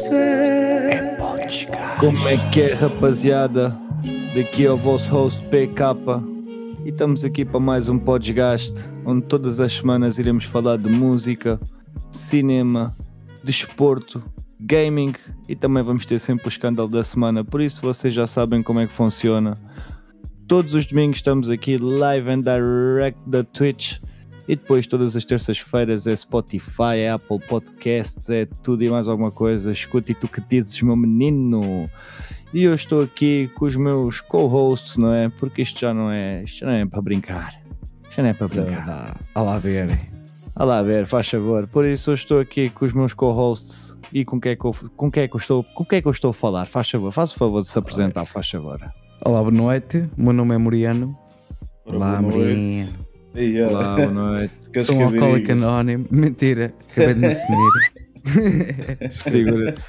podcast. Como é que é, rapaziada? Daqui é o vosso host PK e estamos aqui para mais um podcast onde todas as semanas iremos falar de música, cinema, desporto, gaming e também vamos ter sempre o escândalo da semana. Por isso vocês já sabem como é que funciona. Todos os domingos estamos aqui live and direct da Twitch e depois todas as terças-feiras é Spotify, é Apple Podcasts, é tudo e mais alguma coisa. Escuta e tu que dizes, meu menino. E eu estou aqui com os meus co-hosts, não é? Porque isto já não é, isto não é para brincar. Isto já não é para brincar. Olá, ver. Olha lá ver, faz favor. Por isso eu estou aqui com os meus co-hosts e com quem é que eu, com quem é que eu estou, com quem é que eu estou a falar? Faz favor, faz o favor de se apresentar, faz favor. Olá, boa noite. O meu nome é Moriano. Olá, Moriano. Olá, boa noite. Sou um alcoólico anónimo. Mentira, acabei de me assumir. Segura-te.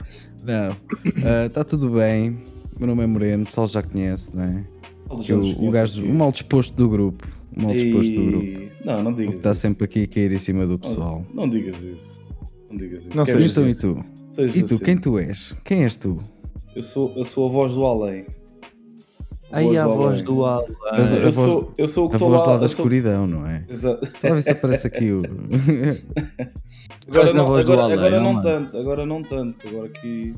Não, está uh, tudo bem. Meu nome é Moreno, o pessoal já conhece, não é? O, o gajo, o mal disposto do grupo. O mal disposto do grupo. Não, não digas. Está sempre aqui a cair em cima do pessoal. Não, não digas isso. Não digas isso. Não então, e tu? e tu, assim. quem tu és? Quem és tu? Eu sou, eu sou a voz do além. Aí a voz do além. Eu, eu, sou, eu sou o que estou lá. A voz lá da escuridão, não é? Exato. Se aparece aqui o. agora não, agora, além, agora não tanto, agora não tanto, que agora aqui.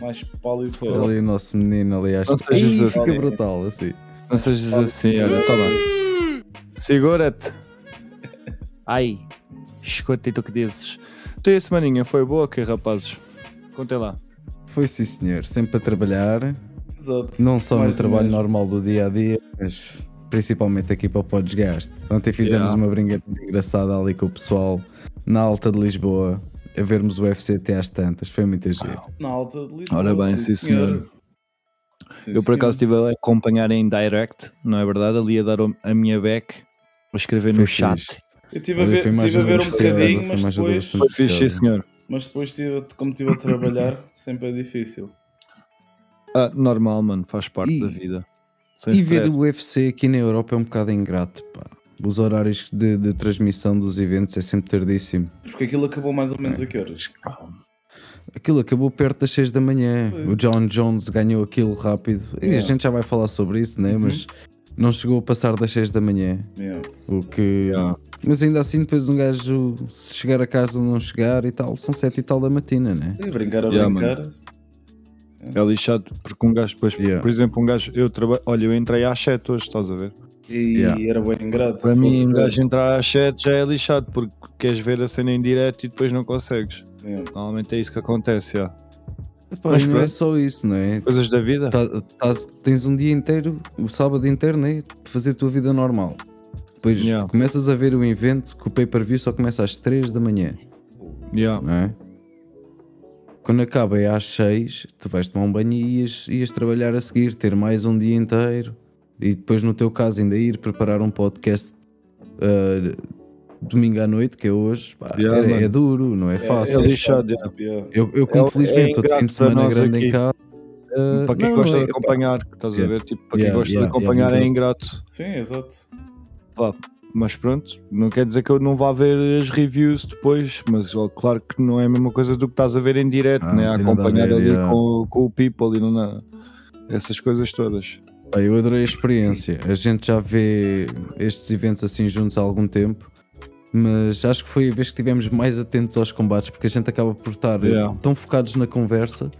Mais pálido que Ali o nosso menino ali, acho que assim. fica brutal assim. Não sejas assim, olha, toma. Segura-te. Ai, escuta e tu que dizes. Tu e a semaninha foi boa, que rapazes? Contem lá. Foi sim, senhor. Sempre a trabalhar. Exato. Não só no trabalho normal do dia a dia, mas principalmente aqui para o Podesgaste. Ontem fizemos yeah. uma brincadeira engraçada ali com o pessoal na Alta de Lisboa a vermos o UFC até às tantas. Foi muito giro. Na Alta de Lisboa. Ora bem, sim, senhor. Sim, eu por acaso estive a acompanhar em direct, não é verdade? Ali a dar a minha back, a escrever foi no chat. Eu estive a ver, tive a ver um bocadinho, mas depois. Foi fixe, sim, senhor. Mas depois, como estive a trabalhar, sempre é difícil. Ah, normal, mano, faz parte e, da vida. Sem e stress. ver o UFC aqui na Europa é um bocado ingrato, pá. Os horários de, de transmissão dos eventos é sempre tardíssimo. Porque aquilo acabou mais ou menos é. a que horas? Aquilo acabou perto das 6 da manhã. Foi. O John Jones ganhou aquilo rápido. Yeah. E a gente já vai falar sobre isso, né? Uhum. Mas não chegou a passar das 6 da manhã. Yeah. O que. Yeah. Mas ainda assim, depois um gajo se chegar a casa não chegar e tal, são 7 e tal da matina, né? É, brincar a brincar. Mano. É lixado, porque um gajo depois, yeah. por exemplo, um gajo, eu trabalho, olha, eu entrei às 7 hoje, estás a ver? E yeah. era bem ingrato. Para mim, um gajo entrar às 7 já é lixado, porque queres ver a cena em direto e depois não consegues. Yeah. Normalmente é isso que acontece, já. Epá, Mas não é só isso, não é? Coisas da vida. Tá, tá, tens um dia inteiro, o sábado inteiro, né? De fazer a tua vida normal. Depois yeah. começas a ver o evento que o pay-per-view só começa às 3 da manhã. Yeah. Não é? Quando acaba é às 6, tu vais tomar um banho e ias, ias trabalhar a seguir, ter mais um dia inteiro e depois, no teu caso, ainda ir preparar um podcast uh, domingo à noite, que é hoje, pá, yeah, é, é, duro, não é, é fácil. É, lixado, eu, eu, como é, felizmente, estou de fim de semana grande aqui. em casa. Uh, para quem não, gosta não, de acompanhar, estás a ver? Tipo, para quem gosta de acompanhar é ingrato. Sim, exato. Pá, mas pronto, não quer dizer que eu não vá ver as reviews depois, mas ó, claro que não é a mesma coisa do que estás a ver em direto, ah, né? a acompanhar ver, ali yeah. com, com, o people e não essas coisas todas. Eu adorei a experiência. A gente já vê estes eventos assim juntos há algum tempo, mas acho que foi a vez que estivemos mais atentos aos combates, porque a gente acaba por estar yeah. tão focados na conversa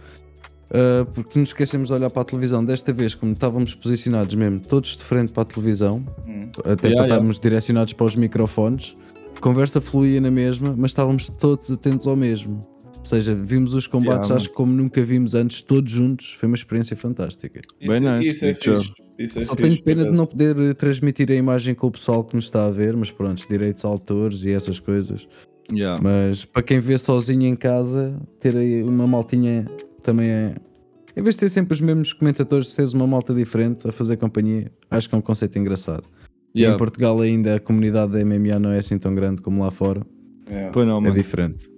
Uh, porque nos esquecemos de olhar para a televisão. Desta vez, como estávamos posicionados mesmo, todos de frente para a televisão, hum. até yeah, para estarmos yeah. direcionados para os microfones, a conversa fluía na mesma, mas estávamos todos atentos ao mesmo. Ou seja, vimos os combates, yeah, acho que como nunca vimos antes, todos juntos. Foi uma experiência fantástica. Isso, Bem nice. Isso é fixe. Isso é Só tenho pena de não poder transmitir a imagem com o pessoal que nos está a ver, mas pronto, direitos autores e essas coisas. Yeah. Mas para quem vê sozinho em casa, ter aí uma maltinha também é. Em vez de ser sempre os mesmos comentadores, teres uma malta diferente a fazer companhia, acho que é um conceito engraçado. Yeah. E em Portugal ainda a comunidade da MMA não é assim tão grande como lá fora. Yeah. Pois não, é mano. diferente.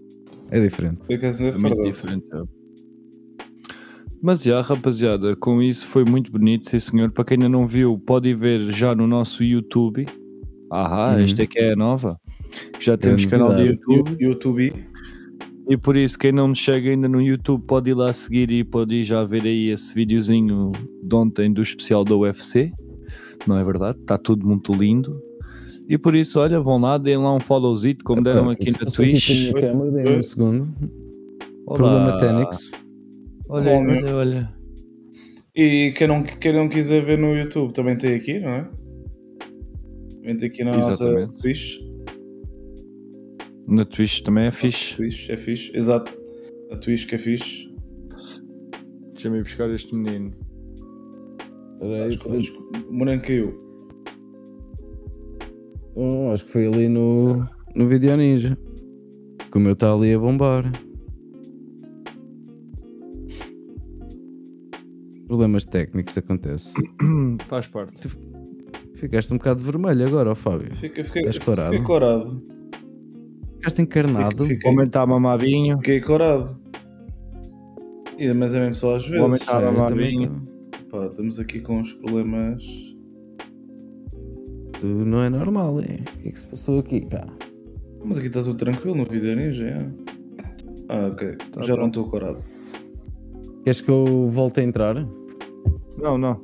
É diferente. É muito diferente. É. Mas já, rapaziada, com isso foi muito bonito, sim senhor. Para quem ainda não viu, pode ir ver já no nosso YouTube. Ahá, uhum. esta é que é a nova. Já temos canal de YouTube. YouTube. E por isso, quem não me chega ainda no YouTube pode ir lá seguir e pode ir já ver aí esse videozinho de ontem do especial da UFC. Não é verdade? Está tudo muito lindo. E por isso, olha, vão lá, deem lá um followzito, como deram aqui na Twitch. Aqui câmera, um segundo. Olá. Problema técnicos. Olha, olha, olha. E quem não, quem não quiser ver no YouTube também tem aqui, não é? Também tem aqui na Exatamente. nossa Twitch. Na Twitch também é fixe. Twitch é fixe, exato. A Twitch que é fixe. Deixa-me ir buscar este menino. Peraí, o Moreno caiu. Oh, acho que foi ali no, no Video Ninja. Que o meu está ali a bombar. Problemas técnicos acontece. Faz parte. Tu ficaste um bocado vermelho agora, ó Fábio. Fica, fiquei, Estás corado. Fiquei corado. Ficaste encarnado. Fiquei, o homem está mamadinho. Fiquei corado. E, mas é mesmo só às vezes. O homem está mamadinho. Pá, estamos aqui com os problemas. Tu não é normal, é? O que é que se passou aqui, pá? Mas aqui está tudo tranquilo no vídeo ninja, é? Ah, ok. Tá Já não estou corado. Queres que eu volte a entrar? Não, não.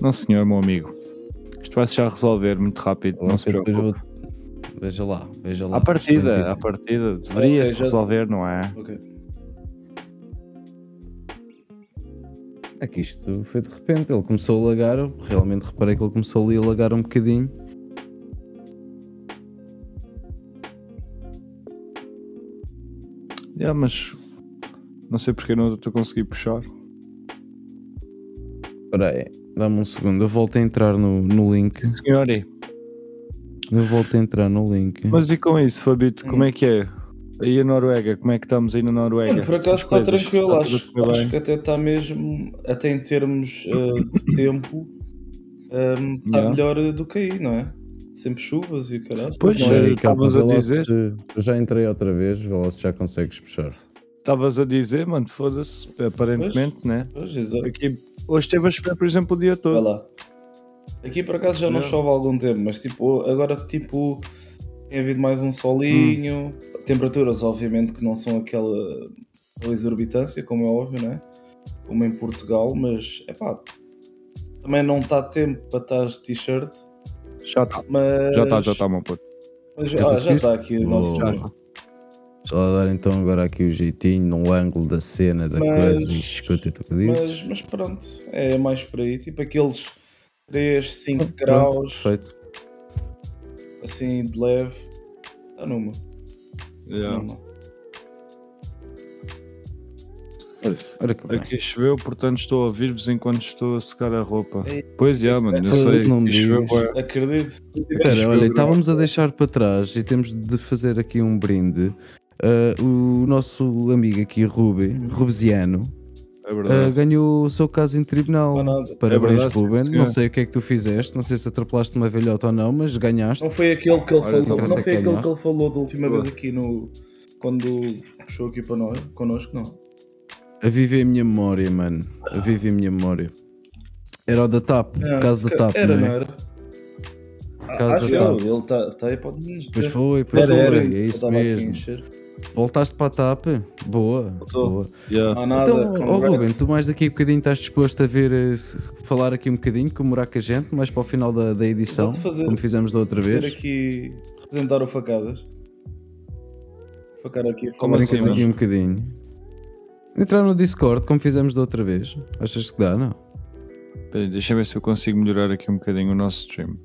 Não, senhor, meu amigo. Isto vai-se já resolver muito rápido. não se preocupe. Vou... Veja lá, veja lá. A partida, a partida. Deveria-se okay, resolver, não é? Ok. É que isto foi de repente, ele começou a lagar, realmente reparei que ele começou ali a lagar um bocadinho. Yeah, mas não sei porque não estou a conseguir puxar. Espera aí, dá-me um segundo. Eu volto a entrar no, no link. Senhor, eu volto a entrar no link. Mas e com isso, Fabito, como é que é? E a Noruega, como é que estamos aí na Noruega? por acaso está tranquilo, está acho, acho que até está mesmo, até em termos uh, de tempo, um, ehm, está yeah. melhor do que aí, não é? Sempre chuvas e caralho. Pois, é, estavas a dizer. Eu já entrei outra vez, vê lá se já consegues puxar. Estavas a dizer, mano, foda-se, aparentemente, pois, né? Pois, exato. Aqui, hoje esteve a chover, por exemplo, o dia todo. Vai lá. Aqui por acaso já não chove há algum tempo, mas tipo, agora tipo tem havido mais um solinho. Hum. Temperaturas, obviamente, que não são aquela, aquela exorbitância, como é óbvio, né? Como em Portugal, mas é pá, também não está tempo para estar de t-shirt. Já está. Mas... Já está, já está, meu puto. Mas, já ah, está aqui o nosso. Oh. Só dar então agora aqui o jeitinho no ângulo da cena da mas, coisa e escuta tu que dizes. Mas, mas, pronto, é mais por aí, tipo aqueles 3, 5 pronto, graus. Perfeito. Assim de leve. Está numa. Yeah. numa. Olha, Aqui choveu, portanto estou a ouvir-vos enquanto estou a secar a roupa. Pois é, mano, eu sei. Não me choveu, Acredito. Espera, olha, estávamos a deixar para trás e temos de fazer aqui um brinde Uh, o nosso amigo aqui, Ruben, Rubesiano, é uh, ganhou o seu caso em tribunal. Parabéns, é Ruben. Não sei o que é que tu fizeste, não sei se atropelaste uma velhota ou não, mas ganhaste. Não foi aquele que ele Olha, falou, não foi aquele que ele falou da última vez aqui no. Quando puxou aqui para nós, connosco, não. A viver a minha memória, mano. A viver a minha memória. Era o da TAP, o caso da TAP. Era, não, é? não era? Caso da TAP. Ele está tá aí, pode dizer. Pois foi, pois foi, é isso mesmo. Voltaste para a TAP? Boa. boa. Yeah. Nada, então, oh, Ruben, tu mais daqui a bocadinho estás disposto a ver, eh, falar aqui um bocadinho, comemorar com a gente, mais para o final da, da edição, fazer, como fizemos da outra vez. aqui, representar o Facadas. Facar aqui. Como assim, aqui um bocadinho. Entrar no Discord, como fizemos da outra vez. Achas que dá, não? Espera deixa eu ver se eu consigo melhorar aqui um bocadinho o nosso stream.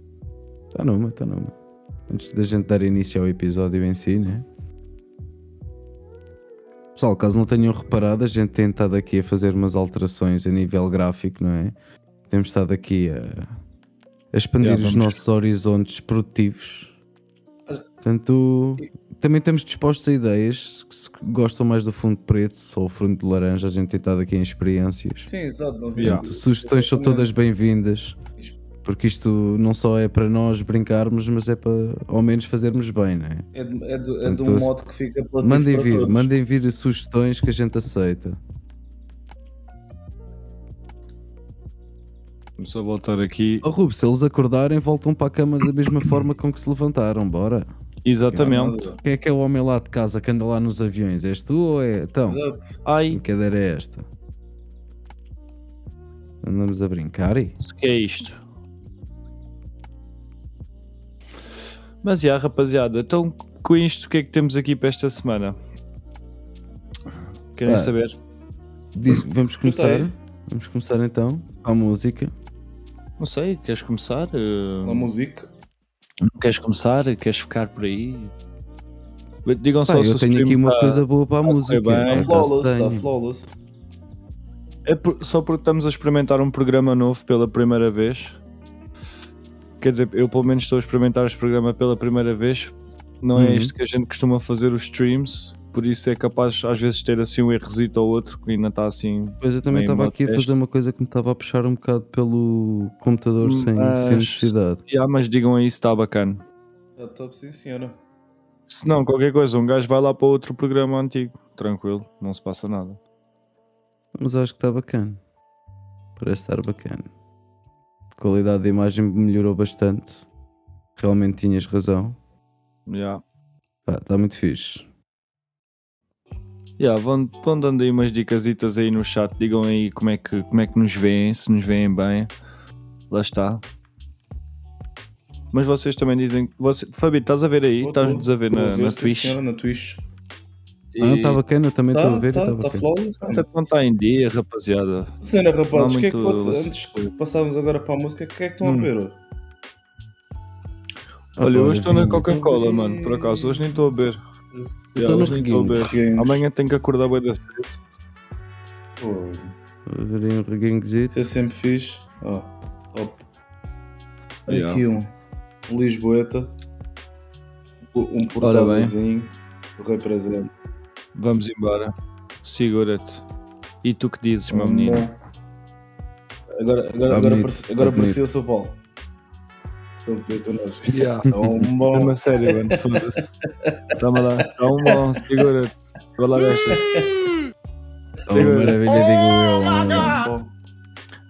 Está numa, está numa. Antes da gente dar início ao episódio em si, né? Pessoal, caso não tenham reparado, a gente tem estado aqui a fazer umas alterações a nível gráfico, não é? Temos estado aqui a, a expandir yeah, os nossos horizontes produtivos. Portanto, também estamos dispostos a ideias que se gostam mais do fundo preto ou fundo de laranja. A gente tem estado aqui em experiências. Sim, exato. Portanto, sugestões são todas bem-vindas. Porque isto não só é para nós brincarmos, mas é para ao menos fazermos bem, não é? É, de, é, de, é de um modo que fica para Mandem vir, todos. mandem vir sugestões que a gente aceita. Vamos só voltar aqui. Oh Rubens, se eles acordarem, voltam para a cama da mesma forma com que se levantaram, bora. Exatamente. Quem é que é o homem lá de casa que anda lá nos aviões? És tu ou é? Então, Exato. Ai, brincadeira é esta? Andamos a brincar e? o que é isto? Mas já, rapaziada, então com isto, o que é que temos aqui para esta semana? Querem Ah. saber? Diz- vamos começar? Vamos começar então a música. Não sei, queres começar? Na música. Queres começar? Queres ficar por aí? Digam só Pá, se eu tenho aqui uma tá- coisa boa para a correr música. bem. Está flawless, está flawless. É por- só porque estamos a experimentar um programa novo pela primeira vez. Quer dizer, eu pelo menos estou a experimentar este programa pela primeira vez. Não é Uhum. este que a gente costuma fazer os streams, por isso é capaz às vezes ter assim um errezito ou outro que ainda está assim. Pois eu também estava aqui a teste. fazer uma coisa que me estava a puxar um bocado pelo computador sem, Mas- sem necessidade. Ah, mas digam aí se está bacana. Está top, sim senhora. Se não, qualquer coisa, um gajo vai lá para outro programa antigo. Tranquilo, não se passa nada. Mas acho que está bacana. Parece estar bacana. A qualidade da imagem melhorou bastante. Realmente tinhas razão. Já. Pá, Está muito fixe. Yeah, vão, vão dando aí umas dicasitas aí no chat, digam aí como é que, como é que nos veem, se nos veem bem. Lá está. Mas vocês também dizem. Você, Fabi, estás a ver aí? Estás-nos a ver na, na Twitch? senhora, na Twitch. Ah, está bacana, eu também estou Tá, a ver. e tá, Está tá bacana. flawless. Até quando está em dia, rapaziada. Cena, rapazes, Não o que é que muito- vocês, antes de passarmos agora para a música, o que é que estão Hum. a? Ah, Olha, hoje estou na. Coca-Cola, mano. Por acaso, hoje nem estou a beber. Yeah, hoje nem estou a beber. Reguinhos. Amanhã tenho que acordar bem da cedo. Ver aí um reguinhozito. Isso é sempre fixe. Ó, top. Olha Yeah. aqui um, Lisboeta. Um Ora bem. portávelzinho. O represente. Vamos embora. Segura-te. E tu que dizes, meu Um menino? Agora, agora, Tá agora, aparece- tá agora apareceu o São Paulo. Estou a beber connosco. Yeah. É um bom. É uma série, mano. Foda-se. Toma lá. Tá um bom, segura-te. Vai lá. Oh, maravilha, digo eu.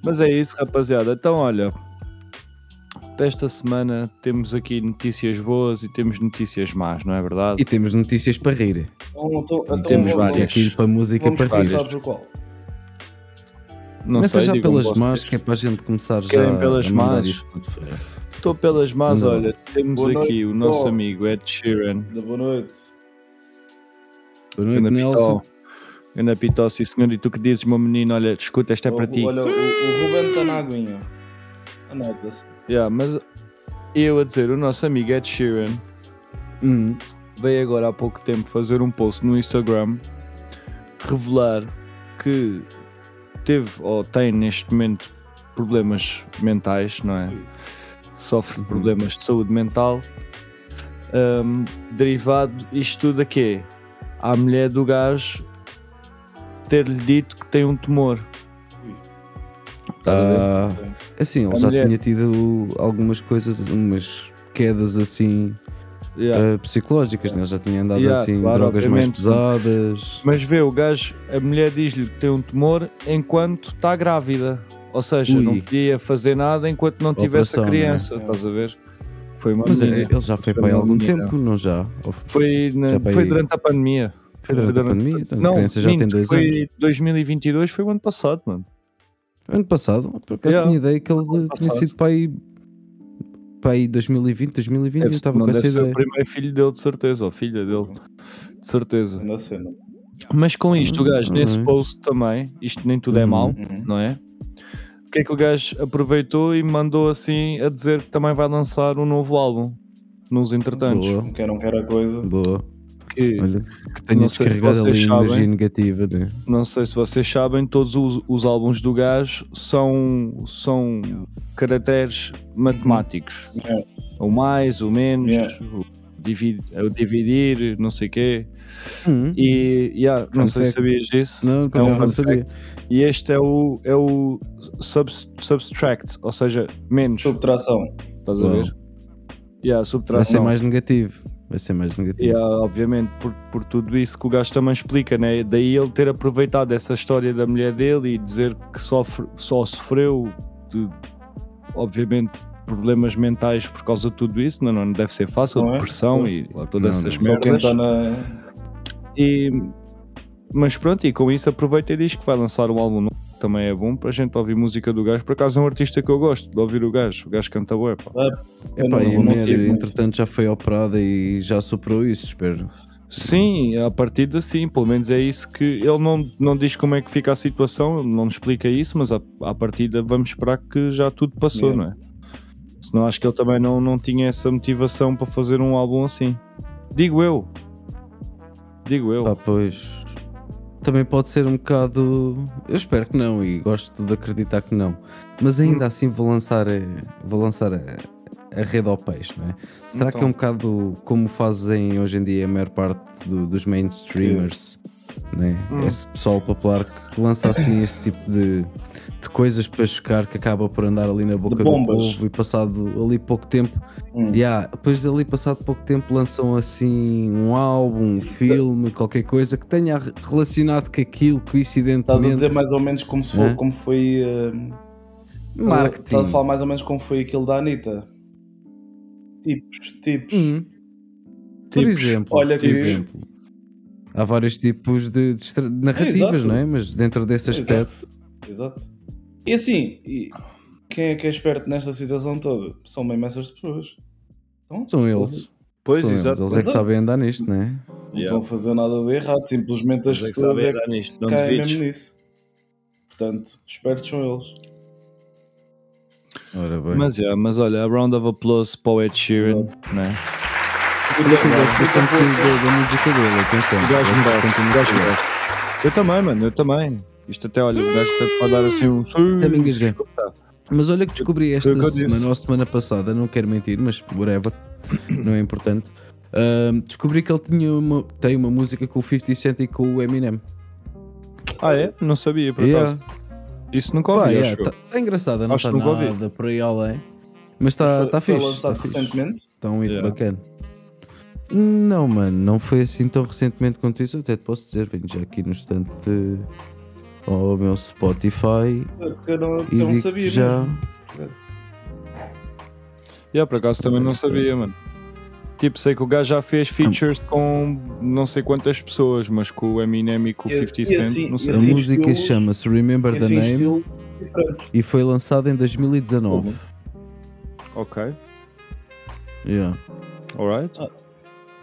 Mas é isso, rapaziada. Então, olha. Para esta semana temos aqui notícias boas e temos notícias más, não é verdade? E temos notícias para rir. Então, então, então temos várias. Aqui para música Vamos para rir. por qual? Não Começa sei, já pelas más, que é para a gente começar já Querem pelas a más? isto tudo fora. Estou pelas más, Não. olha. Temos Boa aqui noite. o nosso amigo Ed Sheeran. Da boa noite. Boa noite, Ganda Nelson. Pitó. Ganda Pitó, sim senhor. E tu que dizes, meu menino, olha, escuta, esta é para O- ti. Olha, o, o Ruben está na aguinha. Anota-se. Yeah, mas eu a dizer, o nosso amigo Ed Sheeran Hum, veio agora há pouco tempo fazer um post no Instagram revelar que teve ou tem neste momento problemas mentais, não é? Sofre de Uhum. problemas de saúde mental. Ahm, derivado, isto tudo a quê? À mulher do gajo ter-lhe dito que tem um tumor. A tá. Assim, ele A já mulher. tinha tido algumas coisas, umas quedas assim Yeah. eh, psicológicas, né? Ele já tinha andado Yeah, assim, claro, drogas mais pesadas. Mas vê, o gajo, a mulher diz-lhe que tem um tumor enquanto está grávida. Ou seja, Ui. não podia fazer nada enquanto não tivesse a Operação, criança, né? estás a ver? Foi uma Mas menina. ele já foi Foi para aí algum menina. tempo, não já? Foi, na- Já foi durante a pandemia. foi durante a pandemia? Então, a Não, criança já tem minto, dois foi anos. 2022, foi o ano passado, mano. Ano passado, por acaso Yeah. tinha ideia que ele Ano tinha passado. sido para aí, para aí 2020, 2020, eu Deve, estava não com essa ser o ideia. primeiro filho dele, de certeza, ou filha dele, de certeza. Na cena. Mas com isto, o gajo, Hum, nesse hum. post também, isto nem tudo é Uhum. mau, Uhum. não é? O que é que o gajo aproveitou e mandou assim a dizer que também vai lançar um novo álbum nos entretantos. Boa. Não quer, não quer a coisa. Boa. Que Olha, que tenha se descarregado vocês ali sabem. energia negativa, né? não sei se vocês sabem, todos os, os álbuns do gajo são, são caracteres matemáticos. Yeah. O mais, o menos, Yeah. o, divid, o dividir, não sei o quê. Hum, E yeah, não sei se sabias disso. não, é um não sabia. E este é o, é o subtract, ou seja, menos. Subtração. Estás a ver? Yeah, Vai ser subtração. mais negativo. Vai ser mais negativo. E, ah, obviamente, por, por tudo isso que o gajo também explica, né? Daí ele ter aproveitado essa história da mulher dele e dizer que sofre, só sofreu, de, obviamente, problemas mentais por causa de tudo isso, não, não deve ser fácil, é? depressão e todas essas merdas. Tá na... E, mas pronto, e com isso aproveita e diz que vai lançar um álbum novo, também é bom para a gente ouvir música do gajo. Por acaso é um artista que eu gosto de ouvir o gajo, o gajo canta bué, pá. É, pá, e Mer, entretanto já foi operada e já superou isso, espero. Sim, a partir de sim, pelo menos é isso que ele não, não diz como é que fica a situação, não explica isso, mas a, a partida vamos esperar que já tudo passou, yeah. não é? Senão acho que ele também não, não tinha essa motivação para fazer um álbum assim. Digo eu. Digo eu. Ah, pois. Também pode ser um bocado. Eu espero que não e gosto de acreditar que não. Mas ainda hum. assim vou lançar, vou lançar a, a rede ao peixe, não é? Será então. que é um então. bocado como fazem hoje em dia a maior parte do, dos mainstreamers? Né? Hum. Esse pessoal popular que lança assim esse tipo de, de coisas para chocar que acaba por andar ali na boca do povo e passado ali pouco tempo, hum. yeah, depois ali passado pouco tempo lançam assim um álbum, um filme, qualquer coisa que tenha relacionado com aquilo, coincidentemente. Estás a dizer mais ou menos como, se foi, como foi uh, marketing. Estás a falar mais ou menos como foi aquilo da Anitta. Tipos, tipos. Hum. Por tipos. exemplo, olha que exemplo. Há vários tipos de, de narrativas, não é? Mas dentro desse aspecto. Exato. Exato. E assim, e quem é que é esperto nesta situação toda? São bem essas pessoas. Então, São eles. Pois, São exato. Eles, eles é que sabem andar nisto, não é? Não yeah. estão a fazer nada de errado, simplesmente as eles pessoas é que nisto. Não caem mesmo nisso. Portanto, espertos são eles. Ora bem. Mas, yeah, mas olha, a round of applause para o Ed Sheeran, né? Olha que eu gosto bastante da, da música dele, atenção. O gajo merece, merece. Eu também, mano, eu também. Isto até, olha, o gajo pode dar assim um. Também engasguei. Mas olha que descobri esta semana ou semana passada, não quero mentir, mas whatever, não é importante. Uh, descobri que ele tinha uma, tem uma música com o 50 Cent e com o Eminem. Ah, é? Não sabia, por yeah. acaso. Isso nunca ouvi, Pá, Está tá engraçada, não está nada ouvi. por aí além. Mas está tá fixe. Foi lançado tá recentemente? Está um hit yeah. bacana. Não, mano, não foi assim tão recentemente quanto isso. Até te posso dizer, venho já aqui no instante ao meu Spotify. Eu não, eu não sabia, já. Yeah, por acaso também não sabia, mano. Tipo, sei que o gajo já fez features com não sei quantas pessoas, mas com o Eminem e com o 50 Cent, assim, não sei. A música chama-se Remember the assim Name e foi lançada em 2019. Ok. Yeah. Alright. Ah.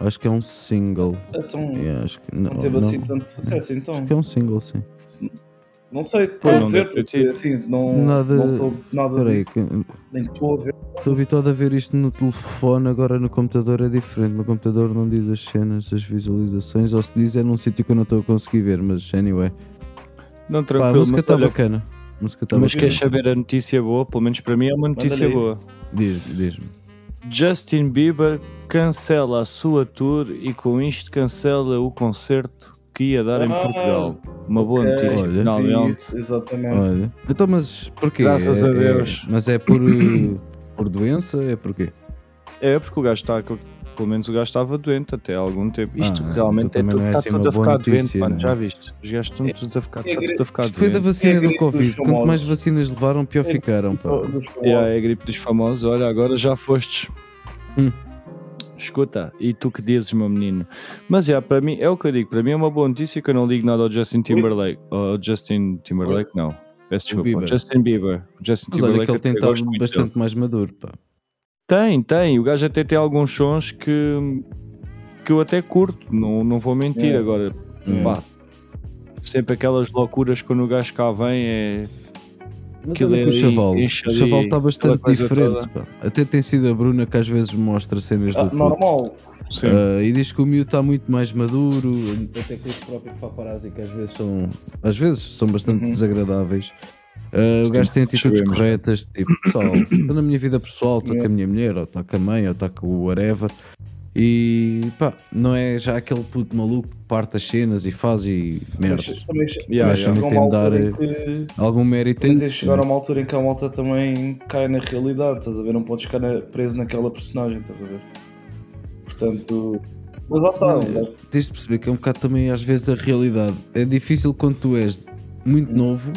Acho que é um single. Então, yeah, acho que não, não teve assim não. assim tanto sucesso, então. Acho que é um single, sim. Não sei, pode não dizer, porque assim, não, nada, não sou nada peraí, disso. Que... Nem estou a ver. Estou habituado a ver isto no telefone, agora no computador é diferente. No computador não diz as cenas, as visualizações, ou se diz é num sítio que eu não estou a conseguir ver, mas anyway. Não, tranquilo. Pá, a música está bacana. música tá mas queres saber a notícia boa? Pelo menos para mim é uma notícia boa. Diz-me, diz-me. Justin Bieber cancela a sua tour e com isto cancela o concerto que ia dar ah, em Portugal. Uma boa okay. notícia, Olha, finalmente. Isso, exatamente. Olha. Então, mas porquê? Graças é, a Deus. É, mas é por, por doença? É porquê? É porque o gajo está, pelo menos o gajo estava doente até há algum tempo. Isto ah, realmente então é tudo, é está assim tudo a ficar notícia, doente, mano. É? Já viste? Os gajos estão todos a ficar, é, está tudo a ficar doente. Foi da vacina é do Covid. Quanto mais vacinas levaram, pior é ficaram. Pá. É, é a gripe dos famosos. Olha, agora já fostes. Hum. Escuta, e tu que dizes, meu menino? Mas é, para mim, é o que eu digo, para mim é uma boa notícia que eu não ligo nada ao Justin Timberlake. Ao Justin Timberlake, não. Peço desculpa. Bieber. Justin Bieber. Justin Mas Timberlake olha que ele tem estado bastante dele. mais maduro, pá. Tem, tem. O gajo até tem alguns sons que, que eu até curto, não, não vou mentir. É. Agora, é. pá, sempre aquelas loucuras quando o gajo cá vem é mas olha é o Chaval, o Chaval está bastante diferente. Até tem sido a Bruna que às vezes mostra cenas ah, do Normal. Uh, e diz que o miúdo está muito mais maduro, até com os próprios paparazzi que às vezes são, às vezes são bastante uhum. desagradáveis. Uh, o gajo tem atitudes corretas, tipo, pessoal, estou na minha vida pessoal, estou yeah. com a minha mulher, ou está com a mãe, ou está com o whatever. E pá, não é já aquele puto maluco que parte as cenas e faz e merdas. Mas também, yeah, yeah. tem de dar que, algum mérito. Tem de chegar a uma altura em que a malta também cai na realidade, estás a ver? Não podes ficar preso naquela personagem, estás a ver? Portanto. Mas lá está. Tens de perceber que é um bocado também às vezes a realidade. É difícil quando tu és muito novo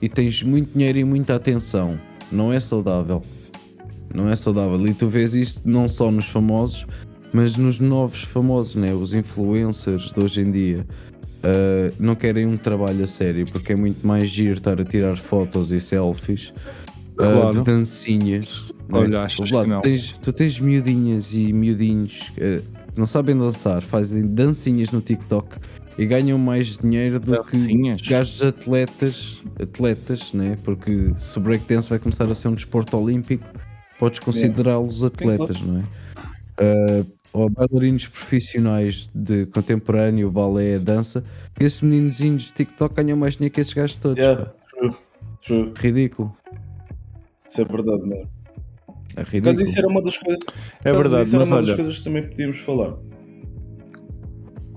e tens muito dinheiro e muita atenção. Não é saudável. não é saudável. E tu vês isto não só nos famosos, mas nos novos famosos, né? os influencers de hoje em dia. Uh, não querem um trabalho a sério porque é muito mais giro estar a tirar fotos e selfies uh, de dancinhas. Né? Olha, acho que tu, tens, tu tens miudinhas e miudinhos uh, que não sabem dançar, fazem dancinhas no TikTok e ganham mais dinheiro do dancinhas. que gajos atletas, atletas, né? porque se o breakdance vai começar a ser um desporto olímpico, podes considerá-los atletas, não é? Uh, ou bailarinos profissionais de contemporâneo, balé, dança, esses meninozinhos de TikTok ganham mais dinheiro que esses gajos todos. Yeah, true, true. Ridículo. Isso é verdade mesmo. É ridículo. Mas isso era uma das coisas. É verdade, isso era uma olha... das coisas que também podíamos falar.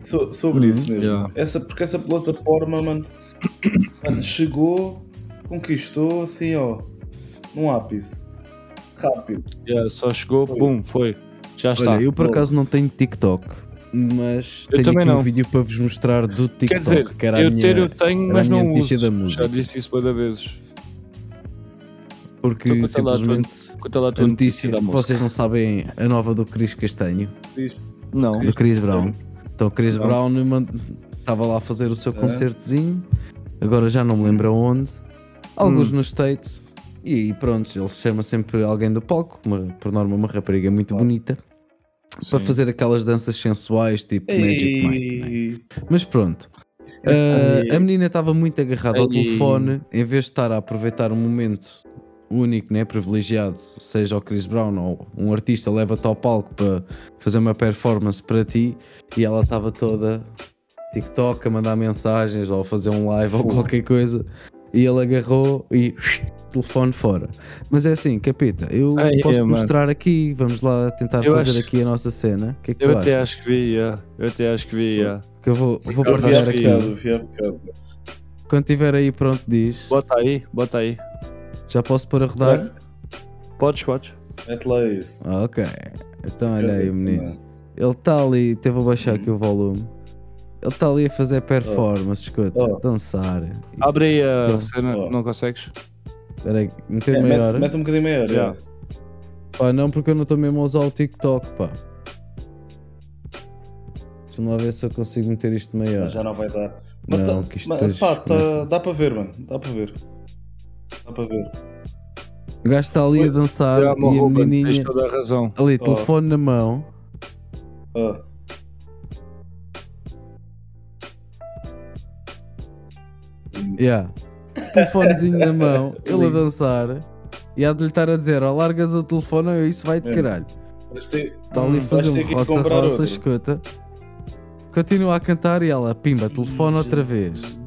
So, sobre isso mesmo. Yeah. Essa, porque essa plataforma, mano, chegou, conquistou assim, ó, num ápice. Rápido. Yeah, só chegou, foi. pum, foi. Já está. Olha, eu por acaso não tenho TikTok, mas eu tenho aqui não. um vídeo para vos mostrar do TikTok, Quer dizer, que era a minha, ter, eu tenho, mas não notícia uso. da música. Já disse isso muitas vezes. Porque então, simplesmente lá, a notícia, vocês não sabem a nova do Chris Castanho? Não. Do Chris Brown. Então o Chris não. Brown estava lá a fazer o seu é. concertozinho, agora já não me lembro onde, alguns hum. nos States, e pronto, ele chama sempre alguém do palco, uma, por norma uma rapariga muito bonita para fazer aquelas danças sensuais tipo Ei. Magic Mike. É? Mas pronto. Uh, a menina estava muito agarrada ao telefone, em vez de estar a aproveitar um momento único, né, privilegiado, seja o Chris Brown ou um artista leva-te ao palco para fazer uma performance para ti, e ela estava toda TikTok a mandar mensagens ou a fazer um live ou qualquer coisa, e ele agarrou e telefone fora. Mas é assim, capita, eu Ai, posso é, mostrar aqui, vamos lá tentar eu fazer acho... aqui a nossa cena. Que é que eu até acho que vi, yeah. eu até acho que vi. Yeah. Que eu vou, vou partilhar aqui. Quando tiver aí pronto diz. Bota aí, bota aí. Já posso pôr a rodar? Podes, podes. Mete lá isso. Ok. Então olha aí o menino. Ele está ali, teve a baixar aqui o volume. Ele está ali a fazer performance, oh. escuta, oh. dançar. Abre aí a cena, oh. não consegues? Espera aí, meter é, maior. Mete, mete um bocadinho maior, yeah. Pá, não, porque eu não estou mesmo a usar o TikTok, pá. Deixa-me lá ver se eu consigo meter isto maior. Mas já não vai dar. Mas não, tá, que isto mas, pá, tá, dá para ver, mano. Dá para ver. Dá para ver. O gajo está ali a dançar e a menininha. toda a razão. Ali, oh. telefone na mão. Oh. Yeah telefonezinho na mão, ele a dançar, e há de lhe estar a dizer: ó, largas o telefone ou isso vai de é. caralho. Está ali a fazer um roça-roça, escuta. Continua a cantar e ela, pimba, telefone outra vez.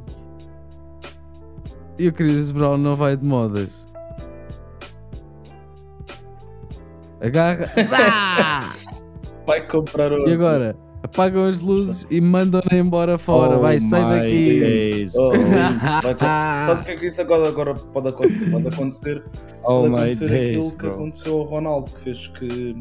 E o Chris Brown não vai de modas. Agarra. vai comprar outro. E agora? Apagam as luzes e mandam-na embora fora. Oh vai, sai daqui. Oh, Sabes o que é que isso agora, agora pode acontecer? Pode acontecer, oh pode acontecer days, aquilo que aconteceu ao Ronaldo, que fez que.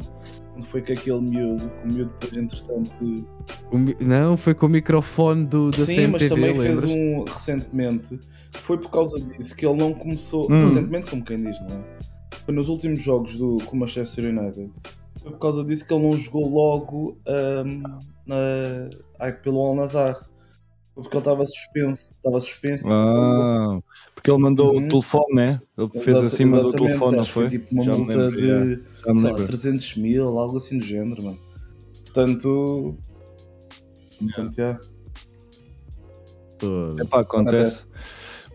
Quando foi com aquele miúdo, que o miúdo depois, entretanto. O mi... Não, foi com o microfone do, da Sim, CMTV, mas também fez um recentemente. Foi por causa disso que ele não começou. Hum. Recentemente, como quem diz, não é? Foi nos últimos jogos do, com o Manchester United. Foi por causa disso que ele não jogou logo. Um, na, ai, pelo Al Nazar. Porque ele estava suspenso. Estava suspenso. Ah, porque ele mandou uhum. o telefone, né? Ele fez Exato, acima do telefone, não foi? tipo uma já multa lembro, de sei lá, 300 mil, algo assim do género, mano. Portanto. Portanto, yeah. Epá, acontece.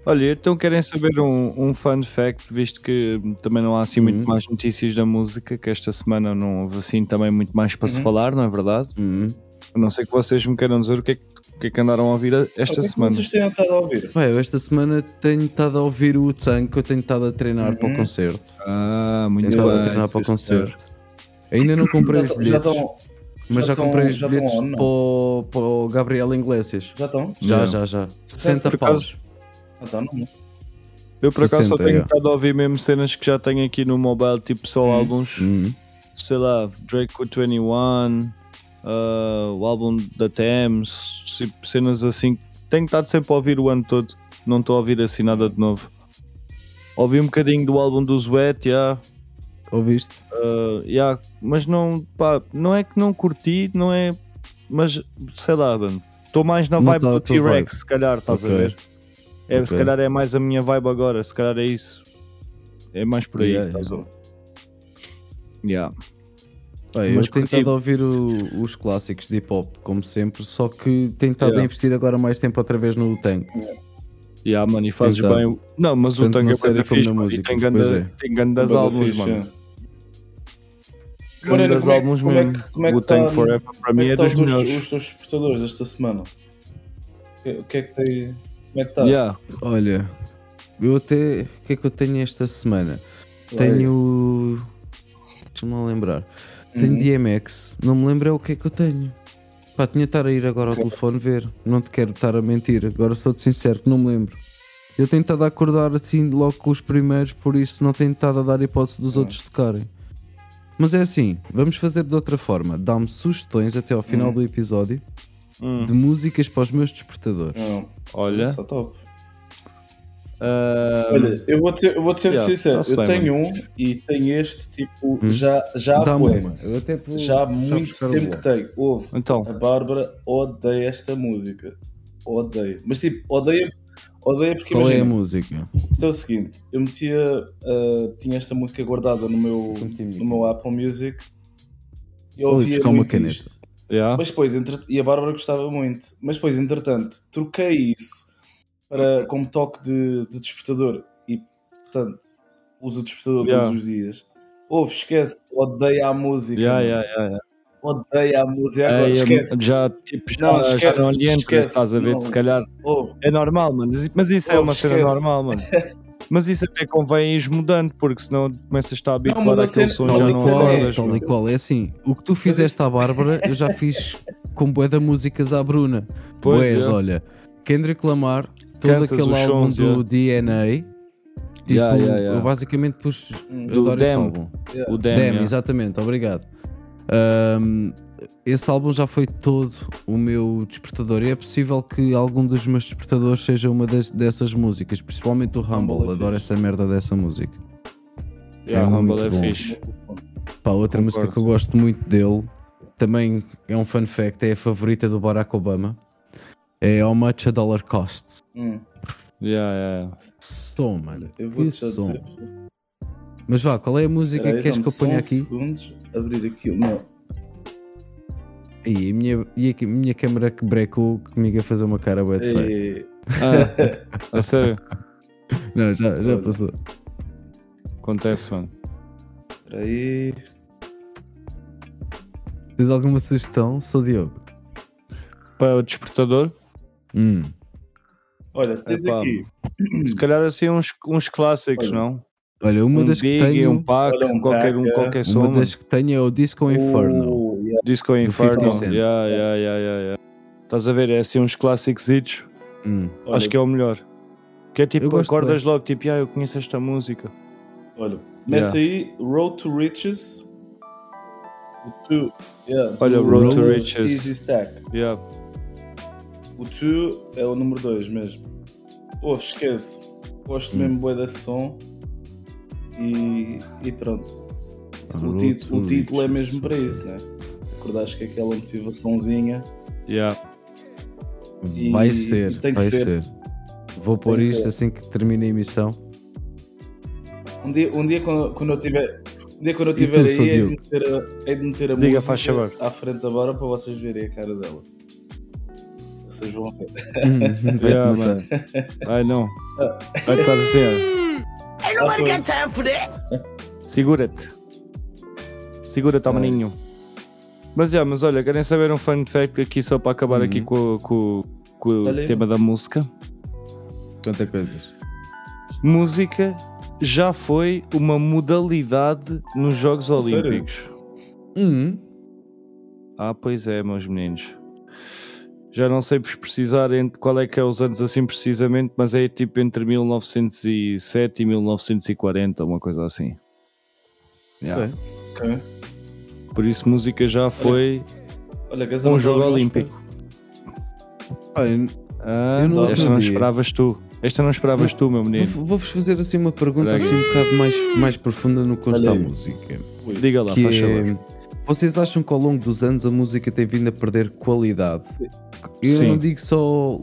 Olha, então querem saber um, um fun fact, visto que também não há assim muito uhum. mais notícias da música, que esta semana não houve assim também muito mais para uhum. se falar, não é verdade? Uhum. A não sei que vocês me queiram dizer o que é que, que, é que andaram a ouvir esta o que semana. vocês têm estado a ouvir? Bem, esta semana tenho estado a ouvir o Tank, eu tenho estado a treinar uhum. para o uhum. concerto. Ah, muito tenho bem. a treinar para o concerto. Ainda não comprei os bilhetes. Já estão, mas já, já comprei os bilhetes para, o, para o Gabriel Iglesias. Já estão? Já, já, já. 60 paus. Então, não. Eu por acaso só tenho estado a ouvir mesmo cenas que já tenho aqui no mobile, tipo só hum. álbuns, hum. sei lá, Drake with 21, uh, o álbum da Thames, cenas assim. Tenho estado sempre a ouvir o ano todo, não estou a ouvir assim nada de novo. Ouvi um bocadinho do álbum do Sweat, yeah. Ouviste? Uh, yeah, mas não, pá, não é que não curti, não é. Mas sei lá. Estou mais na vibe tá do T-Rex, se calhar, estás okay. a ver? É, okay. Se calhar é mais a minha vibe agora, se calhar é isso. É mais por aí, yeah, estás yeah. a yeah. Bem, eu tenho tentado ouvir o, os clássicos de hip hop, como sempre, só que tenho tentado yeah. investir agora mais tempo outra vez no Tank. Yeah. Yeah, mano, e fazes Tentado. bem. Não, mas o Tank é bem fixe, mano, e tem, ganda, é. tem grandes álbuns, mano. Grandes é álbuns mesmo. É que, como é que o Tank tá, Forever para mim é, é dos melhores. Os teus despertadores esta semana? O que é que tem. Como é que está? Yeah. Olha, eu até. O que é que eu tenho esta semana? Tenho. Deixa-me lembrar. Tenho uhum. DMX, não me lembro é o que é que eu tenho. Pá, tinha de estar a ir agora ao telefone ver. Não te quero estar a mentir, agora sou-te sincero que não me lembro. Eu tenho estado a acordar assim logo com os primeiros, por isso não tenho estado a dar hipótese dos outros tocarem. Mas é assim, vamos fazer de outra forma. Dá-me sugestões até ao final uhum. do episódio hum. de músicas para os meus despertadores. Olha. Isso é top. Uh... Olha, eu vou ser, eu vou ser yeah, sincero, eu bem, tenho mano. um e tenho este tipo hum? já, já há Eu até vou, já há muito tempo que tenho. Houve. Então. A Bárbara odeia esta música. Odeia. Mas tipo, odeia, odeia porque Qual imagina, é a música? Então é o seguinte, eu metia, uh, tinha esta música guardada no meu, no meu Apple Music e eu ouvia muito isto. Yeah. Mas depois, entre... e a Bárbara gostava muito. Mas depois, entretanto, troquei isso para, como toque de, de despertador e, portanto, uso o despertador yeah. todos os dias. Ouve, esquece, odeia a música. Yeah, yeah, yeah, Odeia a música, agora é, esquece. Já, tipo, já, não, esquece, já não lhe estás a ver, não, se calhar. Oh. É normal, mano. Mas isso é uma esquece. cena normal, mano. Mas isso até convém ir mudando, porque senão começas a estar habituado àquele som já não é, Tal e qual, é assim, o que tu fizeste à Bárbara, eu já fiz com bué da músicas à Bruna. Pois, é. olha, Kendrick Lamar, todo aquele álbum do DNA. Tipo, yeah, yeah, yeah. eu basicamente pus. Eu adoro esse álbum. O Dem, Dem exatamente, obrigado. Um, esse álbum já foi todo o meu despertador e é possível que algum dos meus despertadores seja uma des, dessas músicas, principalmente o Humble. Humble é Adoro essa merda dessa música. Yeah, é Humble é bom. fixe. Pá, outra Concordo. música que eu gosto muito dele, também é um fun fact, é a favorita do Barack Obama é How Much a Dollar Costs. Hum. Yeah, yeah. Som, mano. Eu vou que som. Dizer. Mas vá, qual é a música Peraí, que queres que eu ponha aqui? segundos, abrir aqui o meu. E a minha, e a minha câmera que brecou comigo a fazer uma cara boa de feio. Ah, a sério? Não, já, já passou. Acontece, mano. Espera aí. Tens alguma sugestão? Sou Diogo. Para o despertador? Hum. Olha, tens Epá, aqui. Se calhar assim uns, uns clássicos, Olha. não? Olha, uma um das que tenho. Um pack, Olha, um qualquer, um, qualquer som. Uma das que tenho é o Disco Inferno. Uh, yeah. Disco Inferno. Yeah, yeah, yeah, yeah, Estás a ver? É assim uns clássicos. Hum. Acho que é o melhor. Que é tipo, acordas logo, tipo, ah, eu conheço esta música. Olha, mete aí Road to Riches. Yeah, Olha, Road, Road to Riches. Easy Stack. Yeah. O 2 é o número 2 mesmo. Pô, esquece. Gosto hum. mesmo bem desse som. E, e pronto. O, título, o título é mesmo para isso, né? Acordaste que aquela motivaçãozinha. Yeah. E, vai ser, vai ser. ser. Vou pôr isto ser. assim que termine a emissão. Um dia, um dia quando, quando eu tiver. Um dia quando eu tiver aí, é de, meter a, é de meter a Diga, música à frente agora para vocês verem a cara dela vocês vão ver. yeah, mano. Ai não. Vai te fazer assim, ó. Ain't nobody got time for that. Segura-te. Segura-te, ao maninho. Mas, yeah, mas olha, querem saber um fun fact aqui só para acabar uhum. aqui com, com, com o tema da música? Quantas coisas. Música já foi uma modalidade nos Jogos Olímpicos. Uhum. Ah, pois é, meus meninos já não sei precisar entre qual é que é os anos assim precisamente, mas é tipo entre 1907 e 1940, uma coisa assim. Yeah. Okay. Por isso música já foi olha, olha, um jogo olímpico. Olha, ah, esta não esperavas tu. Esta não esperavas tu, meu menino. Vou-vos fazer assim uma pergunta assim um bocado mais, mais profunda no que consta a música. Diga lá, que faz é, Vocês acham que ao longo dos anos a música tem vindo a perder qualidade? Eu Sim. não digo só.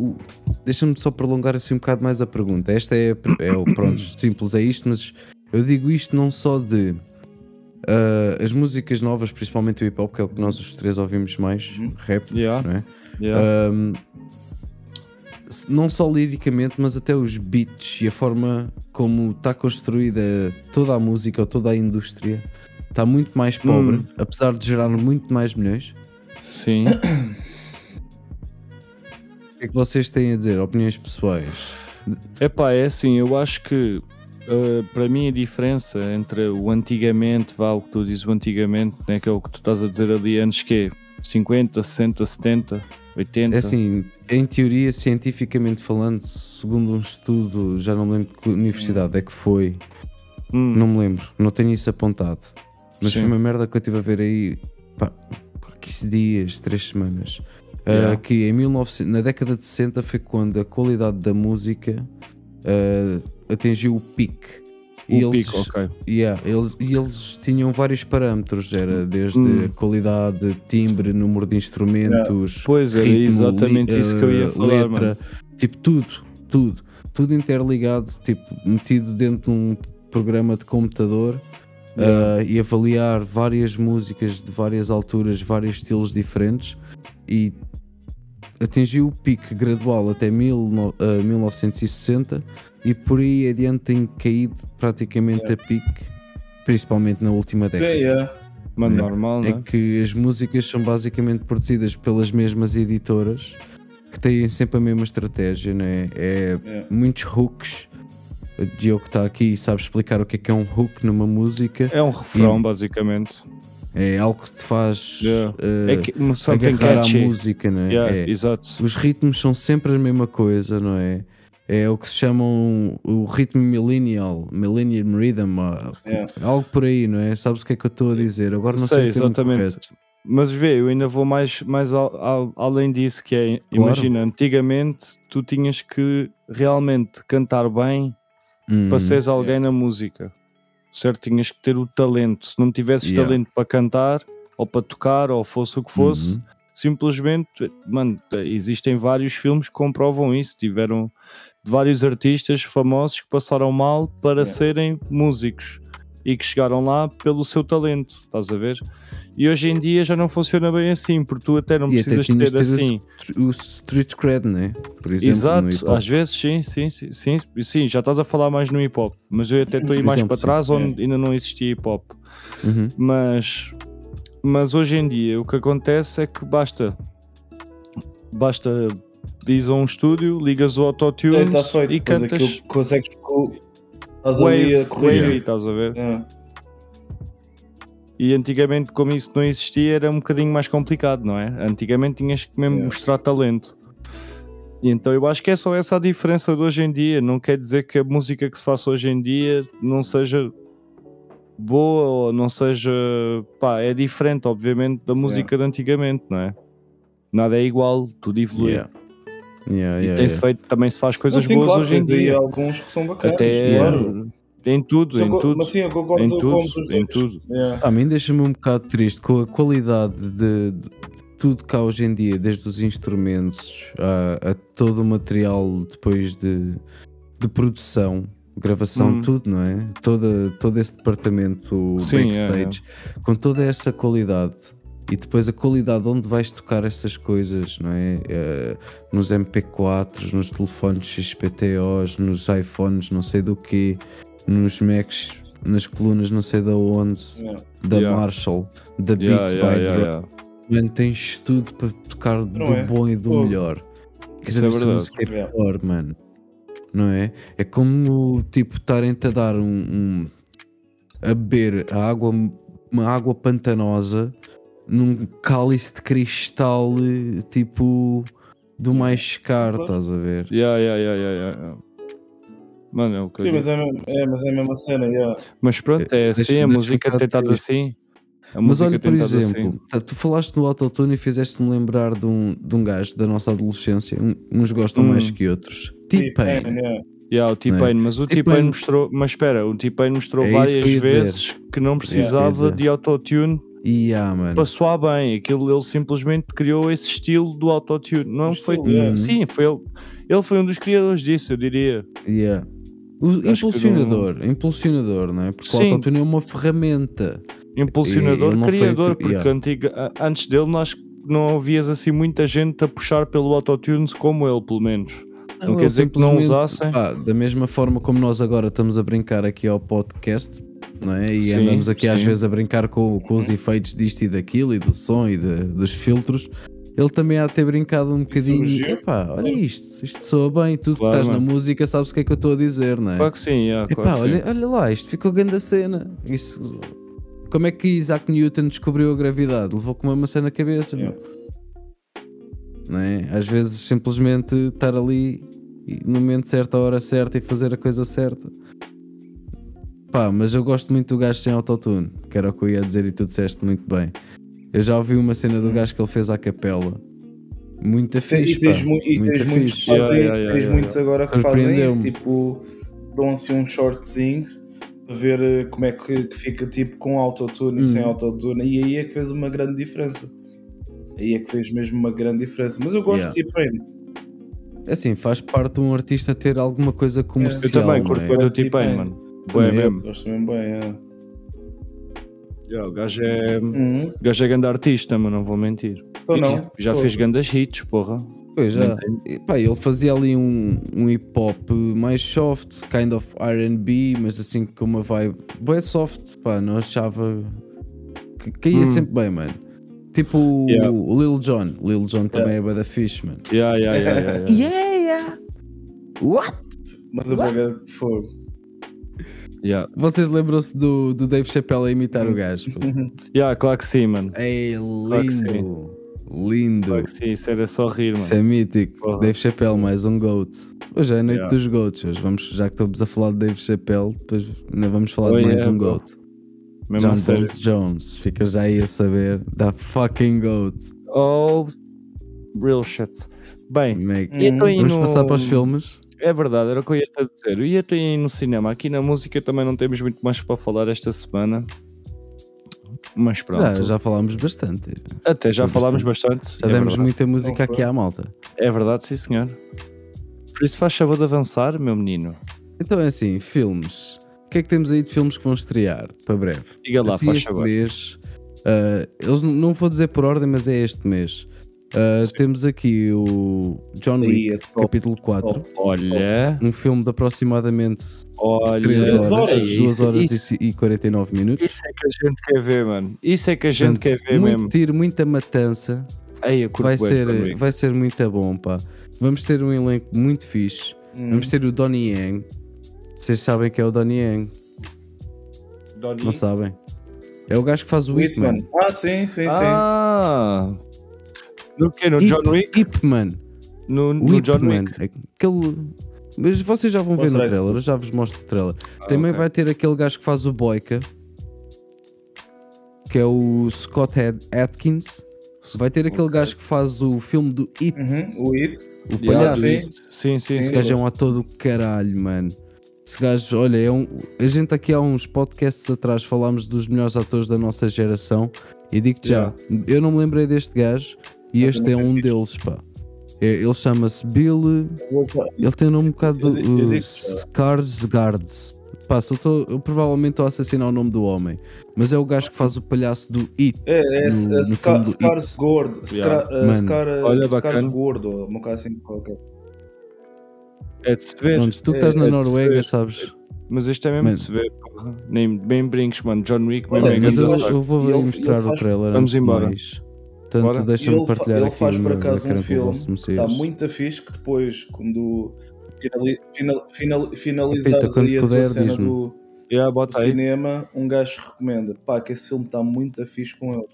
Deixa-me só prolongar assim um bocado mais a pergunta. Esta é, é pronto, simples é isto, mas eu digo isto não só de uh, as músicas novas, principalmente o hip hop, que é o que nós os três ouvimos mais, uhum. rap, yeah. não é? Yeah. Um, não só liricamente, mas até os beats e a forma como está construída toda a música ou toda a indústria está muito mais pobre, hum. apesar de gerar muito mais milhões. Sim. O que é que vocês têm a dizer? Opiniões pessoais? Epá, é assim, eu acho que uh, para mim a diferença entre o antigamente, vá, o que tu dizes o antigamente, né, que é o que tu estás a dizer ali antes, que é 50, 60, 70, 80. É assim, em teoria, cientificamente falando, segundo um estudo, já não me lembro que universidade é que foi, hum. não me lembro, não tenho isso apontado, mas Sim. foi uma merda que eu estive a ver aí, pá, 15 dias, 3 semanas. Ah, yeah. Uh, que em 19, na década de 60 foi quando a qualidade da música uh, atingiu o pique e o eles, pico, ok. Yeah, eles, e eles tinham vários parâmetros, era desde hum. qualidade, timbre, número de instrumentos, yeah. pois era ritmo, exatamente li, isso que eu ia falar, letra, mano. tipo tudo, tudo, tudo interligado, tipo metido dentro de um programa de computador yeah. uh, e avaliar várias músicas de várias alturas, vários estilos diferentes e atingiu o pico gradual até mil, uh, 1960 e por aí adiante tem caído praticamente yeah. a pique, principalmente na última década. Yeah, yeah. Mas é, normal, é que as músicas são basicamente produzidas pelas mesmas editoras que têm sempre a mesma estratégia, né? é yeah. muitos hooks. O Diogo está aqui e sabe explicar o que é que é um hook numa música. É um refrão, e... basicamente. É algo que te faz yeah. uh, é que, agarrar à música, não é? Yeah, é? Exato. Os ritmos são sempre a mesma coisa, não é? É o que se chamam o ritmo millennial, millennium rhythm, yeah. algo por aí, não é? Sabes o que é que eu estou a dizer? Agora não sei, sei exatamente. Mas vê, eu ainda vou mais, mais al, al, além disso, que é, claro. imagina, antigamente tu tinhas que realmente cantar bem hum, para seres alguém na música certo? Tinhas que ter o talento. Se não tivesses yeah. talento para cantar, ou para tocar, ou fosse o que fosse, uhum. simplesmente, mano, existem vários filmes que comprovam isso. Tiveram vários artistas famosos que passaram mal para yeah. serem músicos e que chegaram lá pelo seu talento, estás a ver? E hoje em dia já não funciona bem assim, porque tu até não e precisas até ter assim. O street cred, né? Por exemplo, Exato, às vezes sim, sim, sim, sim, sim, já estás a falar mais no hip hop, mas eu até estou aí mais exemplo, para trás sim, onde é. ainda não existia hip hop. Uhum. Mas, mas hoje em dia o que acontece é que basta, basta vis a um estúdio, ligas o autotune é, tá e cantas. Consegues estás wave, a correr. estás a ver? É. E antigamente, como isso não existia, era um bocadinho mais complicado, não é? Antigamente tinhas que mesmo yeah. mostrar talento. E então eu acho que é só essa a diferença de hoje em dia. Não quer dizer que a música que se faça hoje em dia não seja boa ou não seja. pá, é diferente, obviamente, da música yeah. de antigamente, não é? Nada é igual, tudo evolui. Yeah. Yeah, e tem-se feito, também se faz coisas boas claro, hoje em dia. alguns que são bacanas, Até, claro. Em tudo, em tudo. Mas sim, eu concordo em tudo, com em tudo. Yeah. A mim deixa-me um bocado triste com a qualidade de, de, tudo cá hoje em dia, desde os instrumentos a, a todo o material depois de, de produção, gravação, hum. tudo, não é? Todo, todo esse departamento sim, backstage, é, é. com toda essa qualidade e depois a qualidade onde vais tocar essas coisas, não é? Uh, nos MP4s, nos telefones XPTOs, nos iPhones, não sei do que, nos Macs, nas colunas não sei da onde, yeah. da yeah. Marshall, da Beats yeah, by yeah, Drum. tens tudo para tocar não do é. bom e do oh. melhor. Isso é verdade. É pior, mano. Não é? É como tipo estarem-te a dar um, um, a beber a água, uma água pantanosa num cálice de cristal tipo do mais caro, estás a ver? Yeah, yeah, yeah, yeah, yeah. Mano, é o que Sim, mas é, é, mas é a mesma cena, yeah. Mas pronto, é assim, a música tem estado assim. A Mas olha, por estado exemplo, assim. tu falaste no autotune e fizeste-me lembrar de um, de um gajo da nossa adolescência. Uns gostam Hum. mais que outros. T-Pain. yeah. Yeah, o T-Pain, mas o T-Pain- mostrou, mas espera, o T-Pain mostrou É várias ia dizer. vezes que não precisava dizer. de autotune E ah, mano. para soar bem. Aquilo ele simplesmente criou esse estilo do autotune. Não foi. estilo, yeah. Sim, foi ele. Ele foi um dos criadores disso, eu diria. Yeah. O impulsionador, impulsionador, não é? Porque o Sim. autotune é uma ferramenta. Impulsionador, não foi criador, cri- porque yeah. antes dele nós não ouvias assim muita gente a puxar pelo autotune como ele, pelo menos. Não quer ele dizer que não usassem. pá, da mesma forma como nós agora estamos a brincar aqui ao podcast, não é? E Sim, andamos aqui às sim. vezes a brincar com, com os efeitos disto e daquilo, e do som e de- dos filtros. Ele também há de ter brincado um bocadinho. surgiu. Epá, olha isto, isto soa bem. Tu que Claro, estás na mano. música sabes o que é que eu estou a dizer, não é? Claro que sim, yeah, Epá, claro que olha, sim. olha lá, isto ficou grande a cena. Isso, como é que Isaac Newton descobriu a gravidade? Levou com uma maçã na cabeça. Yeah. Não é? Às vezes simplesmente estar ali no momento certo, a hora certa e fazer a coisa certa. Pá, mas eu gosto muito do gajo sem autotune, que era o que eu ia dizer e tu disseste muito bem. Eu já ouvi uma cena do gajo que ele fez à capela. Muita fixe, e tens, pá. mu- e Muita tens muitos, fixe. que fazem, Yeah, yeah, yeah, tens yeah, muitos agora que fazem isso, tipo, dão assim um shortzinho a ver eh, como é que, que fica tipo com autotune e sem Hum. autotune, e aí é que fez uma grande diferença. Aí é que fez mesmo uma grande diferença. Mas eu gosto Yeah. de T-Pain. É Assim, faz parte de um artista ter alguma coisa comercial. Eu também curto é? bem do T-Pain, T-Pain. mano. Eu. mesmo. Gosto mesmo bem, é. Yeah, o gajo é. Uhum. O gajo é grande artista, mas não vou mentir. Então não. Já Pô. fez grandes hits, porra. Pois já. E, pá, ele fazia ali um, um hip hop mais soft, kind of RB, mas assim com uma vibe bem soft, pá, não achava que caía Hum. sempre bem, mano. Tipo o- Yeah. o Lil Jon, Lil Jon também é bué da fixe, mano. Yeah, yeah, yeah, yeah, yeah. Yeah, yeah. What? Mas o Braga fogo. Yeah. Vocês lembram-se do, do Dave Chappelle a imitar o gajo? pô? Yeah, claro que sim, mano. Ei, que sim. lindo! Lindo! Claro que sim, isso era só rir, Isso mano. é mítico. Porra. Dave Chappelle, mais um GOAT. Hoje é a noite Yeah. dos GOATs. Hoje vamos, já que estamos a falar de Dave Chappelle, depois ainda vamos falar Oh, de mais yeah, um bro. GOAT. Mesmo John. Bones Jones. Fica já aí a saber da fucking GOAT. Oh, real shit. Bem, e então aí Vamos no- passar para os filmes. É verdade, era o que eu ia te dizer. E até aí no cinema, aqui na música também não temos muito mais para falar esta semana. Mas pronto, Já, já falámos bastante. até já foi falámos bastante. Já é, demos verdade. muita música aqui à malta. é verdade, sim senhor. Por isso faz favor de avançar, meu menino. Então é assim, filmes. O que é que temos aí de filmes que vão estrear para breve? Diga lá, Assim, faz este favor. mês, ah, eles não vou dizer por ordem, mas é este mês. Ah, temos aqui o John Wick, é top, capítulo 4. top. Olha, Um filme de aproximadamente olha. 3 Três horas, horas, 2 isso- horas isso- e, e 49 minutos. Isso é que a gente quer ver, mano. Isso é que a gente Portanto, quer ver muito mesmo. tiro, muita matança. Curto Vai ser, também. vai ser muito bom, pá. Vamos ter um elenco muito fixe. Hum. Vamos ter o Donnie Yang. Vocês sabem que é o Donnie Yang? Donnie? Não sabem? É o gajo que faz o Ip Man. Whitman. Ah, sim, sim, sim. Ah! No que? No Ip- John Wick? Ip Man. No, no Ip John Man. Wick? Aquele. Mas vocês já vão ver no trailer, eu já vos mostro o trailer. Também ok. vai ter aquele gajo que faz o Boyka, que é o Scott Atkins. Vai ter aquele gajo que faz o filme do It, Uhum, o It. o Yeah, palhaço. sim. Sim, sim, sim. Esse sim. gajo é um ator do caralho, mano. Esse gajo, olha, é um. A gente aqui há uns podcasts atrás falámos dos melhores atores da nossa geração e digo-te já, eu não me lembrei deste gajo e Mas este é é um fixe. deles, pá. É, Ele chama-se Bill. Ele tem um nome um bocado uh. Skarsgård. Pá, se eu, tô- eu provavelmente estou a assassinar o nome do homem, mas é o gajo que faz o palhaço do It. É, é, no- é no Scar-. Yeah. Scar- uh, Mano, Scar- olha, bacana. Gordo, uma coisa assim qualquer. É de se ver. Pronto, tu que é- estás na é de se Noruega, ver. sabes? Mas este é mesmo Mano. de se ver, porra. Nem bem brinques, mano. John Wick, é Olha, mas grande eu, eu vou E mostrar ele o trailer Vamos antes de embora. mais. Portanto, deixa-me partilhar ele aqui faz o por acaso um o filme que está muito fixe que depois, quando finali, final, final, finalizares aí a puder, tua cena do, Yeah, do cinema, um gajo recomenda. Pá, que esse filme está muito fixe com ele.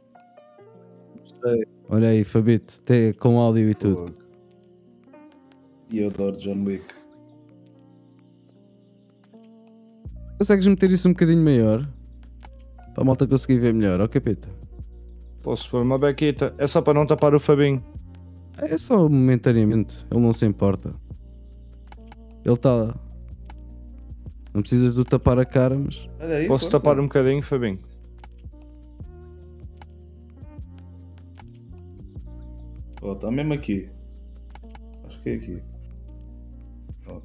Gostei. Olha aí, Fabito, tem- com áudio e tudo. E eu adoro John Wick. Consegues meter isso um bocadinho maior? Para a malta conseguir ver melhor, ó capeta. Posso pôr uma bequita. É só para não tapar o Fabinho. É só momentaneamente, ele não se importa. Ele está. Não precisas de tapar a cara, mas. Aí, Posso força. tapar um bocadinho, Fabinho? Ó, está mesmo aqui. Acho que é aqui. Ó.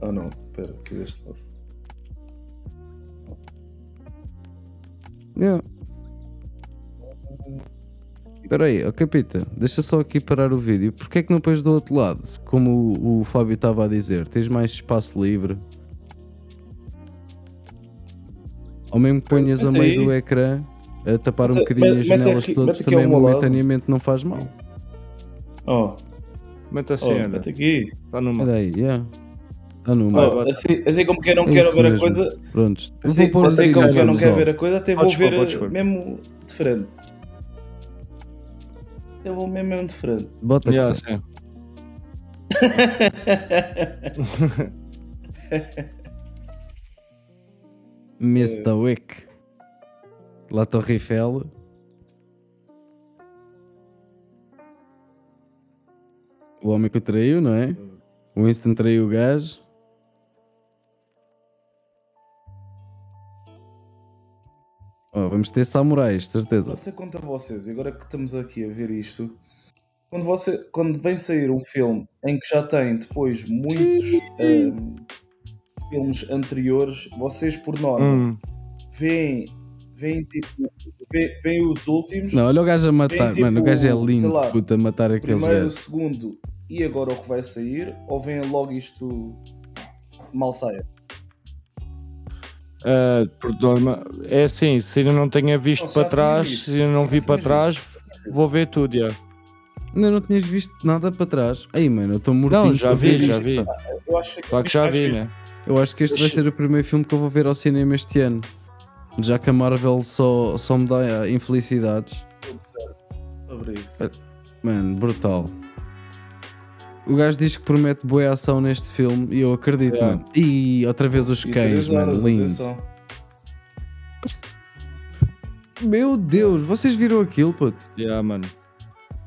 Ah não, espera, aqui deste lado. Yeah. Espera aí, ó capita, deixa só aqui parar o vídeo. Porquê é que não pões do outro lado? Como o, o Fábio estava a dizer, tens mais espaço livre. Ao mesmo que ponhas a meio aí. do ecrã a tapar um bocadinho mete as janelas aqui- todas, também momentaneamente não faz mal. Ó, Mete assim, olha. mete aqui. Está numa. Espera aí, yeah. Ah, Vai, mano. vai. Assim, assim como quem não É quer isso ver a mesmo. coisa, Prontos. Eu assim, assim como bocadinho quem não mais quer alto. ver a coisa, até vou ver pôr. mesmo diferente. Eu vou mesmo, mesmo diferente. Bota Yeah, aqui. sim. Mr. Wick. La Torre Eiffel. O homem que o traiu, não é? O Winston traiu o gajo. Oh, vamos ter samurais, certeza. Você conta a vocês, e agora que estamos aqui a ver isto, quando, você, quando vem sair um filme em que já tem depois muitos ahm, filmes anteriores, vocês por norma Hum, veem, veem, tipo, veem os últimos, Não, olha o gajo a matar. Tem, Mano, o gajo é tipo, lindo, sei lá, puta, a matar aqueles primeiro, o gajos. segundo e agora o que vai sair, ou veem logo isto mal saia? Ah, por norma, é assim, se ainda não tenha visto para trás, visto. se ainda não vi para trás, visto. vou ver tudo, já. Ainda não tinhas visto nada para trás. Aí, mano, eu estou mortinho. Não, já vi, já vi. pá. Eu acho que, Claro que já vi, né? Eu acho que este vai ser o primeiro filme que eu vou ver ao cinema este ano. Já que a Marvel só, só me dá infelicidades. Sobre isso. Mano, brutal. O gajo diz que promete boa ação neste filme e eu acredito, Yeah. mano. E outra vez os E cães, mano, lindo. Meu Deus, vocês viram aquilo, puto? Já, mano.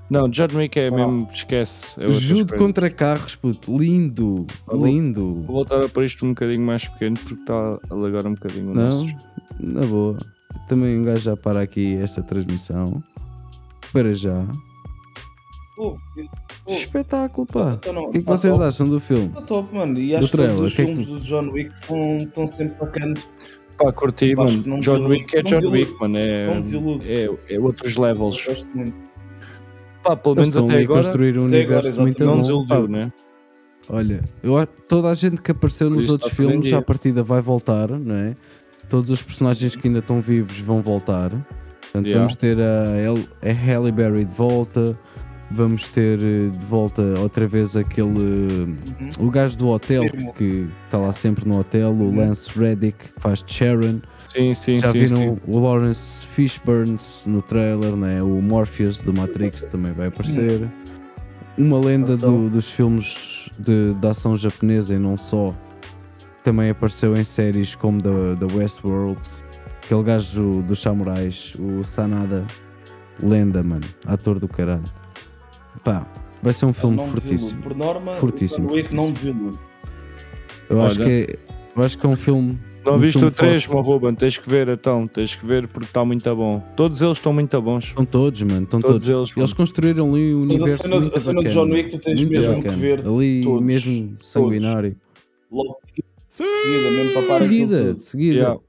Não, John Wick é mesmo, esquece. É Judo contra carros, puto. Lindo, bom. lindo. Vou voltar a pôr isto um bocadinho mais pequeno porque está a alagar um bocadinho o Não, nosso. na boa. Também um gajo já para aqui esta transmissão. Para já. Pô, isso- pô, Espetáculo, pá. então não- O que é que tá vocês top. acham do filme? Tá top, mano. E acho Do que todos trailer, os o que é que- filmes do John Wick são, estão sempre bacanas. Pá, curti, Acho mano. que não John desilude- Wick é não John. Wick, mano. É, é, é outros Eu levels. gosto muito. Pá, pelo menos até agora construir um até agora, universo muito não bom. desiludiu, Pá, né? Olha, eu, acho que toda a gente que apareceu nos outros em filmes à partida vai voltar, não é? Todos os personagens que ainda estão vivos vão voltar. Portanto, Yeah. vamos ter a, El- a Halle Berry de volta. Vamos ter eh, de volta outra vez aquele. Uhum. O gajo do hotel que está lá sempre no hotel, o Uhum. Lance Reddick, que faz de Sharon. Sim, sim, Já sim. viram sim. o Lawrence Fishburne no trailer, né? o Morpheus do Matrix também vai aparecer. Uma lenda do- dos filmes de, de ação japonesa e não só. Também apareceu em séries como da, da Westworld. Aquele gajo do- dos samurais, o Sanada. Lenda, mano. Ator do caralho. Pá, vai ser um filme Não fortíssimo. desilude. Por norma, Fortíssimo, o Wick não desilude. Eu acho, que é, eu acho que é um filme. Não um viste filme o 3, forte. meu Ruben? Tens que ver então, tens que ver porque está muito bom. Todos eles estão muito bons. Estão todos, mano. Estão Todos todos. eles. Eles construíram ali um Mas a universo cena, muito a cena bacana. John Wick tu tens mesmo bacana. que ver ali todos, mesmo sanguinário. logo de seguida, seguida, mesmo para parar Seguida, aquilo tudo. seguida. Yeah.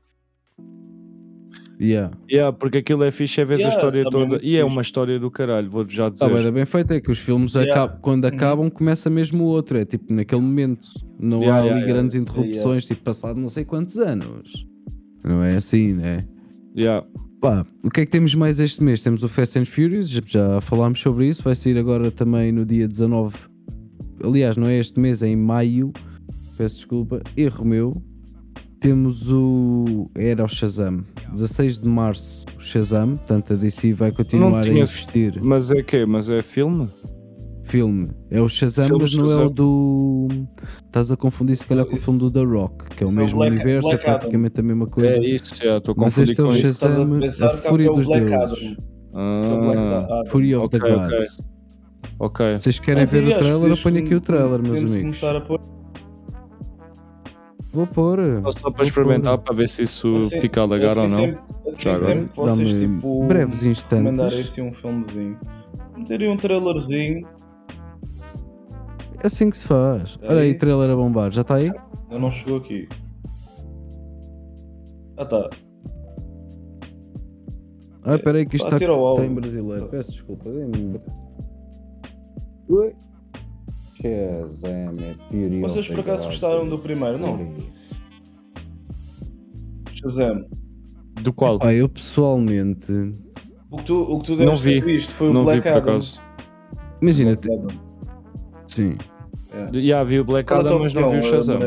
Yeah. Yeah, porque aquilo é fixe, é ver a Yeah, história também é toda. E é uma história do caralho, vou-te já dizer. Está bem, bem feito, é que os filmes Yeah. acabam, quando acabam começa mesmo o outro, é tipo naquele momento, não Yeah, há ali yeah, yeah. grandes interrupções, tipo passado não sei quantos anos. Não é assim, né? Yeah. Pá, o que é que temos mais este mês? Temos o Fast and Furious, já- já falámos sobre isso, vai sair agora também no dia 19. Aliás, não é este mês, é em maio. Peço desculpa, erro meu. Temos o. Era o Shazam, 16 de março, o Shazam. Portanto, a DC vai continuar a investir. Mas é quê? Mas é filme? Filme. É o Shazam, Filme mas não é Shazam. o do. Estás a confundir se calhar com o filme do The Rock, que é o Isso é o mesmo Black- universo, Black é praticamente a mesma coisa. É isso, já estou a Mas confundir este é o a Shazam, a que fúria é o dos Black deuses. Adam. É Ah, Adam. Fury of the Ok, ok. Gods. ok. Vocês querem ver o trailer? Apanho aqui o trailer, meus amigos. começar a pôr. Vou pôr. Só, só Vou para experimentar, pôr. para ver se isso Assim- fica legal assim ou não. Sempre, assim Já agora. sempre que vocês tipo, breves instantes. recomendarem assim um filmezinho, meterem um trailerzinho. É assim que se faz. Olha aí, Aí. trailer a bombar. Já está aí? Eu não chegou aqui. Ah tá. Ah, espera aí que isto está, está em brasileiro. Peço desculpa. Shazam, é Fury Vocês por acaso gostaram do primeiro, não? Shazam. Do qual? Pá, eu pessoalmente. O que tu, o que tu Não vi. visto foi o Não vi Black por Adam. acaso. Imagina, Black Adam. sim. Já vi o Black é Adam, mas não vi o Shazam.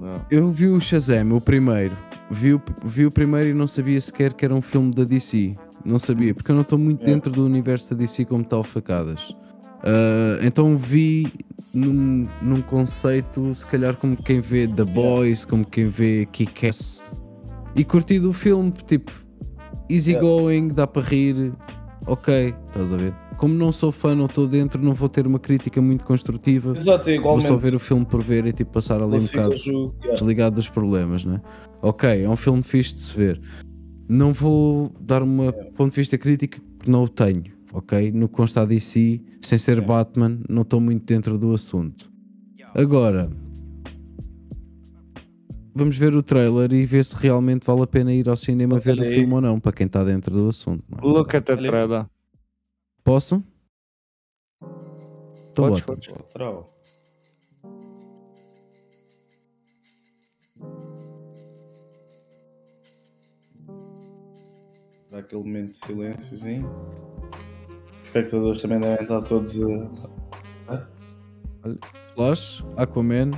Não. Eu vi o Shazam, o primeiro. Vi o, vi o primeiro e não sabia sequer que era um filme da DC. Não sabia, porque eu não estou muito É. dentro do universo da DC como tal facadas. Ah, então vi num, num conceito, se calhar como quem vê The Boys, como quem vê Kick-Ass. E curti do filme, tipo, easy going, dá para rir, ok, estás a ver? Como não sou fã, não estou dentro, não vou ter uma crítica muito construtiva. Exato, é Vou igualmente. só ver o filme por ver e tipo passar ali um bocado o jogo, yeah. desligado dos problemas, né? Ok, é um filme fixe de se ver. Não vou dar uma ponto de vista crítico porque não o tenho, ok? No que consta a DC, sem ser É. Batman, não estou muito dentro do assunto. Agora, vamos ver o trailer e ver se realmente vale a pena ir ao cinema Olha ver o aí. filme ou não, para quem está dentro do assunto. não é? Look at the trailer. Posso? Então Podes, podes. Dá aquele momento de silênciozinho. Os espectadores também devem estar todos a. Flash, Aquaman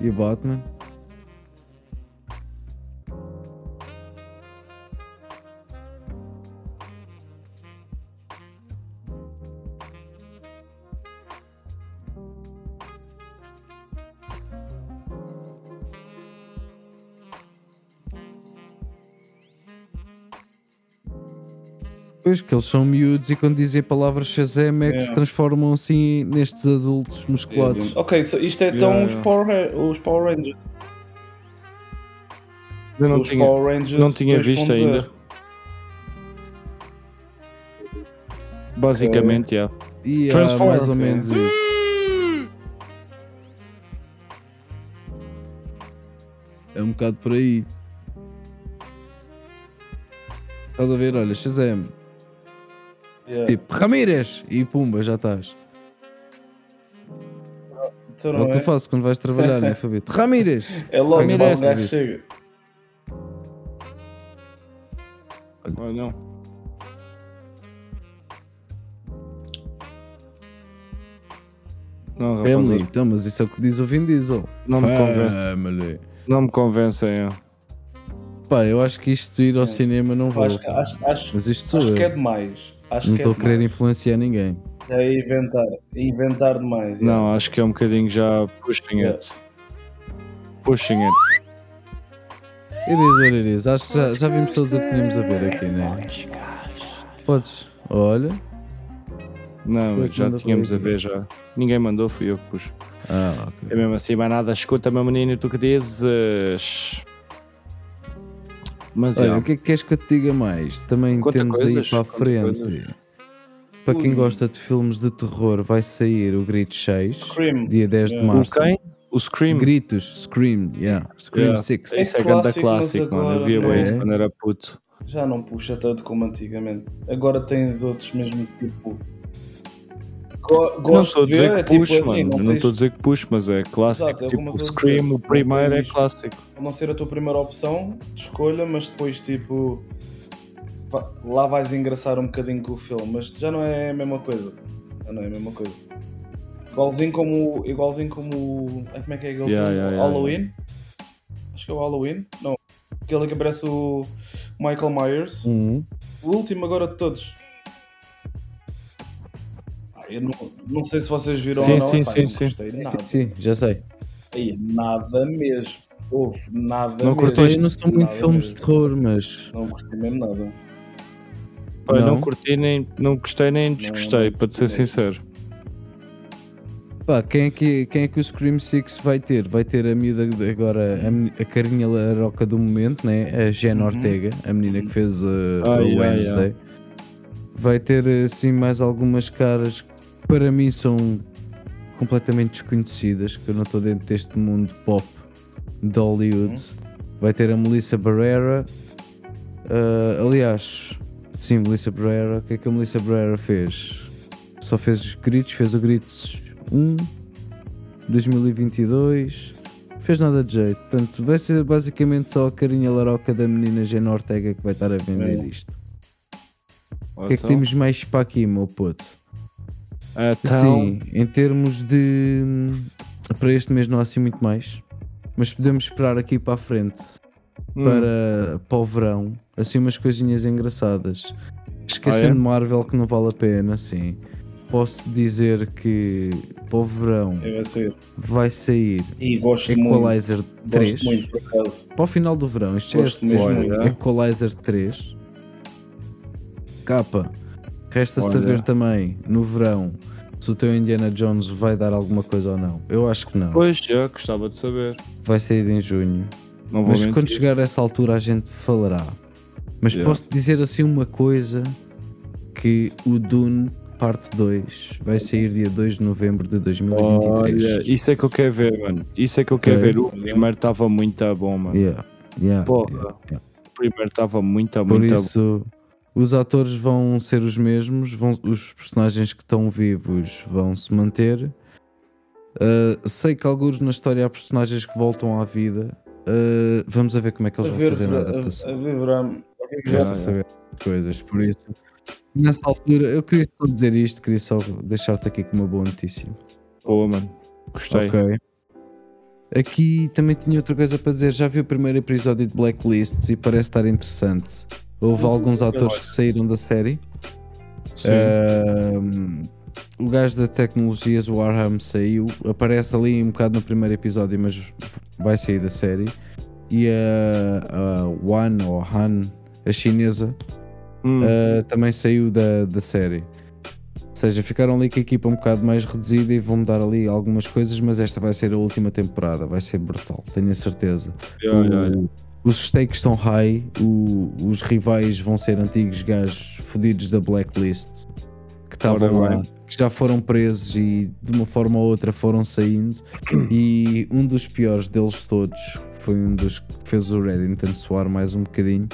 e o Batman. Pois que eles são miúdos e quando dizem a palavra Shazam é que É. se transformam assim nestes adultos musculados. Ok, so isto é então Yeah, os, yeah. Power, os Power Rangers. Eu não os tinha, Power Rangers não tinha visto 2.0. ainda. Basicamente, já. Há Transform, mais ou é. menos isso. É um bocado por aí. Estás a ver? Olha, Shazam. Yeah. Tipo, Ramírez! E pumba, já estás. Então É o que tu é? fazes quando vais trabalhar, né, Fabito? Ramírez! É logo que o gajo chega. Olha, não. Não, Family. Então, mas isso é o que diz o Vin Diesel. Não me convence. Não me convencem. é. Pá, eu acho que isto de ir ao cinema não vou. Acho, acho, acho, Mas isto acho eu. que é demais. Acho Não que estou é a querer influenciar ninguém. É inventar, é inventar demais. yeah. Não, acho que é um bocadinho já pushing it. Pushing it. It is what it is. Acho que já, já vimos todos o que tínhamos a ver aqui, né? Podes. Olha. Não, já tínhamos a ver já. Ninguém mandou, fui eu que pus. Ah, ok. É mesmo assim, mais nada. Escuta, meu menino, tu que dizes. Mas Olha, já. o que é que queres que eu te diga mais? Também Conta temos coisas, aí para a frente. coisas. Para quem Ui. gosta de filmes de terror, vai sair o Grito 6, Scream. dia 10 de Yeah. O março. quem? O Scream. Gritos, Scream, yeah. Scream Yeah. 6. Isso é É grande clássico, mano. Eu via bem isso É. quando era puto. Já não puxa tanto como antigamente. Agora tens outros mesmo tipo. Go- não Gosto estou a dizer que é tipo puxo, assim, mano. não estou a dizer que puxo, mas é clássico. Exato, é tipo, o Scream, o primeiro é clássico. a não ser a tua primeira opção de escolha, mas depois tipo lá vais engraçar um bocadinho com o filme, mas já não é a mesma coisa. Já não é a mesma coisa. Igualzinho como igualzinho como como é que é aquele Yeah, yeah, yeah, Halloween? Acho que é o Halloween? Não. Aquele que aparece o Michael Myers. Uhum. O último agora de todos. Eu não, não sei se vocês viram Sim, ou não, sim, epá, sim, não sim. gostei Sim, nada. sim, sim, já sei. Aí, nada mesmo. Houve nada Não mesmo. eu não sou muito filmes de mesmo. terror, mas. Não curti mesmo nada. Pá, não. Não? curti nem, não gostei nem desgostei, para te ser sincero. Pá, quem é, que, quem é que o Scream Six vai ter? Vai ter a miúda de agora, a, a carinha laroca do momento, né? a Jen Uhum. Ortega, a menina que fez uh, yeah, Wednesday. Vai ter assim mais algumas caras para mim são completamente desconhecidas, que eu não estou dentro deste mundo pop de Hollywood. Uhum. Vai ter a Melissa Barrera. Uh, aliás, sim, Melissa Barrera. O que é que a Melissa Barrera fez? Só fez os gritos, fez o Gritos 1, 2022. Fez nada de jeito. Portanto, vai ser basicamente só a carinha laroca da menina Gena Ortega que vai estar a vender É. isto. O que é que Então, temos mais para aqui, meu puto? Então, Sim, em termos de. Para este mês não há assim muito mais. Mas podemos esperar aqui para a frente hum, para, para o verão. Assim umas coisinhas engraçadas. Esquecendo Ah, é? Marvel que não vale a pena, sim. Posso dizer que para o verão É, vai sair E gosto muito. Equalizer 3. Gosto muito, por acaso. Para o final do verão, isto é Gosto mesmo spoiler. muito. Equalizer 3. Capa. Resta Olha. saber também, no verão, se o teu Indiana Jones vai dar alguma coisa ou não. Eu acho que não. Pois, já gostava de saber. Vai sair em junho. Não vou Mas mentir. quando chegar a essa altura a gente falará. Mas Yeah. posso dizer assim uma coisa que o Dune parte 2 vai sair dia 2 de novembro de 2023. Olha, isso é que eu quero ver, mano. Isso é que eu quero Ok. ver. O primeiro estava muito bom, mano. Yeah, yeah, Porra. yeah. O primeiro estava muito, Por muito bom. Os atores vão ser os mesmos, vão, os personagens que estão vivos vão se manter. Uh, sei que alguns na história há personagens que voltam à vida. Uh, vamos a ver como é que eles A vão ver, fazer na a, adaptação. a a ver, Já verá- se saber coisas, por isso. Nessa altura, eu queria só dizer isto, queria só deixar-te aqui com uma boa notícia. Boa, mano. Gostei. Ok. Aqui também tinha outra coisa para dizer. Já vi o primeiro episódio de Blacklists e parece estar interessante. Houve alguns atores que saíram da série. Ahm, o gajo da tecnologias, o Arham, saiu. Aparece ali um bocado no primeiro episódio, mas vai sair da série. E a, a Wan ou Han, a chinesa, Hum, Uh, também saiu da, da série. Ou seja, ficaram ali com a equipa um bocado mais reduzida e vão mudar ali algumas coisas, mas esta vai ser a última temporada, vai ser brutal, tenho a certeza. yeah, yeah, yeah. Os stakes estão high, o- os rivais vão ser antigos gajos fodidos da blacklist que estavam lá, bem. que já foram presos e de uma forma ou outra foram saindo. e um dos piores deles todos foi um dos que fez o Reddington soar mais um bocadinho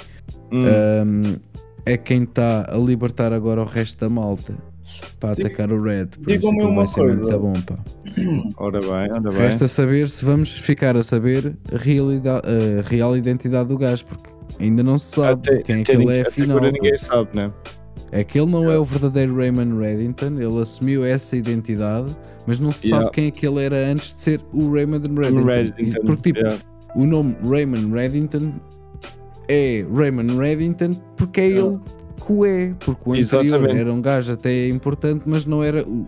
Hum, um, é quem está a libertar agora o resto da malta para atacar o Red. Por isso digam-me aquilo uma vai ser coisa. muito bom, pá. ora bem, ora bem. Resta saber se vamos ficar a saber a, a real identidade do gajo, porque ainda não se sabe Até- quem é que até ele ninguém- é até afinal. agora ninguém sabe, né? É que ele não é o verdadeiro Raymond Reddington, ele assumiu essa identidade, mas não se Yeah. sabe quem é que ele era antes de ser o Raymond Reddington. Reddington, Porque tipo, yeah. o nome Raymond Reddington é Raymond Reddington porque é ele que o é. Porque o anterior Exatamente. era um gajo até importante, mas não era o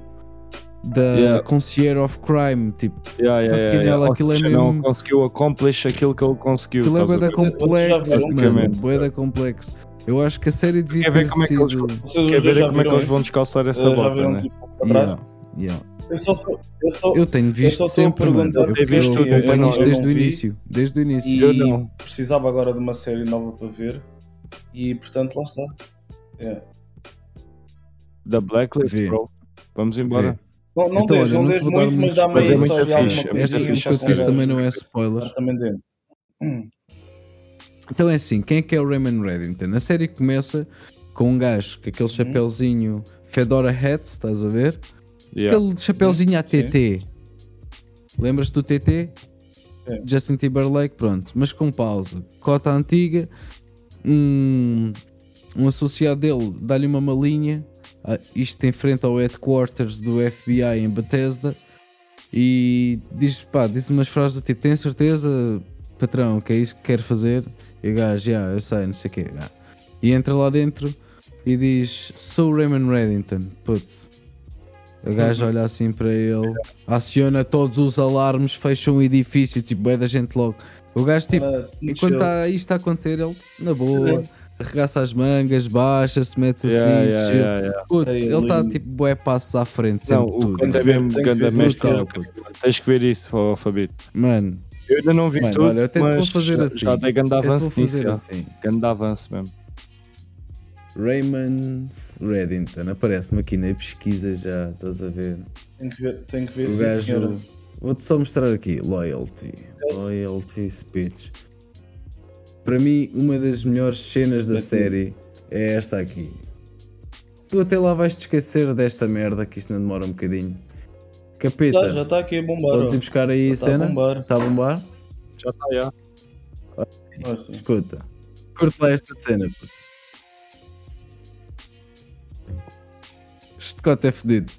da Yeah. Concierge of Crime. Tipo, Yeah, yeah, yeah, Afinal, yeah. Aquilo é mesmo- não conseguiu accomplish aquilo que ele conseguiu. aquilo é estás a bué da ver? Vocês- vocês já complexo, mano. Basicamente. Bué da complexo. Eu acho que a série devia Quer ver ter como é que eles- sido... Vocês Quer ver como é que eles vão descalçar essa Já bota, viram né? tipo? Yeah, yeah. Eu só tô- eu só Eu tenho visto a sempre, mano. perguntar Eu, porque eu eu eu não- isto eu desde o início. Desde o início. e Eu não. precisava agora de uma série nova para ver e portanto lá está. É. Da Blacklist, Vê. bro. Vamos embora. Vê. Não, não Então, deixe, olha, não não vou dar muito, mas dá-me Mas é muito fixe, é muito Esta coisinha fixe, que eu sério. também não é spoilers. Também. Hum. Então é assim, quem é que é o Raymond Reddington? A série começa com um gajo com aquele chapéuzinho Fedora Hat, estás a ver? Yeah. Aquele chapéuzinho ATT. Lembras-te do TT? Sim. Justin Timberlake, pronto, mas com pausa. Cota antiga, um, um associado dele dá-lhe uma malinha, ah, isto em frente ao headquarters do FBI em Bethesda, e diz, pá, diz umas frases do tipo: Tem certeza, patrão, que é isso que quer fazer? E o gajo, já, eu sei, não sei o quê. já." E entra lá dentro e diz: Sou o Raymond Reddington, puto. O gajo olha assim para ele, aciona todos os alarmes, fecha um edifício, tipo, é da gente logo. O gajo, tipo, Ah, enquanto está isto a acontecer, ele, na boa, arregaça as mangas, baixa-se, mete-se assim, Yeah, yeah, chill. yeah, yeah. Puto, Ei, ele está tipo, bué passos à frente, Não, sempre o tudo. conto é mesmo tem que ganda mestre. brutal, Tens que ver isso, ó, Fabito. Mano, Eu ainda não vi Mano, tudo, olha, eu mas fazer já, assim. já dei avanço nisso. fazer já. assim. Grande avanço mesmo. Raymond Reddington, aparece-me aqui na pesquisa já, estás a ver? Tem que ver, tem que ver O gajo. Vou-te só mostrar aqui. Loyalty. Loyalty speech. Para mim, uma das melhores cenas da Daqui. série é esta aqui. Tu até lá vais te esquecer desta merda que isto não demora um bocadinho. Capeta, Já, está aqui a bombar. podes ir buscar aí Já a tá a cena? bombar. Está a bombar? Já está, já. Ah. Escuta. Curte lá esta cena. puto. Este cote é fedido.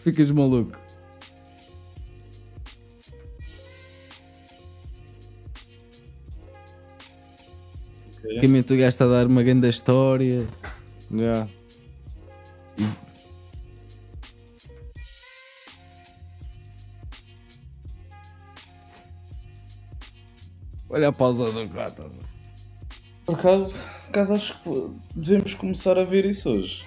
Ficas maluco. Basicamente o gajo está a dar uma grande história. Yeah. Olha a pausa do gato. Por acaso, por acaso acho que devemos começar a ver isso hoje.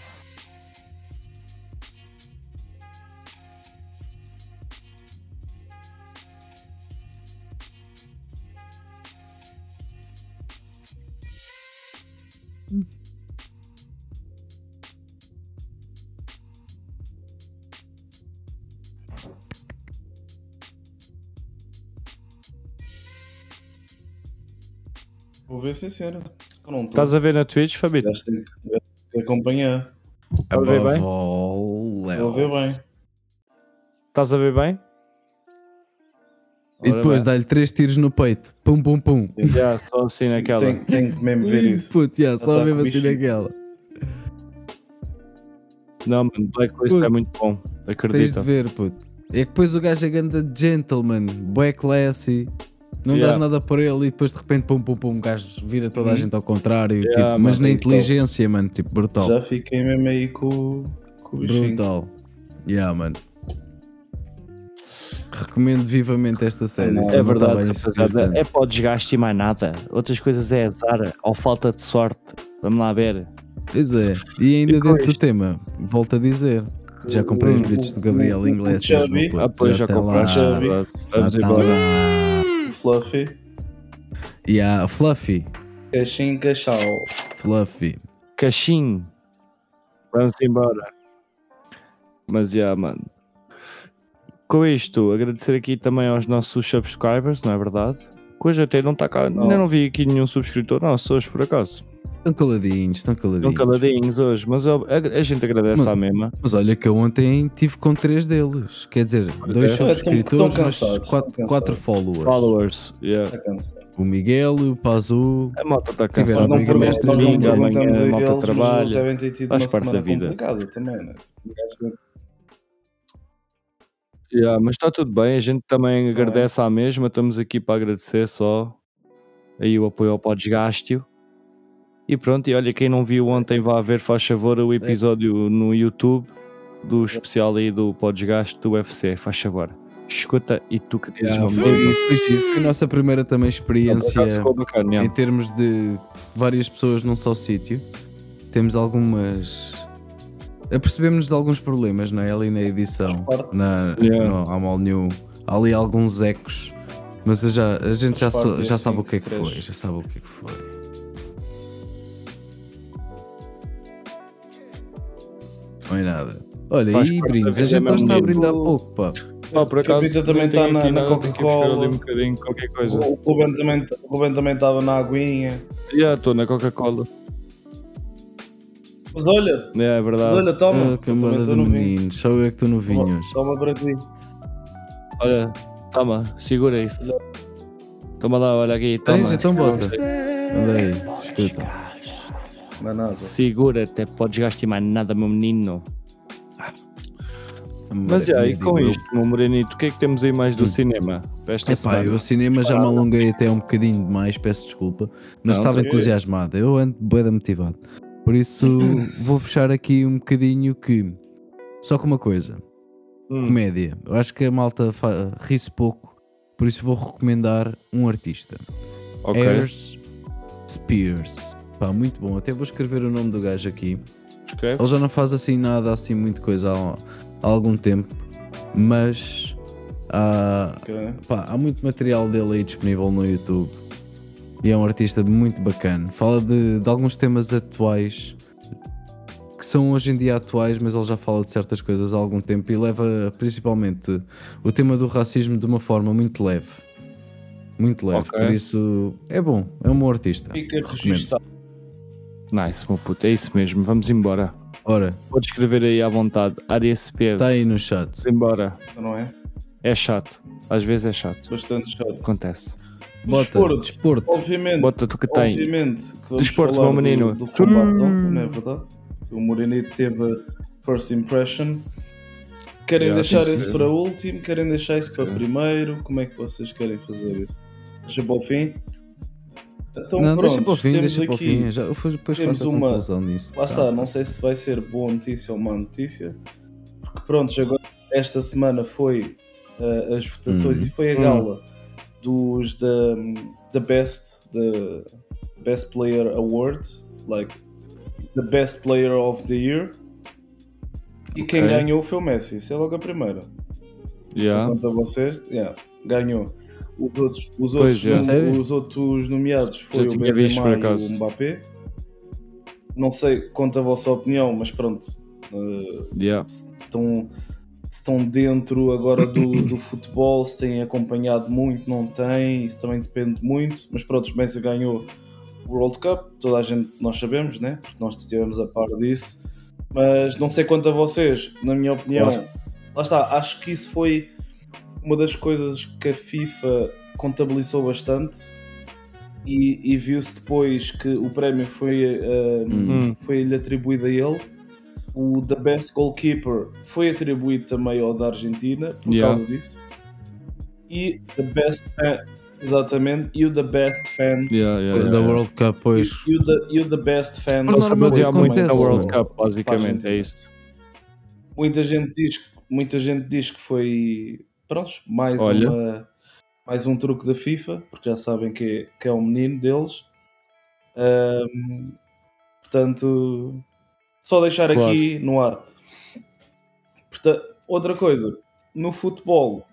Vou ver não estou. Estás a ver na Twitch, Fabito? Gajo tem que- gajo tem que acompanhar. a ver bem? all Vou ver bem. Estás a ver bem? E depois dá-lhe três tiros no peito. Pum, pum, pum. Já, só assim naquela. Tenho, tenho que mesmo ver isso. puto, yeah, Já só tá mesmo assim naquela. Não, mano, Blacklist Puto. é muito bom. Tens de ver, puto. É que depois o gajo é ganda gentleman, bué classy. Não Yeah. dás nada por ele e depois de repente pum pum pum, gajo vira toda a gente ao contrário. Yeah, tipo, mas mano, na inteligência, mano, tipo, brutal. Já fiquei mesmo aí com, com o bichinho. Brutal. Yeah, mano. Recomendo vivamente esta série. não, É verdade, rapaziada. É para o desgaste e mais nada. Outras coisas é azar ou falta de sorte. Vamos lá ver. Pois é. E ainda E dentro do tema, volto a dizer. Já comprei os O- bilhetes do Gabriel o- o Inglês. Ah, pois já, lá- compraste. já vi. já Fluffy. E a Fluffy. Caixinho, caixal. Fluffy. Cachim. Vamos embora. Mas já, mano. Com isto, agradecer aqui também aos nossos subscribers, não é verdade? Hoje até não está cá. Não. Ainda não vi aqui nenhum subscritor nosso hoje, por acaso. Estão caladinhos, estão caladinhos. Estão caladinhos hoje, mas eu- a, a gente agradece Mano, à mesma. Mas olha que eu ontem tive com três deles. Quer dizer, dois é. subscritores, Estão mas cansados, quatro, quatro followers. Followers. Yeah. Está cansado. O Miguel, o Pazu. A malta está cansada. não não, mestre não Amigo, perguntamos amanhã a a malta eles, mas eles trabalha. devem ter tido Faz uma parte da semana vida. complicada também, né? O gajo- Yeah, mas está tudo bem, a gente também agradece à mesma, estamos aqui para agradecer só aí o apoio ao Podesgástio. E pronto, e olha, quem não viu ontem vá ver, faz favor, o episódio no YouTube do especial aí do Podesgasto do UFC, faz favor. Escuta e tu que dizes Yeah, uma foi, foi, giro. Foi a nossa primeira também experiência Ficou bacana, em termos de várias pessoas num só sítio. Temos algumas. Apercebemos de alguns problemas não é? ali na edição. Na, Yeah. no, há mal nenhum. Há ali alguns ecos. Mas já, a gente já, so- já sabe o que é que 23. foi. Já sabe o que é que foi. Não é nada. Olha, Faz e brindes, a gente está a brindar pouco, pá. Ah, por acaso, Capita também está na- na Coca-Cola. um bocadinho, qualquer coisa. O o Ruben também o Ruben também estava na aguinha. Já estou na Coca-Cola. Mas olha, É, é mas verdade. olha, toma. Ah, camada de meninos. Só eu é que estou no vinho Toma, toma para ti. Olha, toma, segura isso. Toma lá, olha aqui, toma. Tens? Então bota. Anda aí, escuta. Não é nada. Segura-te, podes gastar mais nada, meu menino. Mas Maravilha, já, e com isto, meu morenito, o que é que temos aí mais do Hum. cinema? Esta Epá, semana? eu o cinema já me alonguei até um bocadinho demais, peço desculpa, mas estava tá- entusiasmado. Eu ando da motivado. Por isso vou fechar aqui um bocadinho que só com uma coisa. Hum. Comédia. Eu acho que a malta ri-se pouco, por isso vou recomendar um artista. Ok. Ayers Spears. Pá, muito bom. Até vou escrever o nome do gajo aqui. Escreve. Ele já não faz assim nada, assim, muito coisa há, há algum tempo, mas há, Ok. pá, há muito material dele aí disponível no YouTube e é um artista muito bacana. Fala de, de alguns temas atuais que são hoje em dia atuais, mas ele já fala de certas coisas há algum tempo e leva principalmente o tema do racismo de uma forma muito leve. Muito leve, Ok. por isso é bom, é um bom artista. Fica registado. Nice, meu puto. É isso mesmo. Vamos embora. Ora, Podes escrever aí à vontade. Área SPS. está aí no chat. Vamos embora. Não é? É chato. Às vezes é chato. Bastante chato. Acontece. Bota, Desporto. desporto. Obviamente. Bota tu que tem. Obviamente. que vamos Desporto, meu menino. Do, do combate ontem, não é verdade? O Morenito teve a first impression. Querem Yeah, deixar isso para último? Querem deixar isso para Sim. primeiro? Como é que vocês querem fazer isso? Deixa para o fim? Então, não, deixa pronto, para o fim, temos deixa para o aqui- fim. Já, depois temos faço uma- conclusão nisso. Lá Tá. está, não sei se vai ser boa notícia ou má notícia. Porque pronto, agora esta semana foi uh, as votações Uhum. e foi a gala dos da the best the best player award, like the best player of the year. E quem ganhou foi o Messi, isso é logo a primeira. Yeah. Quanto a vocês, yeah, ganhou. Os outros, os Pois, outros, é. Sério? os outros nomeados foi o visto, por Benzema e acaso. o Mbappé. Não sei quanto a vossa opinião, mas pronto. eh, Yeah. estão, estão dentro agora do, do futebol, se têm acompanhado muito, não têm, isso também depende muito. Mas pronto, o Messi ganhou o World Cup, toda a gente, nós sabemos, né? Porque nós estivemos a par disso. Mas não sei quanto a vocês, na minha opinião, Claro. lá está, acho que isso foi uma das coisas que a FIFA contabilizou bastante e, e viu-se depois que o prémio foi, eh, Hum. foi-lhe atribuído a ele. O The Best Goalkeeper foi atribuído também ao da Argentina por Yeah. causa disso. E The Best Fan, exatamente, e o The Best Fans Yeah, yeah, Da. World Cup, pois. e, o the, e o The Best Fans Mas normalmente muito acontece, World. Cup, basicamente. É isso. muita gente diz muita gente diz que foi pronto, mais Olha. uma mais um truque da FIFA porque já sabem que é, que é o menino deles Ahm, portanto só deixar Claro. aqui no ar Porta- outra coisa no futebol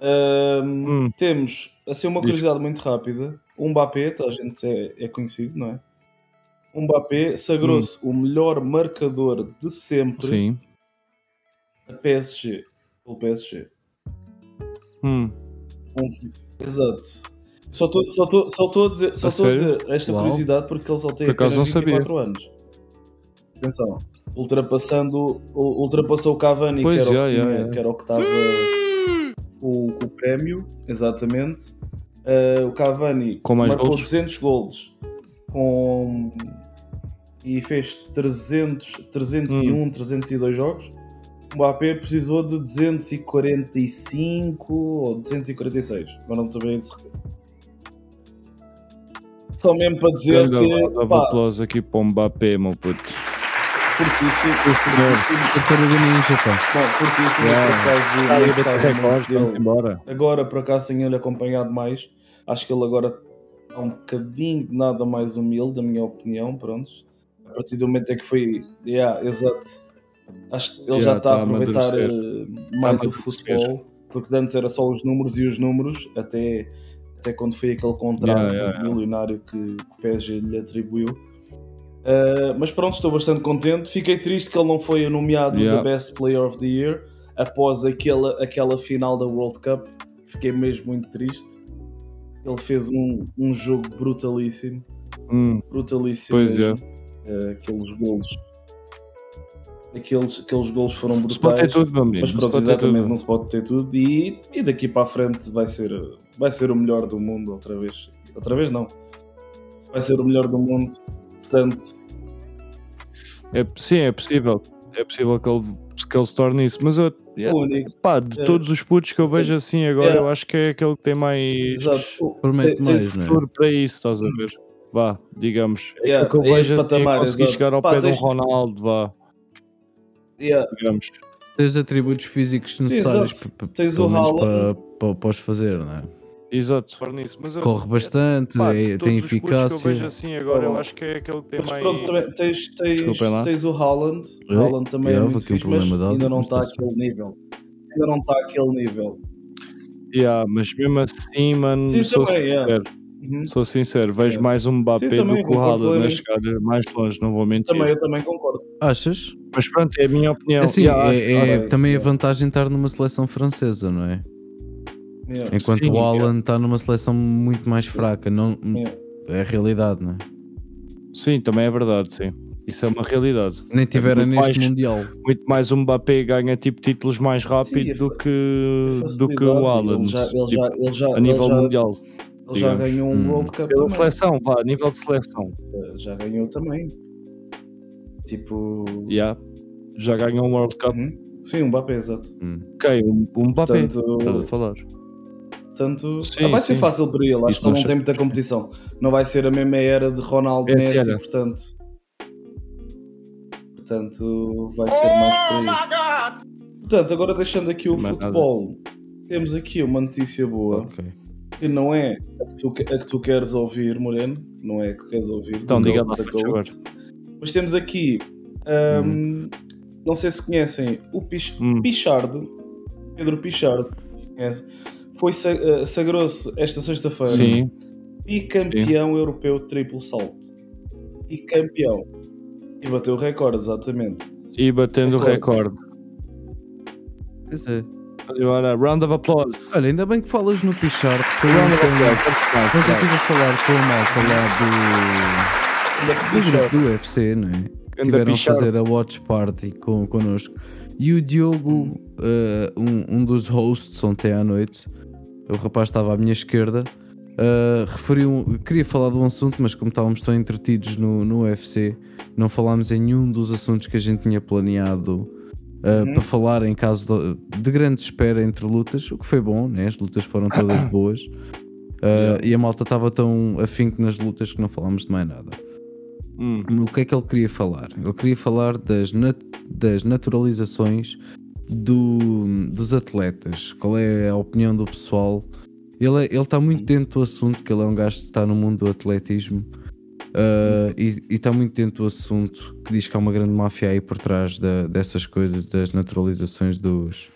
ahm, Hum. temos assim uma curiosidade muito rápida o Mbappé, a gente é, é conhecido não é? o Mbappé sagrou-se o melhor marcador de sempre Sim. a PSG. Pelo PSG. Hum. Um- Exato. Só estou só tô, só tô a dizer, só A dizer esta Uau. curiosidade porque ele só tem Por apenas não 24 anos. Atenção. Ultrapassando, ultrapassou o Cavani, Pois, que, era o já, que já, tinha- já. que era o que estava com, com o prémio, exatamente. Ah, o Cavani Com mais marcou golos? 200 golos com... e fez 300, 301, Hum. 302 jogos. O Mbappé precisou de 245 ou 246. Agora não estou bem. Só mesmo para dizer Grande que applause aqui para o Mbappé, meu puto. Fortíssimo, fortíssimo, Tartaruga Ninja, pá. Bom, fortíssimo, Yeah. por acaso dele. vamos embora. Agora, por acaso, tenho-lhe acompanhado mais. Acho que ele agora é um bocadinho de nada mais humilde, na minha opinião. Pronto. A partir do momento em que foi. Yeah, exato. Acho que ele Yeah, já está tá a aproveitar eh, mais Tá a o amadurecer. futebol. Porque antes era só os números e os números, até, até quando foi aquele contrato Yeah, yeah, yeah. milionário que, que o PSG lhe atribuiu. Uh, mas pronto, estou bastante contente. Fiquei triste que ele não foi nomeado Yeah. the Best Player of the Year após aquela, aquela final da World Cup. Fiquei mesmo muito triste. Ele fez um, um jogo brutalíssimo. Hum, Brutalíssimo. Pois é. mesmo. Uh, aqueles golos. Aqueles, aqueles golos foram se pode ter brutais. tudo, meu menino. Mas pronto, exatamente, tudo. não se pode ter tudo. E, e daqui para a frente vai ser, vai ser o melhor do mundo outra vez. Outra vez não. Vai ser o melhor do mundo. Portanto, É, sim, é possível. É possível que ele, que ele se torne isso. Mas eu, é, o único. pá, de É. todos os putos que eu vejo assim agora, É. eu acho que é aquele que tem mais Exato. Promete Tem- mais, é? futuro para isso, estás a ver? vá, digamos. Yeah, o que eu é vejo assim, patamar, é conseguir chegar ao Pá, pé de um Ronaldo, vá, Yeah. digamos. Tens atributos físicos necessários exato. pa- pa- Tens pelo o menos Haaland. para, para, para os fazer, não é? Exato, nisso. Mas eu- Corre bastante, pá, é- todos tem os putos que eu eficácia. vejo assim agora, eu acho que é aquele que tem Mas mais. pronto, também tens, tens, Desculpem lá. tens o Haaland. O Haaland também é houve muito aqui um fixe, mas problema de ainda não mas está está-se àquele nível. Ainda não está àquele nível. Yeah, mas mesmo assim, mano, Sim, sou também, sincero. yeah. Uhum. Sou sincero, vejo Yeah. mais um Mbappé Sim, também do que o concordo Haaland a plenamente. chegar mais longe, não vou mentir. Também, eu também concordo. Achas? Mas pronto, é a minha opinião. Assim, Yeah, é, é acho- também a vantagem estar numa seleção francesa, não é? Yeah. Enquanto Sim, o Haaland está numa seleção muito mais fraca, não, Yeah. é a realidade, não é? Sim, também é verdade, sim. Isso é uma realidade. Nem tivera muito neste mais- Mundial. Muito mais um Mbappé ganha tipo títulos mais rápido Sim, a do fa- que, do que o Haaland. Ele já, ele tipo, já, ele já, a nível ele já, mundial. Ele já digamos. ganhou um Hum. World Cup Pela também. seleção, vá, a nível de seleção. Já ganhou também. Tipo. Yeah. Já ganhou um World Cup. Uhum. Sim, um Mbappé, exato. Hum. Ok, um, um Mbappé. Portanto, Estás a falar. Portanto, Sim, ah, vai ser sim. fácil para ele. Acho Isso que ele não não tem muita competição. Não vai ser a mesma era de Ronaldo Essa Messi, era. portanto. Portanto, vai ser mais por aí. Portanto, agora deixando aqui o Mais nada. futebol, temos aqui uma notícia boa Ok. que não é a que tu, a que tu queres ouvir, Moreno. Não é a que queres ouvir. Então, diga lá. Mas temos aqui. hum, Não sei se conhecem o Pich, Hum. Pichardo, Pedro Pichardo, conhece? Foi eh, sagrou-se esta sexta-feira Sim. bicampeão europeu de triplo salto. Bicampeão. E bateu o recorde, exatamente. E batendo o Recorde. recorde. Pois é. Olha, round of applause. Olha, ainda bem que falas no Pichard, porque eu ontem, estive a falar com a malta lá do, do grupo do UFC, não é? Tiveram a fazer a watch party com, connosco. E o Diogo, eh, um, um dos hosts ontem à noite, o rapaz estava à minha esquerda, eh, referiu, queria falar de um assunto, mas como estávamos tão entretidos no, no UFC, não falámos em nenhum dos assuntos que a gente tinha planeado eh, Uhum. para falar em caso de, de grande espera entre lutas, o que foi bom, né? as lutas foram todas boas. Eh, E a malta estava tão afinco nas lutas que não falámos de mais nada. Hum. O que é que ele queria falar? Ele queria falar das, nat- das naturalizações do- dos atletas. Qual é a opinião do pessoal? Ele, é- ele está muito dentro do assunto, que ele é um gajo que está no mundo do atletismo uh, e e está muito dentro do assunto que diz que há uma grande máfia aí por trás da- dessas coisas, das naturalizações dos,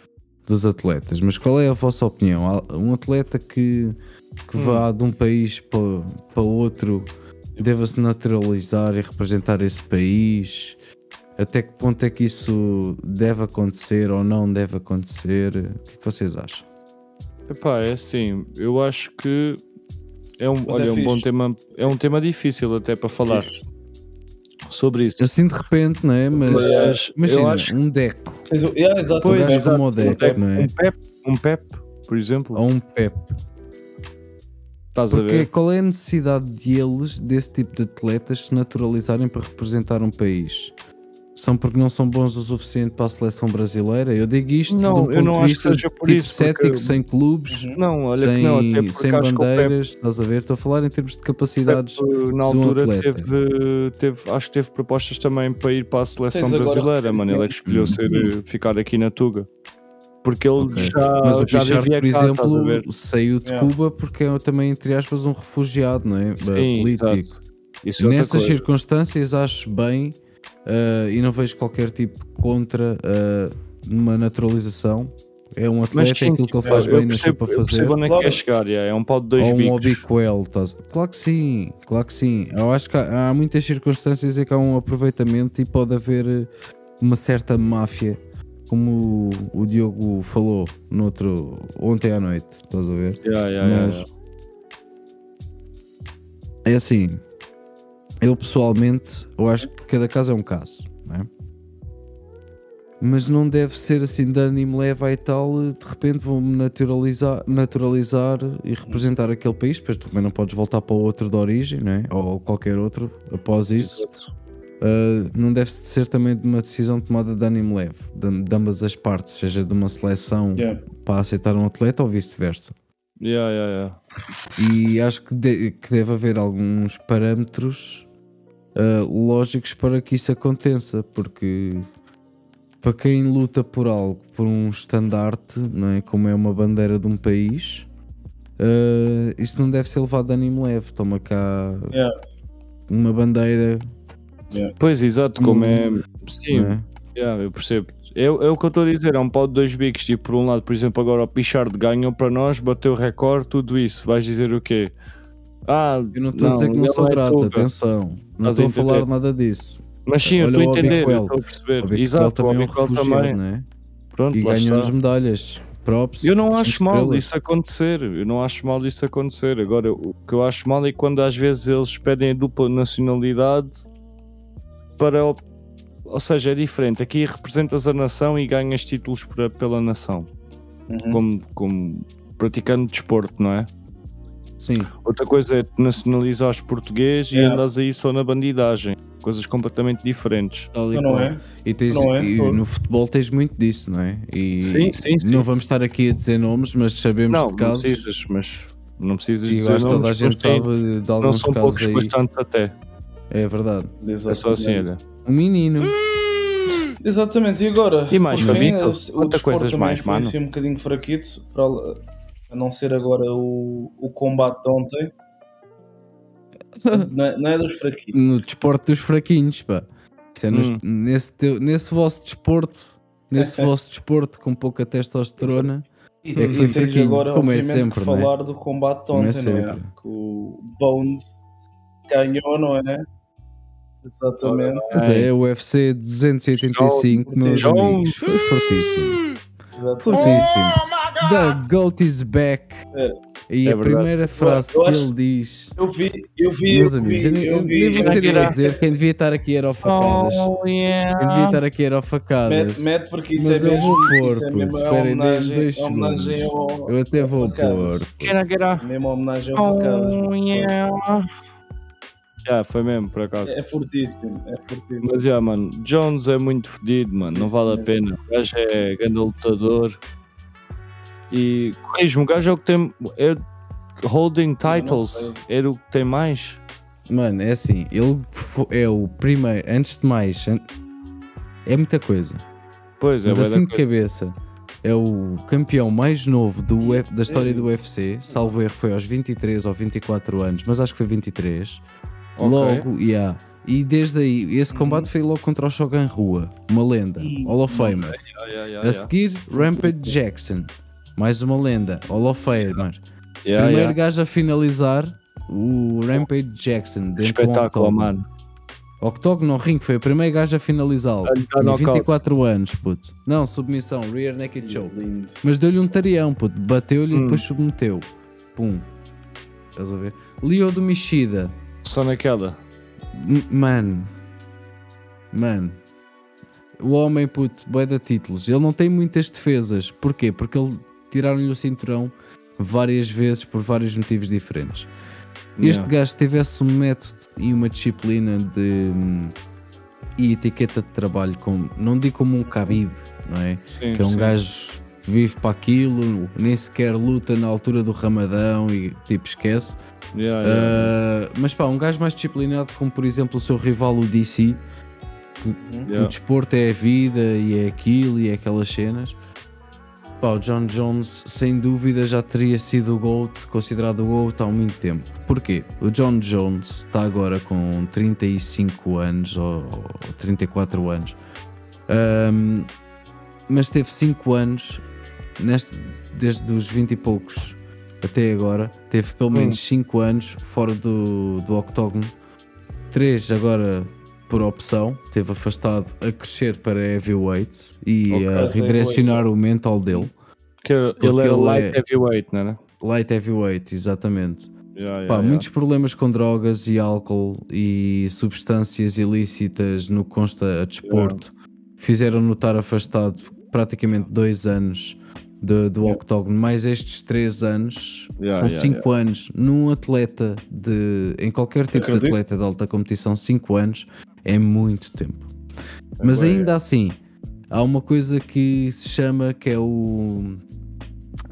dos atletas. Mas qual é a vossa opinião? Um atleta que, que vá de um país para, para outro deva-se naturalizar e representar esse país? Até que ponto é que isso deve acontecer ou não deve acontecer? O que é que vocês acham? Epá, é assim, eu acho que é um, Mas olha, é é um bom tema, é um tema difícil até para falar Fixe. sobre isso. Assim de repente, não é? Mas, Mas imagina, eu acho- um deco yeah, exato, Pois, o gajo- exato. como o deck, um Pep, não é? um Pep, um Pep, por exemplo, ou um Pep. estás a Porque ver? qual é a necessidade de eles, desse tipo de atletas, se naturalizarem para representar um país? São porque não são bons o suficiente para a seleção brasileira? Eu digo isto Não, de um eu ponto não de acho que vista seja por tipo isso, porque- cético, sem clubes, Uhum. Não, olha que sem, não, até porque sem acho que o Pep, bandeiras, estás a ver? Estou a falar em termos de capacidades. Pep, na de um altura atleta. teve, teve, acho que teve propostas também para ir para a seleção Tens agora brasileira, mano. Ele é que escolheu Hum. ser, eh, ficar aqui na Tuga. Porque ele Ok. já, Mas o já por cá, exemplo, saiu de Yeah. Cuba porque é também, entre aspas, um refugiado, não é? Sim, Político. exato. Isso é Nessas circunstâncias acho bem uh, e não vejo qualquer tipo contra uh, uma naturalização. É um atleta, sim, é aquilo que ele tipo, faz eu bem, nasceu para fazer. onde é que quer chegar, yeah, é um pau de dois Ou um bicos. Obiquel, estás- claro que sim, claro que sim. Eu acho que há, há muitas circunstâncias em que há um aproveitamento e pode haver uh, uma certa máfia, como o, o Diogo falou no outro, ontem à noite, estás a ver? Yeah, yeah, Mas yeah. é assim, eu pessoalmente, eu acho que cada caso é um caso, não é? Mas não deve ser assim de ânimo leva e tal, de repente vou-me naturalizar, naturalizar e representar aquele país, depois também não podes voltar para o outro de origem, não é? ou qualquer outro após isso. Uh, não deve ser também de uma decisão tomada de ânimo leve, de, de ambas as partes, seja de uma seleção Yeah. para aceitar um atleta ou vice-versa. Yeah, yeah, yeah. E acho que, de- que deve haver alguns parâmetros ah, lógicos para que isso aconteça, porque para quem luta por algo, por um estandarte, não é? como é uma bandeira de um país, ah, isto não deve ser levado de ânimo leve. Toma cá Yeah. uma bandeira, Pois, exato, como é. Sim, não é? yeah, eu percebo. É, é o que eu estou a dizer, é um pau de dois bicos. Tipo, por um lado, por exemplo, agora o Pichard ganhou para nós, bateu o recorde, tudo isso. Vais dizer o quê? Ah, Eu não estou a dizer que não sou é grato, atenção. Não estou a falar nada disso. Mas sim, eu estou a entender, estou a perceber. O Exato, também é o refugiado, também. não é? Pronto, E ganhou-nos está. medalhas. Props. Eu não acho mal estrelas. isso acontecer. Eu não acho mal isso acontecer. Agora, o que eu acho mal é quando às vezes eles pedem a dupla nacionalidade para. o- Ou seja, é diferente. Aqui representas a nação e ganhas títulos pela nação, Uhum. como, como praticando desporto, não é? Sim. Outra coisa é te nacionalizares português e Yeah. andas aí só na bandidagem. Coisas completamente diferentes. E Não, não é? E, tens- Não é, e no futebol tens muito disso, não é? E Sim, sim, sim. Não vamos estar aqui a dizer nomes, mas sabemos Não, de não casos. precisas, mas não precisas E dizer acho que toda a nomes, gente sabe de Não alguns são casos poucos, aí. bastantes até. É verdade. É só assim, Exatamente. olha. Um menino. Exatamente, e agora? E mais, Por fim, Fabito? o Conta desporto coisas mais, mano. assim um bocadinho fraquito, para, a não ser agora o, o combate de ontem. não, é, não é dos fraquitos. No desporto dos fraquinhos, pá. É nos- Hum. nesse, teu- nesse vosso desporto, nesse vosso desporto com pouca testosterona, E, É que e foi tens fraquinho, agora, como é sempre, é? falar do combate de Como é ontem, não é? sempre. Que o Bones ganhou, não é? Exatamente. mas é o UFC 285, meus amigos. Foi fortíssimo. exatamente. Fortíssimo. The GOAT is back. É. E É a verdade. primeira frase Eu que acho- ele diz. Eu vi, eu vi, Meus eu amigos, vi, eu, eu eu vi. nem vou ser eu a dizer, quem devia estar aqui era o facadas. Oh, Quem devia yeah. estar aqui era o Mete, facadas. mete porque isso Mas é eu mesmo, vou pôr, isso é mesmo é dê-me homenagem, dois é segundos. ao, Eu até vou pôr. Can I get a- Mesmo homenagem ao facadas. Oh, yeah. Já, foi mesmo, por acaso. É fortíssimo, é fortíssimo. Mas, já, mano, Jones é muito fedido, mano. Não vale a pena. O gajo é grande lutador. E, corrijo-me, o gajo é o que tem... É, holding titles. Era o que tem mais. Mano, é assim, ele é o primeiro, antes de mais, é muita coisa. Pois, é Mas assim de cabeça, é o campeão mais novo do Uf- da história do? UFC. Salvo erro, foi aos 23 ou 24 anos, mas acho que foi 23. Ok. Logo, yeah. E desde aí, esse combate foi logo contra o Shogun Rua, uma lenda, Hall of Famer. Yeah, yeah, yeah, A seguir, Rampage Jackson, mais uma lenda, Hall of Famer. Yeah, Primeiro yeah. gajo a finalizar o Rampage Jackson do Espetáculo, octógono. mano. Octógono ao ringue foi o primeiro gajo a finalizá-lo. Dar Tinha knockout. 24 anos, puto. Não, submissão, rear naked choke. Mas deu-lhe um tarião, puto. Bateu-lhe e Hum. depois submeteu. Pum. Estás a ver? Leo do Mishida. Só naquela. M- Mano. Mano. O homem, puto, bué de títulos. Ele não tem muitas defesas. Porquê? Porque ele tiraram-lhe o cinturão várias vezes por vários motivos diferentes. Este Yeah. gajo tivesse um método e uma disciplina de hum, e etiqueta de trabalho como não digo como um Khabib, não é? Sim, que é um sim. gajo que vive para aquilo, nem sequer luta na altura do Ramadão e tipo esquece. Yeah, yeah, Uh, mas pá, um gajo mais disciplinado como por exemplo o seu rival o DC, que o yeah. desporto é a vida e é aquilo e é aquelas cenas. Pá, o John Jones sem dúvida já teria sido o GOAT, considerado o GOAT há muito tempo. Porquê? O John Jones está agora com 35 anos ou, ou 34 anos. Um, mas teve 5 anos neste, desde os 20 e poucos até agora. Teve pelo menos 5 anos fora do, do octógono. 3 agora por opção, teve afastado a crescer para heavyweight e Ok. a redirecionar o mental dele. Que ele era ele light é- heavyweight, não era? Light heavyweight, exatamente. Yeah, yeah, Pá, yeah. muitos problemas com drogas e álcool e substâncias ilícitas no que consta a desporto fizeram-no estar afastado praticamente dois anos de- do octógono, mais estes três anos, Yeah, são yeah, cinco anos num atleta de em qualquer tipo de atleta de alta competição, cinco anos é muito tempo. Mas bué, ainda assim, há uma coisa que se chama que é o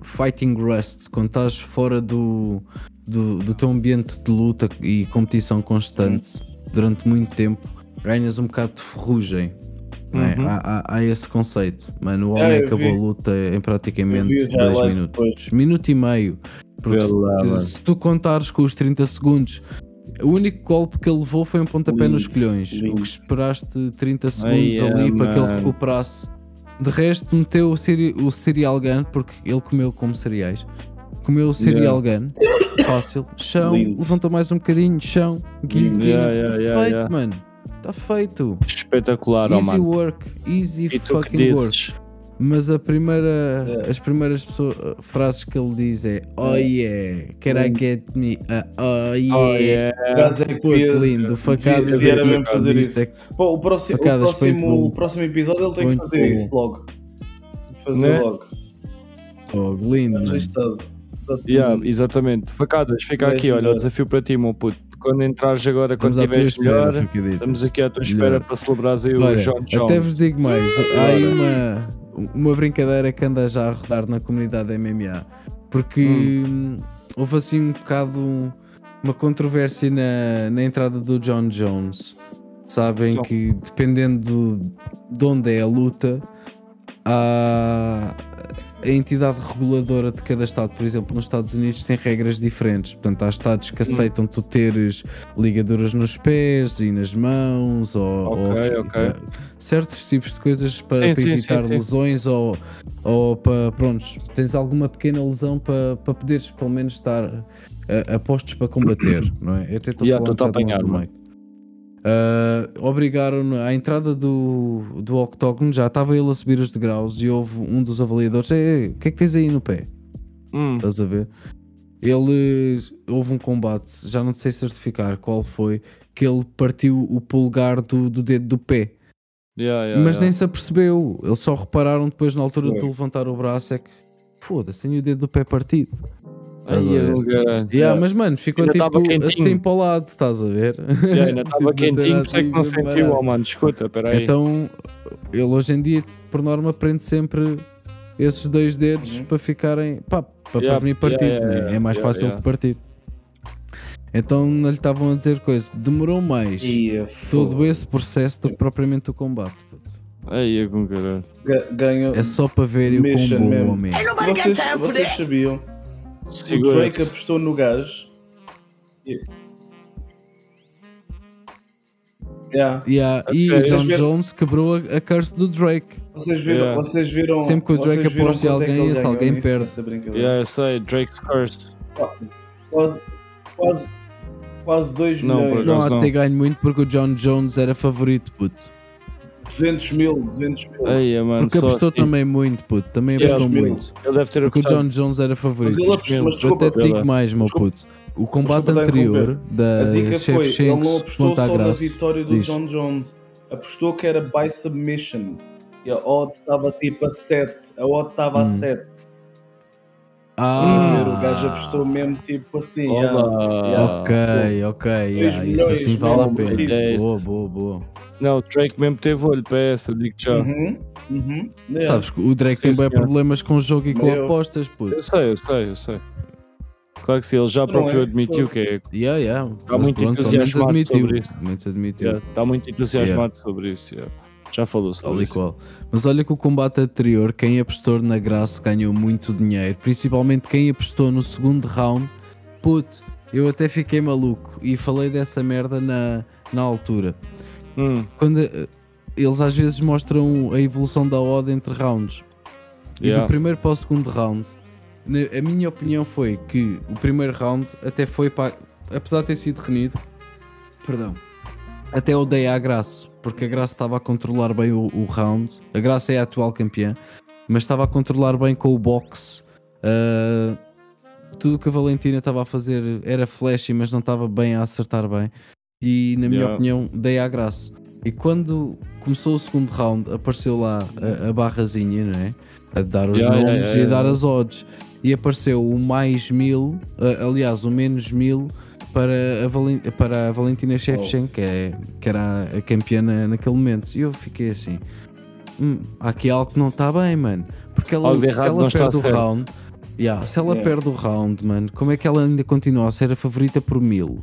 fighting rust, quando estás fora do, do, do teu ambiente de luta e competição constante durante muito tempo, ganhas um bocado de ferrugem. é? Uhum. Há, há- há esse conceito. Mano, o homem eu acabou vi. a luta em praticamente vi os 2 highlights minutos. depois. Minuto e meio. Porque se, se tu contares com os 30 segundos, o único golpe que ele levou foi um pontapé nos colhões. O que esperaste 30 segundos Ai, é, ali para que ele recuperasse. De resto, meteu o, cere o cereal gun, porque ele comeu como cereais. Comeu o cereal gun, fácil. Chão, Lindo. levanta mais um bocadinho, chão, guilhotina. Yeah, yeah, Está yeah, feito, yeah. mano. Está feito. Espetacular, easy mano. work, easy E fucking work. Mas a primeira, É. as primeiras pessoas- frases que ele diz é Oh yeah, can I get me a oh yeah, Oh, yeah. É que Puto lindo, facadas devia aqui, fazer isso. é que- Pô, o próximo, o próximo, o próximo episódio ele tem que fazer isso logo. Tem que Fazer Né? logo. oh, lindo. Registado. Tudo- Yeah, exatamente. Facadas, fica aqui, olha, o desafio para ti, meu puto. Quando entrares agora, quando Estamos tua estiveres espera, melhor, estamos aqui à tua espera Melhor. para celebrar aí o Olha, John até Jones. vos digo mais, há aí uma, uma brincadeira que anda já a rodar na comunidade MMA, porque hum, houve assim um bocado uma controvérsia na, na entrada do John Jones. Sabem Então. que dependendo de onde é a luta, há a entidade reguladora de cada estado, por exemplo, nos Estados Unidos tem regras diferentes. Portanto, há estados que aceitam tu teres ligaduras nos pés e nas mãos, ou, Ok, ou- ok. certos tipos de coisas para, Sim, para sim, evitar sim, lesões ou, ou para, prontos, tens alguma pequena lesão para, para poderes pelo menos estar a, a postos para combater, não é? Eu até estou Yeah, a falar um bocado apanhar, do. Mike. Ah, obrigaram à entrada do, do octógono, já estava ele a subir os degraus e houve um dos avaliadores, "Ei, ei, o que é que tens aí no pé? Hum, Estás a ver? Ele houve um combate, já não sei certificar qual foi, que ele partiu o polegar do, do dedo do pé. yeah, yeah, Mas yeah. nem se apercebeu. Eles só repararam depois na altura Foi. de levantar o braço é que foda-se, tenho o dedo do pé partido. Estás ver? eu garanto. Yeah, mas mano, ficou Ainda tipo assim para o lado, estás a ver? Yeah, ainda estava Tipo, quentinho, por isso é que não assim, sentiu, barato. oh mano, escuta, peraí. Então, ele hoje em dia, por norma, prende sempre esses dois dedos Uhum. para ficarem pá, para Yeah, prevenir partido. yeah, yeah, né? é mais yeah, fácil yeah. de partir. Então não lhe estavam a dizer coisa, demorou mais Ia, todo esse processo do que propriamente o combate. Ai, eu com caralho. Ga- Ganha. É só para verem o bom mesmo. o homem é. Vocês, vocês that. O. Drake apostou no gajo. Yeah. Yeah, A E o? John viram- Jones quebrou a, a curse do Drake. Vocês viram, Yeah. vocês viram. Sempre que o Drake aposta em é alguém, esse alguém perde. Yeah, eu sei, Drake's Curse. Quase, quase, quase 2 Não, milhões. Não acaso há de não. ter ganho muito porque o John Jones era favorito, puto. 200 mil, 200 mil. Ai, mano, Porque só apostou assim. também muito, puto. Também Yeah, apostou mil. muito. Ele deve ter Porque o apostado. John Jones era favorito. Mas ele apostou, mas Eu desculpa, até te digo mais, meu Desculpa. puto. O combate Desculpa estar a anterior da dica foi, ele não apostou contra a só na Graça. vitória do Diz. John Jones. Apostou que era by submission. E a odd estava tipo a 7. A odd estava a Hum. 7. Ah, O gajo apostou mesmo tipo assim. Olá. yeah. Yeah. Ok, ok. yeah, isso assim vale a pena. é. Boa, boa, boa. Não, o Drake mesmo teve olho para essa, digo já. Uhum. Uhum. Yeah. Sabes que o Drake Sim, tem bem problemas com o jogo e com Meu. apostas, puto. Eu sei, eu sei, eu sei. Claro que sim, ele já Não próprio é? admitiu que é. Yeah, yeah. Está Mas muito entusiasmado sobre isso. Menos admitiu. yeah, Está muito entusiasmado sobre isso. Já falou sobre e isso. qual. Mas olha que o combate anterior, quem apostou na graça ganhou muito dinheiro. Principalmente quem apostou no segundo round. Puto, eu até fiquei maluco e falei dessa merda na, na altura. Hum, Quando eh, eles às vezes mostram a evolução da odd entre rounds. E yeah. do primeiro para o segundo round, a minha opinião foi que o primeiro round até foi para. Apesar de ter sido renido, perdão, até eu dei à Graça, porque a Graça estava a controlar bem o, o round. A Graça é a atual campeã, mas estava a controlar bem com o boxe. Ah, tudo o que a Valentina estava a fazer era flashy, mas não estava bem a acertar bem. E na minha Yeah. opinião, dei à Graça. E quando começou o segundo round, apareceu lá a, a barrazinha, não é? A dar os Yeah, nomes yeah, e a dar as odds. E apareceu o mais mil, ah, aliás, o menos mil para a, Valen- para a Valentina Shevchenko, que, é, que era a campeã na- naquele momento. E eu fiquei assim: hum, há aqui algo que não está bem, mano. Porque ela, de se ela perde o certo. round, Yeah, se ela Yeah. perde o round, mano, como é que ela ainda continua a ser a favorita por mil?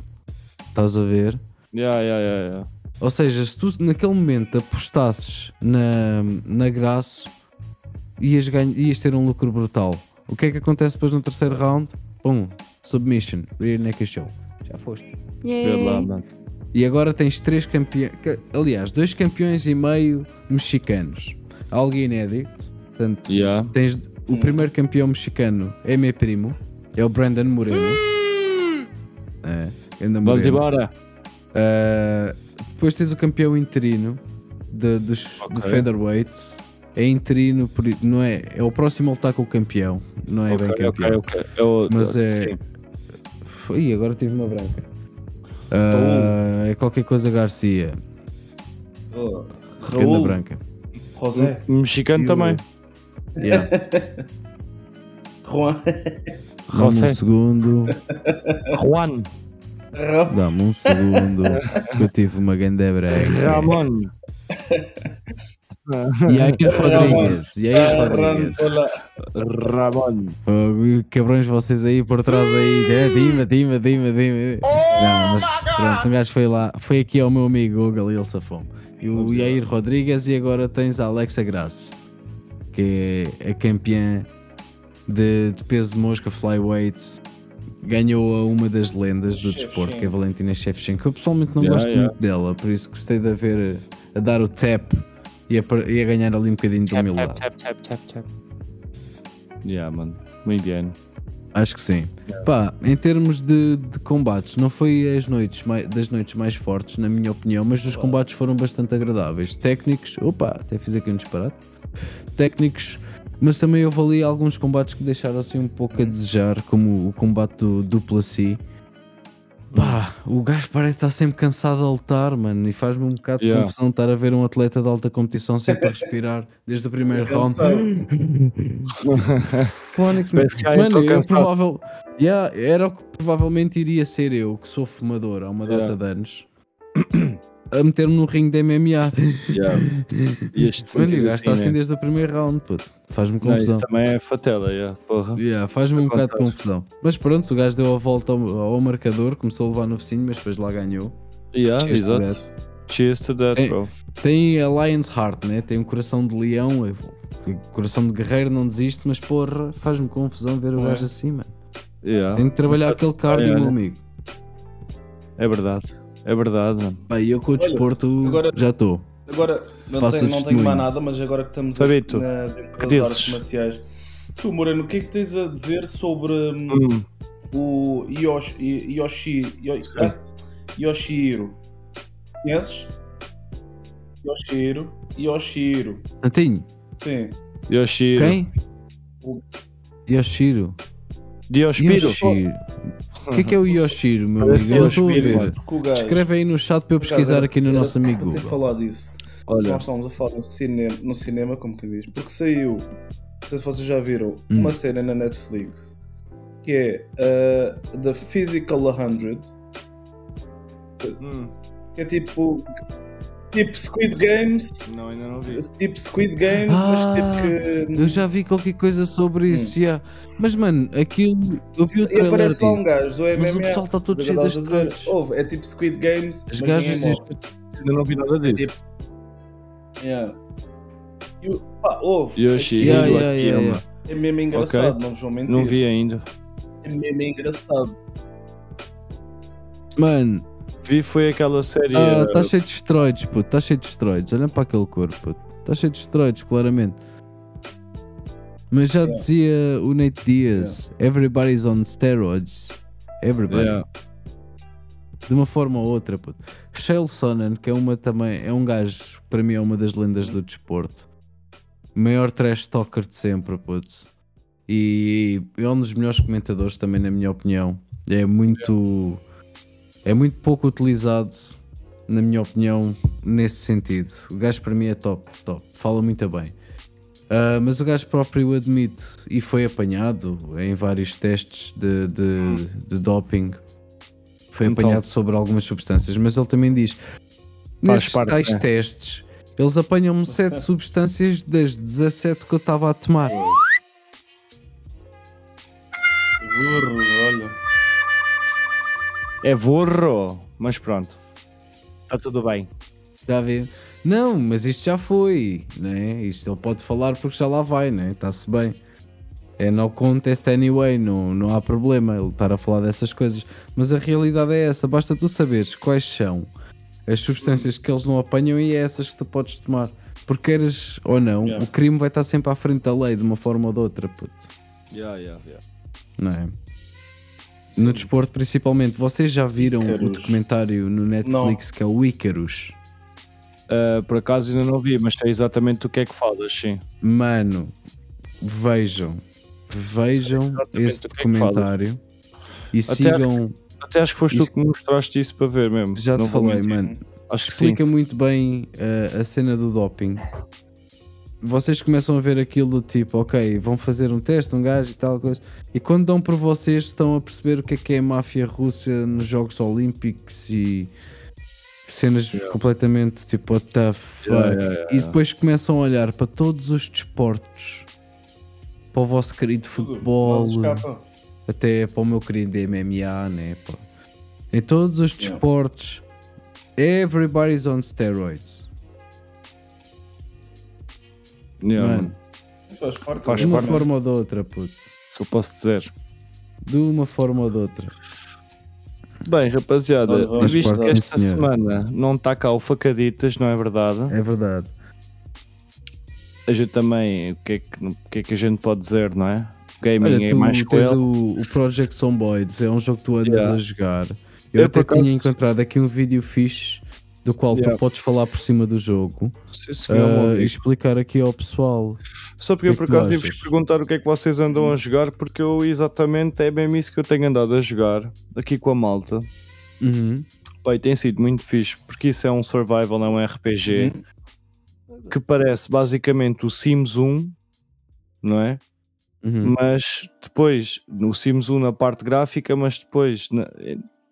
Estás a ver? Yeah, yeah, yeah, yeah. Ou seja, se tu naquele momento apostasses na, na Graço, ias, ias ter um lucro brutal. O que é que acontece depois no terceiro round? Pum, submission, rear naked show. Já foste. Lá. E agora tens três campeões, aliás, dois campeões e meio mexicanos. Algo inédito. Portanto, Yeah. tens o primeiro campeão mexicano é meu primo, é o Brandon Moreno. É, ainda Vamos Moreno. embora. Uh, depois tens o campeão interino de, dos, do Ok. featherweight. É interino, não é? É o próximo a lutar com o campeão. Não é bem Ok, ok, campeão. ok. Eu, Mas é. sim. Ih, agora tive uma branca. Uh, é qualquer coisa Garcia. Oh, Raul, branca. José, Mexicano E o- também. Yeah. Juan, Dá-me um segundo. Juan. Dá-me um segundo. que eu tive uma ganda branca. Ramon. Yair Rodrigues. Yair Rodrigues. Olá. Ramon. Oh, cabrões vocês aí por trás aí, é, dima, dima, dima, dima. Não, mas pronto, um gajo foi lá, foi aqui ao meu amigo Google e ele safou E o Yair Rodrigues e agora tens a Alexa Graça, que é a campeã de, de peso de mosca flyweight. Ganhou a uma das lendas do desporto, que é a Valentina Shevchenko. Eu pessoalmente não Yeah, gosto yeah. muito dela, por isso gostei de a ver a dar o tap e a, par- e a ganhar ali um bocadinho de humildade. Tap, tap, tap, tap. Yeah, mano. Muito bem. Acho que sim. Pá, em termos de, de combates, não foi as noites mai- das noites mais fortes, na minha opinião, mas os combates foram bastante agradáveis. Técnicos, opa, até fiz aqui um disparate. Técnicos, mas também houve ali alguns combates que deixaram assim um pouco a desejar, como o combate do Duplessis. Pá, o gajo parece estar sempre cansado a lutar, mano, e faz-me um bocado de Yeah. confusão estar a ver um atleta de alta competição sempre a respirar desde o primeiro round. Fónix, mano, eu provável, Yeah, era o que provavelmente iria ser eu, que sou fumador há uma data Yeah. de anos, a meter-me no ringue de MMA. Yeah. E este Mano, o gajo está assim, desde o primeiro round, puto. Faz-me Não, isso confusão. também é fatela, yeah. porra. Yeah, Faz-me um bocado de confusão. Mas pronto, o gajo deu a volta ao, ao marcador, começou a levar no focinho, mas depois lá ganhou. Yeah, Cheers to exato. that. Cheers to that, É. bro. Tem a Lion's Heart, né? Tem um coração de leão, coração de guerreiro não desiste, mas porra, faz-me confusão ver o É. gajo assim, mano. Yeah. Tem que trabalhar aquele cardio, olha. meu amigo. É verdade. É verdade, e eu com o Olha, desporto agora- já estou. Agora, não, tenho, não tenho mais nada, mas agora que estamos Fabito, na, dentro que das artes marciais, tu, Moreno, o que é que tens a dizer sobre hum, Hum. o Yoshi, Yoshi, Yoshi, ah, Yoshihiro? Conheces? Yoshihiro? Yoshihiro, Antinho, sim. Yoshiro. quem? O- Yoshiro. Diospiro. Yoshiro. O que é que é o Yoshiro, meu amigo? Eu não estou a Yoshiro, ver. Escreve aí no chat para eu pesquisar aqui no nosso amigo ter falado disso. Olha, Nós estávamos a falar no cinema, no cinema, como quem diz, porque saiu, não sei se vocês já viram, Hum. uma série na Netflix que é uh, The Physical 100, hum, que é tipo, tipo Squid Games, não, ainda não vi. tipo Squid Games, Ah, mas tipo que. Eu já vi qualquer coisa sobre isso, já. Mas mano, aquilo. Eu vi o E trailer aparece lá um gajo do Mas o MMA. pessoal está todo do cheio das eu estava a dizer. esteroides. Ouve, é tipo Squid Games, As gajas morre. Ainda não vi nada disso. Yeah. E o- pá, ouve, Yoshi, Yeah, yeah, yeah, Akiyama. é mesmo engraçado, não vos vou mentir. Não vi ainda. É mesmo engraçado. Mano, Vi foi aquela série. ah, eh, está cheio de esteroides, puto. Está cheio de esteroides. Olha para aquele corpo, puto. Está cheio de esteroides, claramente. Mas já Yeah. dizia o Nate Diaz: Everybody's on steroids. Everybody. yeah. De uma forma ou outra, puto. Shale Sonnen, que é uma também, é um gajo, para mim é uma das lendas do desporto. Maior trash talker de sempre, puto. E é um dos melhores comentadores também, na minha opinião. É muito. É muito pouco utilizado, na minha opinião, nesse sentido. O gajo para mim é top, top. Fala muito bem. Ah, mas o gajo próprio admite e foi apanhado em vários testes de, de, de doping. Foi Então. apanhado sobre algumas substâncias, mas ele também diz: nesses parte, tais né? testes, eles apanham-me 7 substâncias das 17 que eu estava a tomar. burro, olha. É burro, mas pronto. Está tudo bem. Já vi. Não, mas isto já foi, né? Isto ele pode falar porque já lá vai, né? Está-se bem. É no contest anyway, não, não há problema ele estar a falar dessas coisas. Mas a realidade é essa, basta tu saberes quais são as substâncias que eles não apanham e é essas que tu podes tomar. Porque queres ou não, Yeah. o crime vai estar sempre à frente da lei de uma forma ou de outra, puto. Yeah, yeah, yeah. Não é? No desporto, principalmente, vocês já viram o Icarus. documentário no Netflix que é o Icarus? Uh, por acaso ainda não vi, mas sei exatamente do que é que falas, sim. Mano, vejam, vejam esse é documentário e Até sigam. Até acho que foste Isso- tu que me mostraste isso para ver mesmo. Já te Não falei, mano. Acho que sim. Explica muito bem uh, a cena do doping. Vocês começam a ver aquilo do tipo, ok, vão fazer um teste, um gajo e tal coisa. E quando dão por vocês, estão a perceber o que é que é a máfia russa nos Jogos Olímpicos e cenas completamente tipo, what the fuck. Yeah, yeah, yeah, E depois começam a olhar para todos os desportos, para o vosso querido futebol, até para o meu querido MMA, né? pá. Em todos os Yeah. desportos, everybody's on steroids. Yeah, Mano, mano. Faz parte Faz de uma parte. forma ou de outra, puto. O que eu posso dizer? De uma forma ou de outra. Bem, rapaziada, vamos visto que esta senhora. semana não está cá o Facaditas, não é verdade? É verdade. A gente também, o que, é que, o que é que a gente pode dizer, não é? O gaming Olha, é tu mais com ele. o, o Project Zomboids, é um jogo que tu andas Yeah. a jogar. Eu, Eu, até tinha encontrado aqui um vídeo fixe do qual Yeah. tu podes falar por cima do jogo Sim, amigo. e explicar aqui ao pessoal. Só porque eu por é tu acaso achas? perguntar o que é que vocês andam a jogar, porque eu exatamente é mesmo isso que eu tenho andado a jogar aqui com a malta. Uhum. Pai, tem sido muito fixe, porque isso é um survival, é um RPG Uhum. que parece basicamente o Sims 1, não é? Uhum. Mas depois, no Sims 1 na parte gráfica, mas depois na-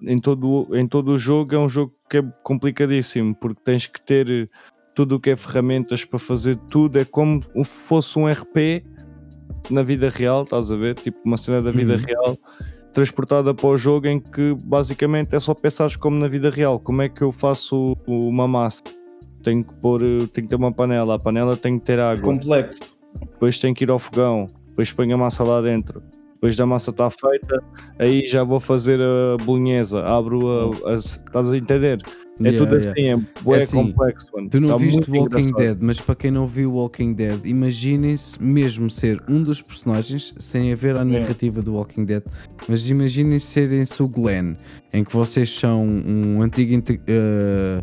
em, todo, o- em todo o jogo é um jogo que é complicadíssimo, porque tens que ter tudo o que é ferramentas para fazer tudo, é como se fosse um RP na vida real, estás a ver? Tipo uma cena da vida Uhum. real transportada para o jogo em que basicamente é só pensares como na vida real, como é que eu faço uma massa? Tenho que pôr, tenho que ter uma panela, a panela tem que ter água Complexo. depois tenho que ir ao fogão, depois ponho a massa lá dentro. Depois da massa está feita, aí já vou fazer a bolonhesa, abro a, a- estás a entender? É Yeah, tudo yeah. assim, é, É assim, complexo, mano. Tu não Tá viste Walking engraçado. Dead, mas para quem não viu Walking Dead, imaginem-se mesmo ser um dos personagens, sem haver a narrativa do Walking Dead, mas imaginem-se serem-se o Glenn, em que vocês são um antigo. eh,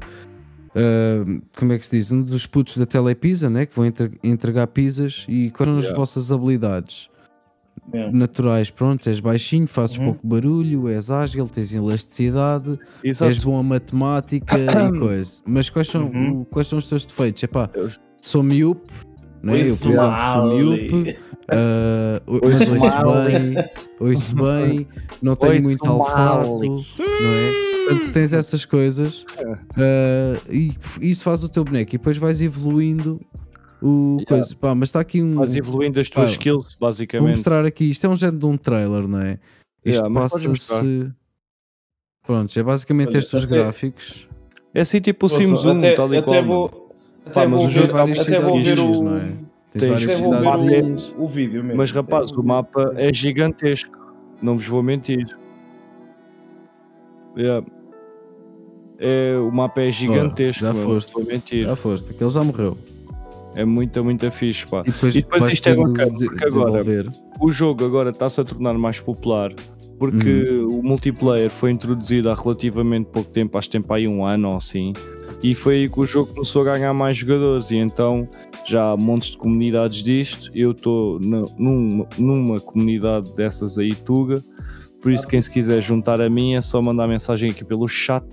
eh, como é que se diz? Um dos putos da Telepisa, né? que vão entre- entregar pizzas e quais são as Yeah. vossas habilidades Yeah. naturais? Pronto, és baixinho, fazes Uhum. pouco barulho, és ágil, tens elasticidade, Exato. és bom a matemática e coisa. Mas quais são, Uhum. quais são os teus defeitos? Epá, sou miúpe, não é? eu, por exemplo, sou miúpe, o- mas Ouço bem, ouço bem, não tenho muito mal. olfato, não é? Portanto, tens essas coisas ah, e isso faz o teu boneco e depois vais evoluindo o Yeah. coisa. Pá, mas está aqui um. Vais evoluindo as tuas Pá, skills, Vou basicamente. mostrar aqui, isto é um género de um trailer, não é? Isto Yeah, passa-se. Pronto, é basicamente Olha, estes os até- gráficos. É assim tipo o Sims 1, até, tal e até qual. vou, até Pá, mas vou o jogo várias até vou ver o, não é? Tens até vou ver o, o vídeo mesmo. Mas rapaz, o mapa é gigantesco. Não vos vou mentir. Yeah. É, o mapa é gigantesco, já mano, foste. não vou mentir. Já foste, aquele já morreu. É muita, muita fixe, pá. E depois, E depois isto é bacana, porque agora-. O jogo agora está-se a tornar mais popular porque Uhum. o multiplayer foi introduzido há relativamente pouco tempo, acho que tem para aí um ano ou assim. E foi aí que o jogo começou a ganhar mais jogadores. E então já há montes de comunidades disto. Eu estou numa, numa comunidade dessas aí, Tuga. Por isso, quem se quiser juntar a mim é só mandar mensagem aqui pelo chat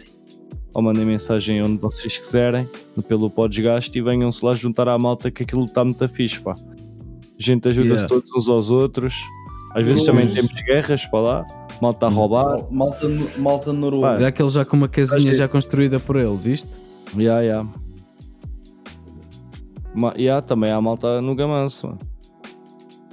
ou mandem mensagem onde vocês quiserem, pelo Podesgaste e venham-se lá juntar à malta que aquilo está muito fixe, pá. A gente ajuda-se Yeah. todos uns aos outros. Às vezes Pois. também temos guerras para lá, malta a roubar. Mal- Malta, malta Pá, Noruega. Olha aquele já com uma casinha já construída por ele, viste? Ya, ya. Ma- ya, também há malta no gamanço, mano.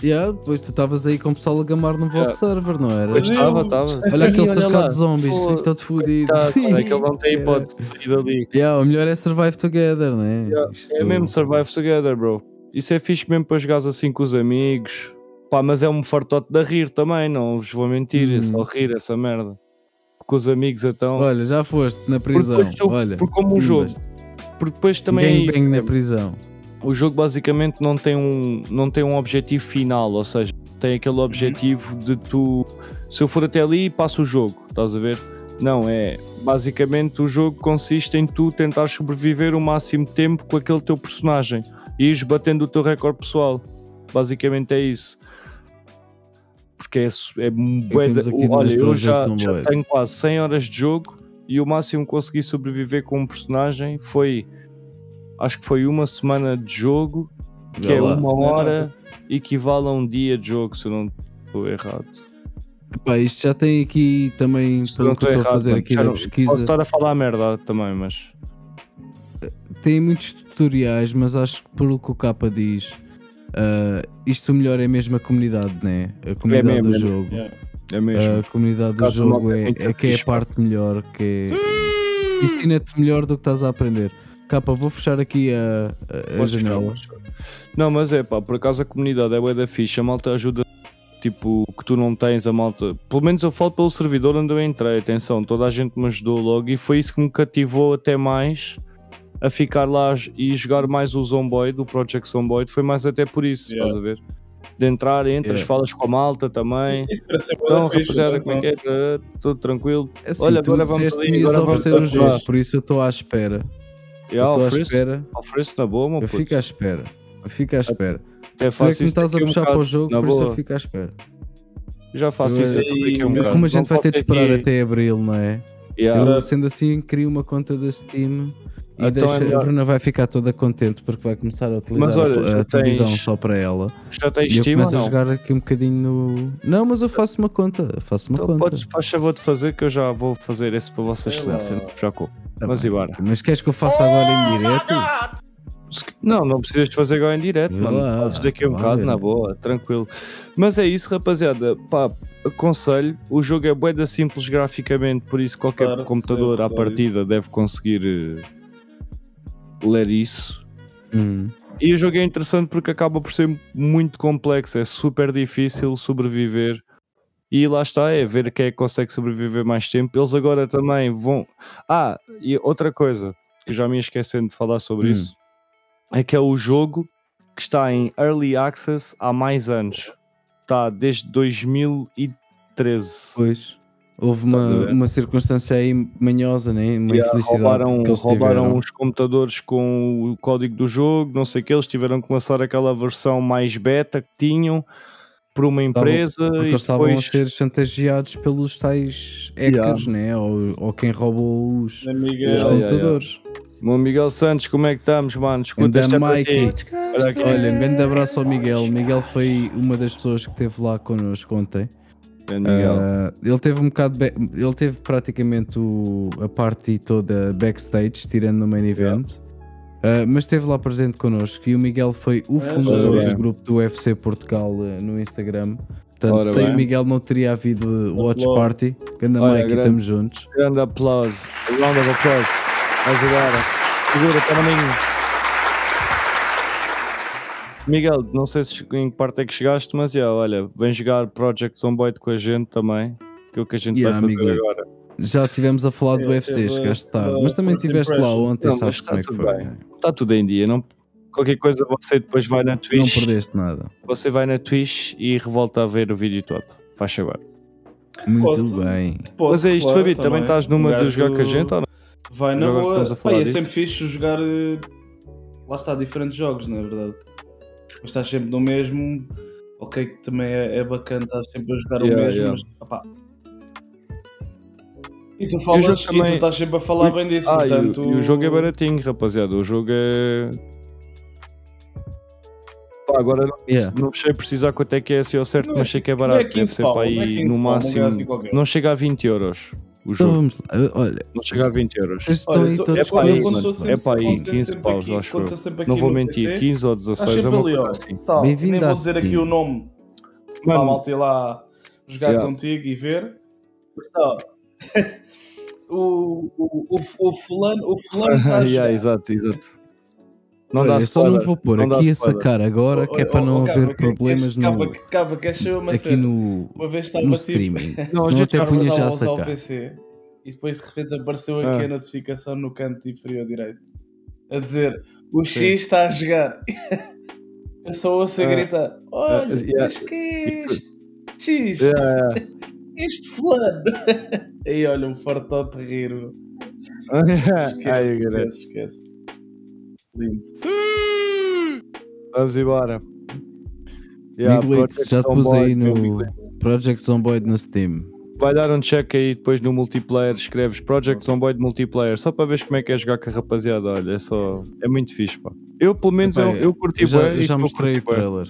Yeah, depois tu estavas aí com o pessoal a gamar no vosso server, não era? Pois estava, estava. Olha aquele cercado de zombies, todo fodido. É que ele não tem hipótese de sair dali. Yeah, o melhor é survive together, né? Isto- É mesmo survive together, bro. Isso é fixe mesmo para jogar assim com os amigos. Pá, mas é um fartote de rir também, não vos vou mentir. É só Hum. rir essa merda. Com os amigos então. Olha, já foste na Porque prisão. depois tu- Olha, porque como um jogo. Porque depois também é Gangbang isso, na prisão. O jogo basicamente não tem um não tem um objetivo final, ou seja, tem aquele objetivo de tu se eu for até ali passo o jogo, estás a ver? Não, é basicamente o jogo consiste em tu tentar sobreviver o máximo tempo com aquele teu personagem e ires batendo o teu recorde pessoal. Basicamente é isso. Porque é, é bué olha, eu já, já tenho quase 100 horas de jogo e o máximo que consegui sobreviver com um personagem foi acho que foi uma semana de jogo que Vê é lá. uma é hora equivale a um dia de jogo se eu não estou errado Pá, isto já tem aqui também, pelo que estou a fazer aqui já da pesquisa, posso estar a falar merda também mas tem muitos tutoriais, mas acho que pelo que o capa diz, ah, isto melhor é mesmo a comunidade, né? A comunidade mesmo, do é jogo. Yeah. é mesmo A comunidade do jogo é, é que é a parte melhor, que é... ensina-te melhor do que estás a aprender. Capa, vou fechar aqui a, a- a janela. Não, mas é pá, por acaso a comunidade é bué da fixe, a malta ajuda tipo que tu não tens, a malta. Pelo menos eu falo pelo servidor onde eu entrei, atenção, toda a gente me ajudou logo e foi isso que me cativou até mais a ficar lá e jogar mais o Zomboid, o Project Zomboid, foi mais até por isso, Yeah. estás a ver? De entrar, entras, Yeah. falas com a malta também. Isso- isso Então, rapaziada, como é que é? Tá, Tudo tranquilo? É assim, Olha, agora vamos ali, agora vamos o atuar. jogo, por isso eu estou à espera. Eu estou à espera. oferece na boa, meu Eu puto. fico à espera. Eu fico à espera. Até Tu é que me estás a daqui um puxar para o jogo, por isso eu boa. fico à espera. Já faço Eu- isso um eu- bocado. Como a gente Não vai ter de esperar que- até abril, não é? Yeah. Eu, sendo assim, crio uma conta da Steam e Então deixa, é melhor. a Bruna vai ficar toda contente porque vai começar a utilizar Mas olha, a, a televisão tens- só para ela. Já tens E eu Steam começo a não? jogar aqui um bocadinho no. Não, mas eu faço uma conta. eu Faço uma Então conta. podes, faz favor de fazer que eu já vou fazer esse para Vossa Excelência, não te preocupe. Tá Mas bem. Mas queres que eu faça agora em direto? Não, não precisas de fazer agora em direto, mano. Fazes daqui a um bocado, ver. na boa, tranquilo. Mas é isso, rapaziada. Pá, aconselho. O jogo é bué da simples graficamente, por isso qualquer Claro, computador à partida deve conseguir eh, ler isso. Hum. E o jogo é interessante porque acaba por ser muito complexo, é super difícil sobreviver. E lá está, é ver quem é que consegue sobreviver mais tempo. Eles agora também vão. Ah, e outra coisa que já me esquecendo de falar sobre Hum. isso é que é o jogo que está em Early Access há mais anos. Está desde 2013. Pois. Houve a uma, uma circunstância aí manhosa, né? Uma Yeah, infelicidade roubaram, que eles roubaram os computadores com o código do jogo, não sei o que, eles tiveram que lançar aquela versão mais beta que tinham por uma empresa Porque e eles estavam a depois ser chantageados pelos tais hackers, né? Ou, ou quem roubou os, Miguel? os Yeah, yeah, computadores. Meu Miguel Santos, como é que estamos, mano? Escuta, é Mikey. ti. Olha um grande abraço ao Miguel. Miguel foi uma das pessoas que esteve lá connosco ontem. Grande. Ah, ele teve um bocado. Ele teve praticamente o- a parte toda backstage, tirando no main event. Ah, mas esteve lá presente connosco e o Miguel foi o fundador ora do grupo do UFC Portugal ah, no Instagram. Portanto, Ora sem bem. o Miguel não teria havido uh, Watch. Party. Ganda Olha, Mike, grande. estamos juntos. Grande aplauso. Round of applause. Ajudar. Segura, caminho. Miguel, não sei se em que parte é que chegaste, mas já, olha, vem jogar Project Zomboid com a gente também, que é o que a gente Yeah, vai fazer amigo. agora. Já estivemos a falar do Eu UFC, chegaste tarde. Mas também estiveste lá ontem, Não, sabes está como é que tudo foi. bem. Está tudo em dia, não... qualquer coisa você depois vai na Não Twitch, perdeste nada. você vai na Twitch e revolta a ver o vídeo todo. Faz favor. Muito Posso? bem. Posso, mas é isto, claro, Fabi, também estás numa Um de jogar com a gente ou não? Vai na boa. estamos a falar Pá, é sempre fixe jogar. eh, Lá está, diferentes jogos, não é verdade? Mas estás sempre no mesmo. Ok, que também é, é bacana, estás sempre a jogar Yeah, o mesmo, yeah. mas. opá. E tu, falas, e também- tu estás sempre a falar bem disso, Ah, e o- portanto. e, o, jogo é baratinho, rapaziada. O jogo é. Pá, agora não, Yeah. não sei precisar quanto é que é assim ao certo, Não é- mas sei que é é barato. 15 Deve ser para não é aí 15 no máximo. é assim. Não chega a 20 euros o Então jogo. vamos lá. Olha, Não chega a 20 euros. estão Olha, todos é para aí, mano. É para aí, quando estou 15 sempre paus, aqui- acho eu. Não vou mentir, PC, 15 ou Estás 16 é uma coisa assim. Tal, Bem-vindo nem vou dizer aqui o nome para a malta ir lá jogar yeah. contigo e ver. Então, o, o, o, o fulano, o fulano está yeah, Exato, exato. Não Olha, dá eu só não vou pôr não aqui a sacar agora, que é para não haver problemas no. Que achou uma aqui no, uma vez no streaming. não, a gente até punha já a sacar. PC, e depois de repente apareceu aqui ah. a notificação no canto inferior direito a dizer o X está a jogar. eu só ouço a ah. gritar: Olha, uh, yeah. mas que é este? X, yeah. este fulano. Aí olha, um fartote rir. Esquece, esquece, Lindo. Vamos embora. Yeah, Miguelitos, já te pus aí no Project Zomboid no Steam. Vai dar um check aí depois no multiplayer, escreves Project Zomboid multiplayer, só para ver como é que é jogar com a rapaziada. Olha, é só. É muito fixe, pá. Eu, pelo menos, Epá, eu, eu curti eu já, eu já mostrei o trailer.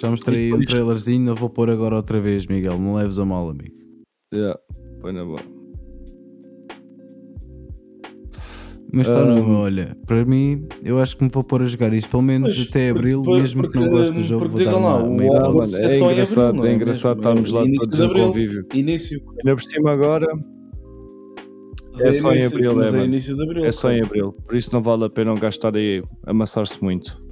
Já mostrei um trailerzinho, vou pôr agora outra vez, Miguel. Não leves a mal, amigo. Yeah, põe na boa. Mas está um, olha, para mim, eu acho que me vou pôr a jogar isto, pelo menos pois, até abril, por, mesmo porque, que não goste do jogo, vou dar lá, uma, uma é, é, engraçado, abril, é, é engraçado estarmos lá todos em convívio. Início. Ainda por cima agora é, só em abril, é, é, início de abril, é só em abril, por isso não vale a pena gastar aí, amassar-se muito.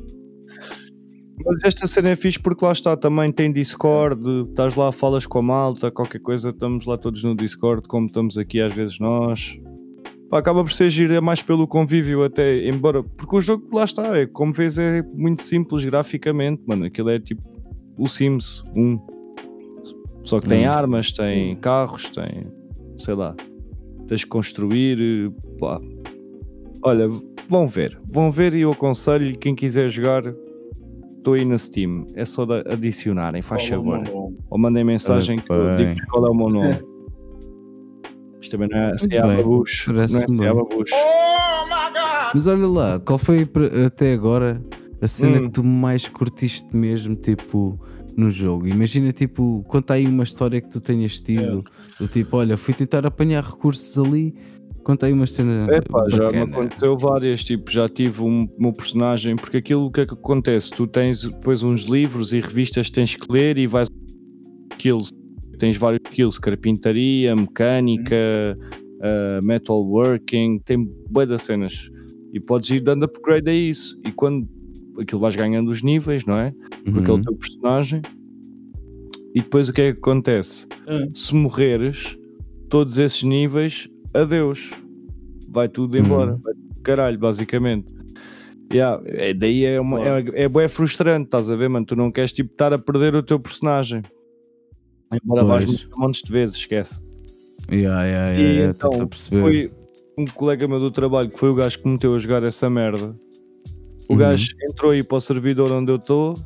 Mas esta cena é fixe porque lá está, também tem Discord, estás lá, falas com a malta, qualquer coisa, estamos lá todos no Discord, como estamos aqui às vezes nós. Pá, acaba por ser giro, é mais pelo convívio até, embora, porque o jogo lá está, é, como vês é muito simples graficamente, mano, aquilo é tipo o Sims 1, só que tem hum. armas, tem carros, tem, sei lá, tens de construir, pá. Olha, vão ver, vão ver e eu aconselho quem quiser jogar, estou aí na Steam, é só adicionarem, faz favor, ou mandem mensagem que eu digo qual é o meu nome. Isto também não é Seaba Bush. Não é Seaba Bush. Oh Mas olha lá, qual foi até agora a cena hum. que tu mais curtiste mesmo, tipo, no jogo? Imagina, tipo, conta aí uma história que tu tenhas tido. É. Do tipo, olha, fui tentar apanhar recursos ali. Conta aí uma cena. É pá, já me aconteceu várias. Tipo, já tive um meu personagem. Porque aquilo que é que acontece? Tu tens depois uns livros e revistas que tens que ler e vais kills tens vários skills, carpintaria, mecânica, uh, metalworking, tem boas das cenas. E podes ir dando upgrade a isso. E quando aquilo vais ganhando os níveis, não é? Porque uhum. é o teu personagem. E depois o que é que acontece? Uhum. Se morreres, todos esses níveis, adeus. Vai tudo embora. Uhum. Vai caralho, basicamente. Yeah, é, daí é, uma, é, é, é frustrante, estás a ver, mano? Tu não queres tipo estar a perder o teu personagem. Embora vais montes de vezes, esquece. Yeah, yeah, yeah, e então, foi um colega meu do trabalho que foi o gajo que me meteu a jogar essa merda. O uhum. gajo entrou aí para o servidor onde eu estou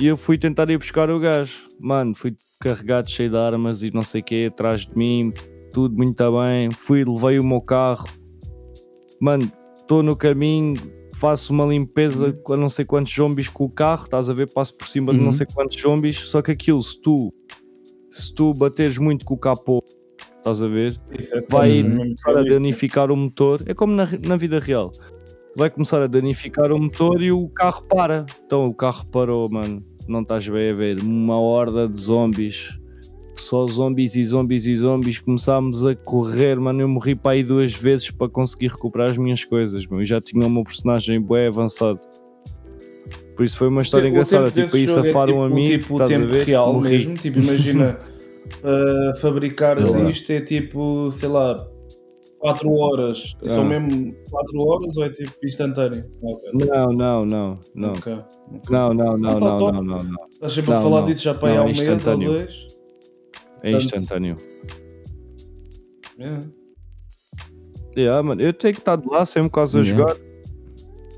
e eu fui tentar ir buscar o gajo. Mano, fui carregado cheio de armas e não sei o que atrás de mim, tudo muito bem. Fui, levei o meu carro. Mano, estou no caminho, faço uma limpeza com não sei quantos zombies com o carro, estás a ver? Passo por cima uhum. de não uhum. sei quantos zombies. Só que aquilo, se tu se tu bateres muito com o capô, estás a ver, é vai começar a danificar o motor. É como na, na vida real. Vai começar a danificar o motor e o carro para. Então o carro parou, mano. Não estás bem a ver. Uma horda de zombies. Só zombies e zombies e zombies. Começámos a correr, mano. Eu morri para aí duas vezes para conseguir recuperar as minhas coisas, meu. E já tinha o meu personagem bem avançado. Por isso foi uma história engraçada, tipo, aí safaram é, tipo, a mim. Tipo, o tempo real Morri. mesmo, tipo, imagina uh, fabricares isto é tipo, sei lá, 4 horas. Ah. São mesmo 4 horas ou é tipo instantâneo? Não, não, não, não. Okay. Okay. Não, não, não, não, não, não, não, não. Estás sempre não, a falar não. disso já para aí há um mês ou dois? É instantâneo. Yeah. Yeah, mano, eu tenho que estar de lá sempre quase a jogar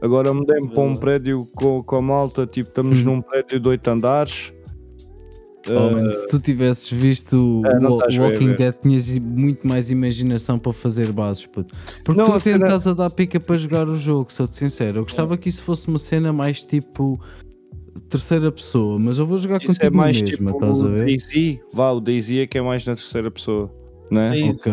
Agora mudei-me para um prédio com, com a malta, tipo, estamos hum. num prédio de 8 andares. Oh, uh, se tu tivesses visto é, o Walking Dead, tinhas muito mais imaginação para fazer bases, puto. Porque não, tu até cena... estás a dar pica para jogar o jogo, sou-te sincero. Eu gostava é. que isso fosse uma cena mais tipo terceira pessoa, mas eu vou jogar isso contigo é mais mesmo, tipo estás a ver? Daisy, vá, o Daisy é que é mais na terceira pessoa. Não é? É isso.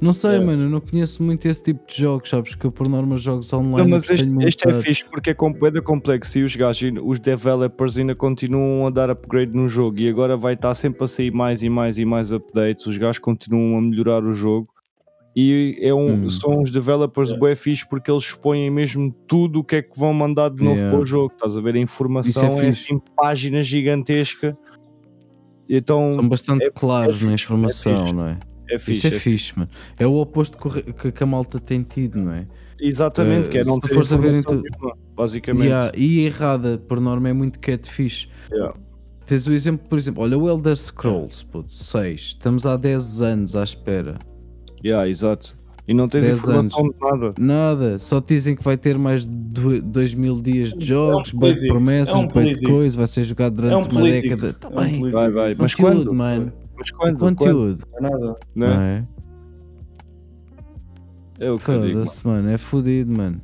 Não sei, É. mano, eu não conheço muito esse tipo de jogos, sabes? Que eu por norma jogos online. Não, mas este, este é fixe porque é completo complexo e os gajos, os developers ainda continuam a dar upgrade no jogo e agora vai estar sempre a sair mais e mais e mais updates. Os gajos continuam a melhorar o jogo e é um, Hum. são os developers Yeah. bué fixe porque eles expõem mesmo tudo o que é que vão mandar de novo Yeah. para o jogo. Estás a ver? A informação é, fixe. assim página gigantesca. Então São bastante é- claros é na informação, é não é? É Isso fixe. é é fixe, mano. É o oposto que, a malta tem tido, não é? Exatamente, Eh, que é não ter informação tu- nenhuma, basicamente. Yeah, e errada, por norma, é muito catfish. Yeah. Tens o exemplo, por exemplo, olha o Elder Scrolls, puto, 6. Estamos há 10 anos à espera. Yeah, exato. E não tens 10 informação de nada. Nada, só te dizem que vai ter mais de 2 mil dias de jogos, um bem de promessas, é um bem de político. coisa, vai ser jogado É um durante uma década. Tá é um bem. Vai, vai. Mas conteúdo, quando? mano. Mas É quando? Quando? conteúdo, Não é nada. Né? não é? É o que eu digo. mano. É fodido, mano.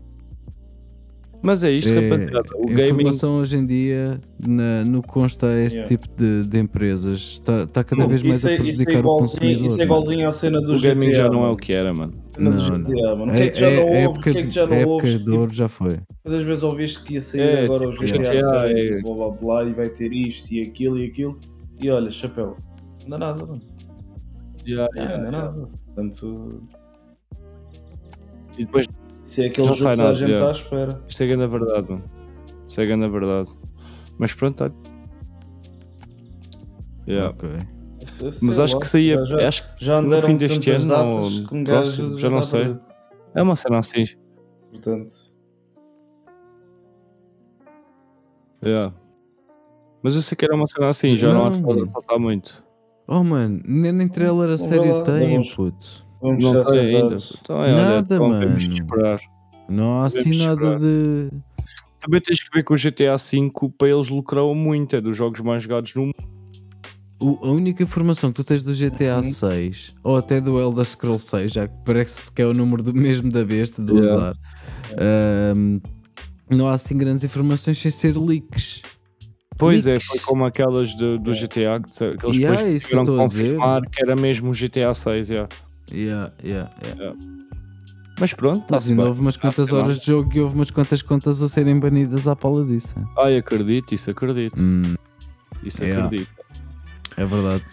Mas é isto, É, rapaziada. O a gaming. informação hoje em dia, na- no consta a esse Yeah. tipo de, de empresas, está tá cada vez mais Isso a é- isso é prejudicar o consumidor. Isso é mano. igualzinho à cena do O gaming GTA, já não é o que era, mano. Cena do Não, GTA, mano. O É, que é que já é- não houve? O época, que é que de- já a não época de ouro já foi. Quantas vezes ouviste que ia sair É, agora o tipo, GTA, GTA, 6 é- e blá blá blá e vai ter isto e aquilo e aquilo e olha, chapéu, não dá nada, mano. Yeah, Não, não dá nada. Portanto, E depois, se é aquele jogo sai que toda a nada, gente yeah. está à espera. isto é grande a verdade, mano. Isto é grande a verdade. Mas pronto, olha. Yeah. Ok. Mas sei acho lá, que saía. já, Acho que já no fim deste ano ou um próximo, já não dá sei. é uma cena assim. Portanto, Yeah. Mas eu sei que era uma cena assim, já não, há de Não. passar muito. Oh mano, nem, nem trailer a Vamos série lá, tem, vamos. puto. vamos Não tem ainda. Então, é, olha, Nada, então temos de mano. esperar. Não há assim nada de. Também tens que ver que o GTA V para eles lucrou muito, é dos jogos mais jogados no mundo. O- a única informação que tu tens do GTA Uhum. 6 ou até do Elder Scrolls 6, já que parece que é o número do mesmo da besta do Yeah. azar, ahm, não há assim grandes informações sem ser leaks. Pois é, Leaks. foi como aquelas de- do GTA que, que eles Yeah, é depois isso que confirmar que era mesmo o GTA 6. Yeah. Yeah, yeah, yeah. Mas pronto, Mas ainda houve umas quantas horas de jogo e houve umas quantas contas a serem banidas à pala disso. Ai, acredito, isso acredito. Hum, Isso Yeah. acredito. é verdade.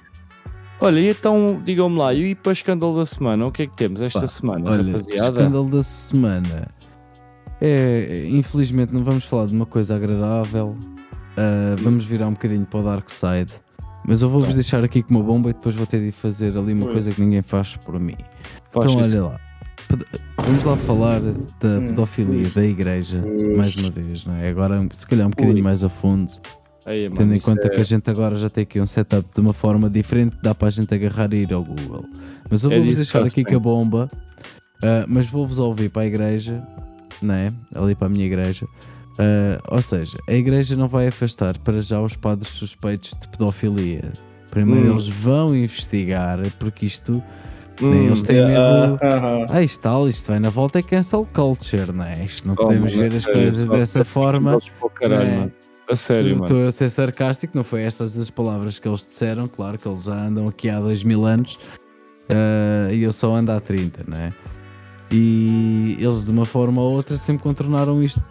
Olha, e então, digam-me lá, e para o escândalo da semana, o que é que temos esta Pá, semana, Olha, rapaziada? escândalo da semana. É, infelizmente não vamos falar de uma coisa agradável. Ah, vamos virar um bocadinho para o Dark Side. Mas eu vou-vos deixar aqui com uma bomba e depois vou ter de fazer ali uma coisa que ninguém faz por mim. Faz então isso. olha lá. Vamos lá falar da Hum, pedofilia da igreja, mais uma vez, não é? Agora, se calhar, um bocadinho mais a fundo, Aí, mano, tendo em conta é- que a gente agora já tem aqui um setup de uma forma diferente, dá para a gente agarrar e ir ao Google. Mas eu É vou-vos que deixar aqui com a bomba, ah, mas vou-vos ouvir para a igreja, não é? Ali para a minha igreja. Ah, ou seja, a igreja não vai afastar para já os padres suspeitos de pedofilia. Primeiro Hum. eles vão investigar, porque isto Hum, nem eles têm medo. Ah, ah, ah. Ah, isto tal, isto vai na volta é cancel culture, não é? Isto não oh, podemos ver a as sério, coisas dessa forma. Caralho, É. A sério, mano. Estou a ser sarcástico, não foi estas as palavras que eles disseram, claro que eles já andam aqui há dois mil anos ah, e eu só ando há 30, não é? E eles de uma forma ou outra sempre contornaram isto.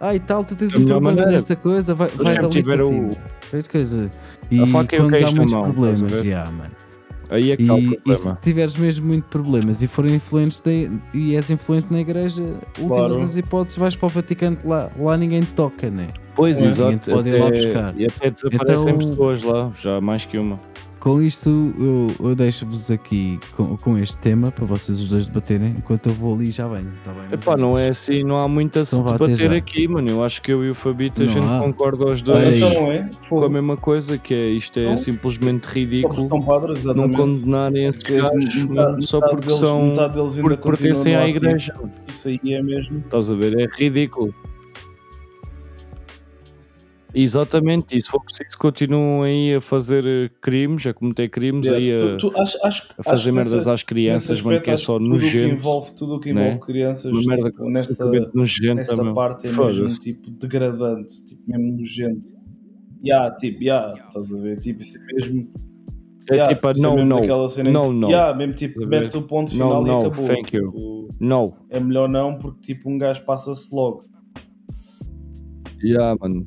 De Ah, e tal, tu tens um melhor problema maneira. nesta coisa, vai, vais ali cima. o- coisa. E faca e o queijo na muitos mão, a problemas, yeah, mano. Aí é que o E, e se tiveres mesmo muito problemas e forem influentes da- e és influente na igreja, última Claro. das hipóteses, vais para o Vaticano, lá, lá ninguém te toca, né? Pois, É. exato. Pode ir lá buscar. E até desaparecem Então- pessoas lá, já mais que uma. Com isto, eu, eu deixo-vos aqui com, com este tema para vocês os dois debaterem, enquanto eu vou ali e já venho, tá bem? Epá, não é assim, não há muito a se Então debater aqui, mano. Eu acho que eu e o Fabito a Não gente há. concorda aos Olha dois. Então não é? com a mesma coisa, que é isto é Então, simplesmente ridículo padres, não condenarem esses gajos só porque deles- são deles ainda porque pertencem à igreja. Isso aí é mesmo. Estás a ver? É ridículo. Exatamente, e se for preciso continuam aí a fazer eh, crimes, a cometer crimes, aí a, Tu- tu- acho- acho- a fazer merdas nessa- às crianças, mano, que é só acho que tudo o que nojento. envolve tudo o que né? envolve crianças Uma merda tipo, nessa, nojenta, nessa parte é mesmo tipo degradante, tipo mesmo nojento. Ya, tipo, ya, estás a ver? Tipo, isso é mesmo. É Yeah, tipo, isso não, não. Não, não. Yeah, mesmo tipo, metes o ponto Não, final não, e acabou. thank you. Tipo, Não. é melhor não, porque tipo, um gajo passa-se logo. Yeah, mano.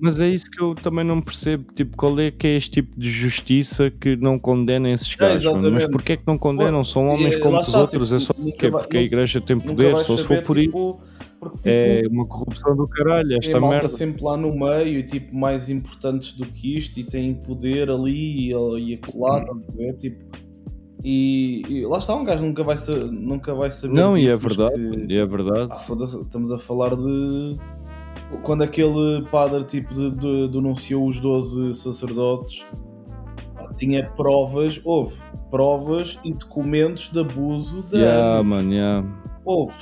Mas é isso que eu também não percebo. Tipo, qual é que é este tipo de justiça que não condena esses gajos, mano? Mas porquê é que não condenam? São homens E, como os está, outros. tipo, é só nunca porquê? vai- Porque a igreja tem poder. Só se for por isso. tipo, porque, tipo, É uma corrupção do caralho, esta malta merda. sempre lá no meio e tipo mais importantes do que isto e têm poder ali e, e acolá, estás a ver? Tipo, e, e lá está, um gajo nunca vai, nunca vai saber. Não, e é disso, verdade. que- E é verdade. Ah, estamos a falar de. Quando aquele padre tipo de, de- denunciou os 12 sacerdotes, tinha provas, houve provas e documentos de abuso de Yeah, mano, yeah. Houve.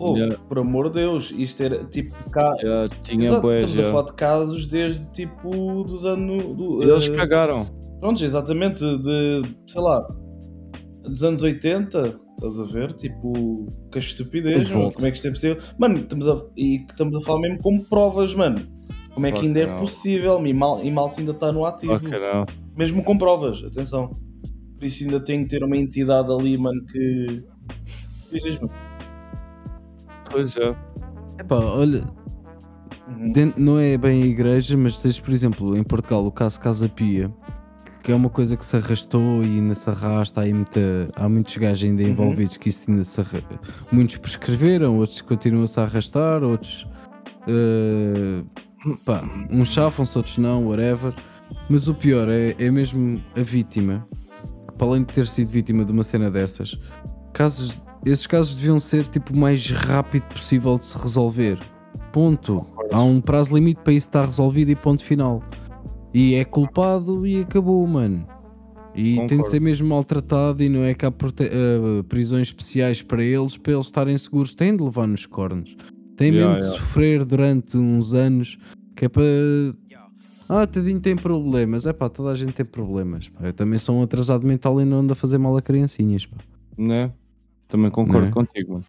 Houve, Yeah. por amor de Deus, isto era tipo cá. Yeah, tinha Exato, estamos a yeah. falar de casos desde tipo dos anos. Do, Eles eh, cagaram. Pronto, exatamente, de sei lá, dos anos 80, estás a ver? Tipo, que estupidez, mano, como é que isto é possível? Mano, estamos a, e que estamos a falar mesmo como provas, mano. Como é que ainda é possível? E, mal, e malta ainda está no ativo. Mesmo com provas, atenção. Por isso ainda tem que ter uma entidade ali, mano, que. Dizes, mano. Pois é. Epá, olha, Uhum. dentro- não é bem a igreja, mas tens, por exemplo, em Portugal, o caso Casa Pia, que é uma coisa que se arrastou e ainda se arrasta. Há, muita, há muitos gajos ainda Uhum. envolvidos que isso ainda se arra... Muitos prescreveram, outros continuam-se a arrastar, outros. eh, pá, uns chafam-se, outros não, whatever. Mas o pior é, é mesmo a vítima, que para além de ter sido vítima de uma cena dessas, casos, esses casos deviam ser tipo o mais rápido possível de se resolver. Ponto. Há um prazo limite para isso estar resolvido e ponto final. E é culpado e acabou, mano. E tem de Concordo. ser mesmo maltratado e não é que há eh, prisões especiais para eles, para eles estarem seguros. Têm de levar nos cornos. Têm Yeah, mesmo de yeah. sofrer durante uns anos que é para. Ah, tadinho tem problemas. É pá, toda a gente tem problemas. pá. Eu também sou um atrasado mental e não ando a fazer mal a criancinhas. Pá. Né? Também concordo Não é? contigo, mano.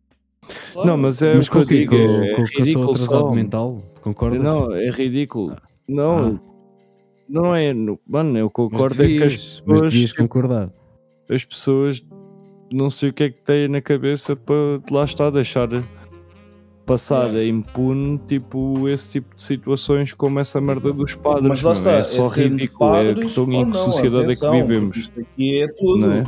Claro. Não, mas é Mas o que eu com o quê? digo. Com, é com, que eu sou ridículo atrasado só. mental? Concordas? Não, é ridículo. Não, não é. no- Mano, eu mas concordo é que as devias, mas pessoas, devias concordar. as pessoas não sei o que é que têm na cabeça para lá está deixar passar É. impune tipo esse tipo de situações como essa merda dos padres. Mas lá mano. está, é só sendo ridículo. É que, em ou que sociedade atenção, é que vivemos? Isto aqui é tudo. Não é?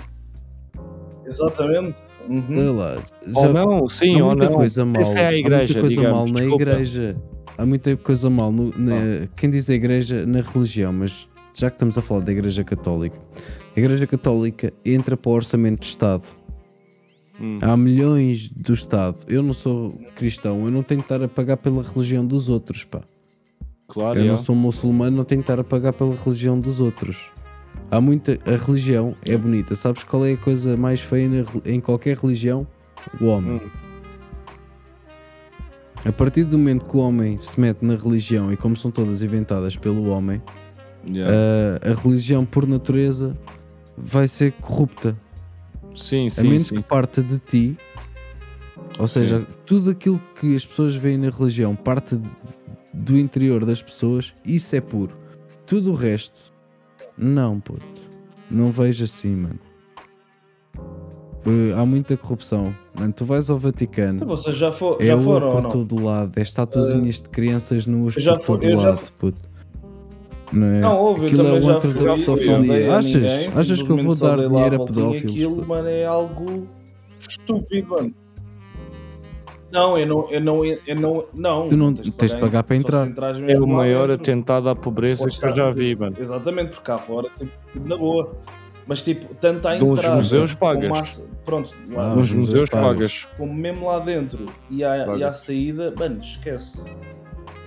Exatamente. Uhum. Sei lá. Ou já- não, sim, há ou não. coisa mal. Essa é a há igreja, muita coisa digamos, mal na desculpa. igreja. Há muita coisa mal. no- na- quem diz a igreja na religião, mas já que estamos a falar da igreja católica, a igreja católica entra para o orçamento de Estado. Hum. Há milhões do Estado. Eu não sou cristão, eu não tenho que estar a pagar pela religião dos outros, pá. Claro, Eu é. não sou muçulmano, não tenho que estar a pagar pela religião dos outros. Há muita. A religião é bonita. Sabes qual é a coisa mais feia na em qualquer religião? O homem. Hum. A partir do momento que o homem se mete na religião e como são todas inventadas pelo homem, Yeah. a, a religião por natureza vai ser corrupta. sim, a sim, menos sim. que parte de ti. Ou seja, tudo aquilo que as pessoas veem na religião parte de- do interior das pessoas, isso é puro. Tudo o resto, não, puto. Não vejo assim, mano. Eh, Há muita corrupção. Mano, tu vais ao Vaticano, Vocês já, for, é já ouro foram por não? todo lado, é estatuazinhas de crianças nuas por todo eu já- lado, puto. Não é? Não, houve, eu Aquilo é também o já antro fui, da pedofilia. Achas? ninguém, Achas que eu vou dar dinheiro a pedófilos? Aquilo, puto? mano, é algo estúpido, mano. Não, eu não, eu não, eu não, não. Tu não tens de pagar para entrar. É o maior atentado à pobreza que eu já vi, mano. Exatamente, porque cá fora, tipo, na boa. Mas tipo, tanto a De uns entrar. museus como pagas. à- pronto, lá, Ah, Nos os museus pagas. como mesmo lá dentro e à, e à saída, mano, esquece.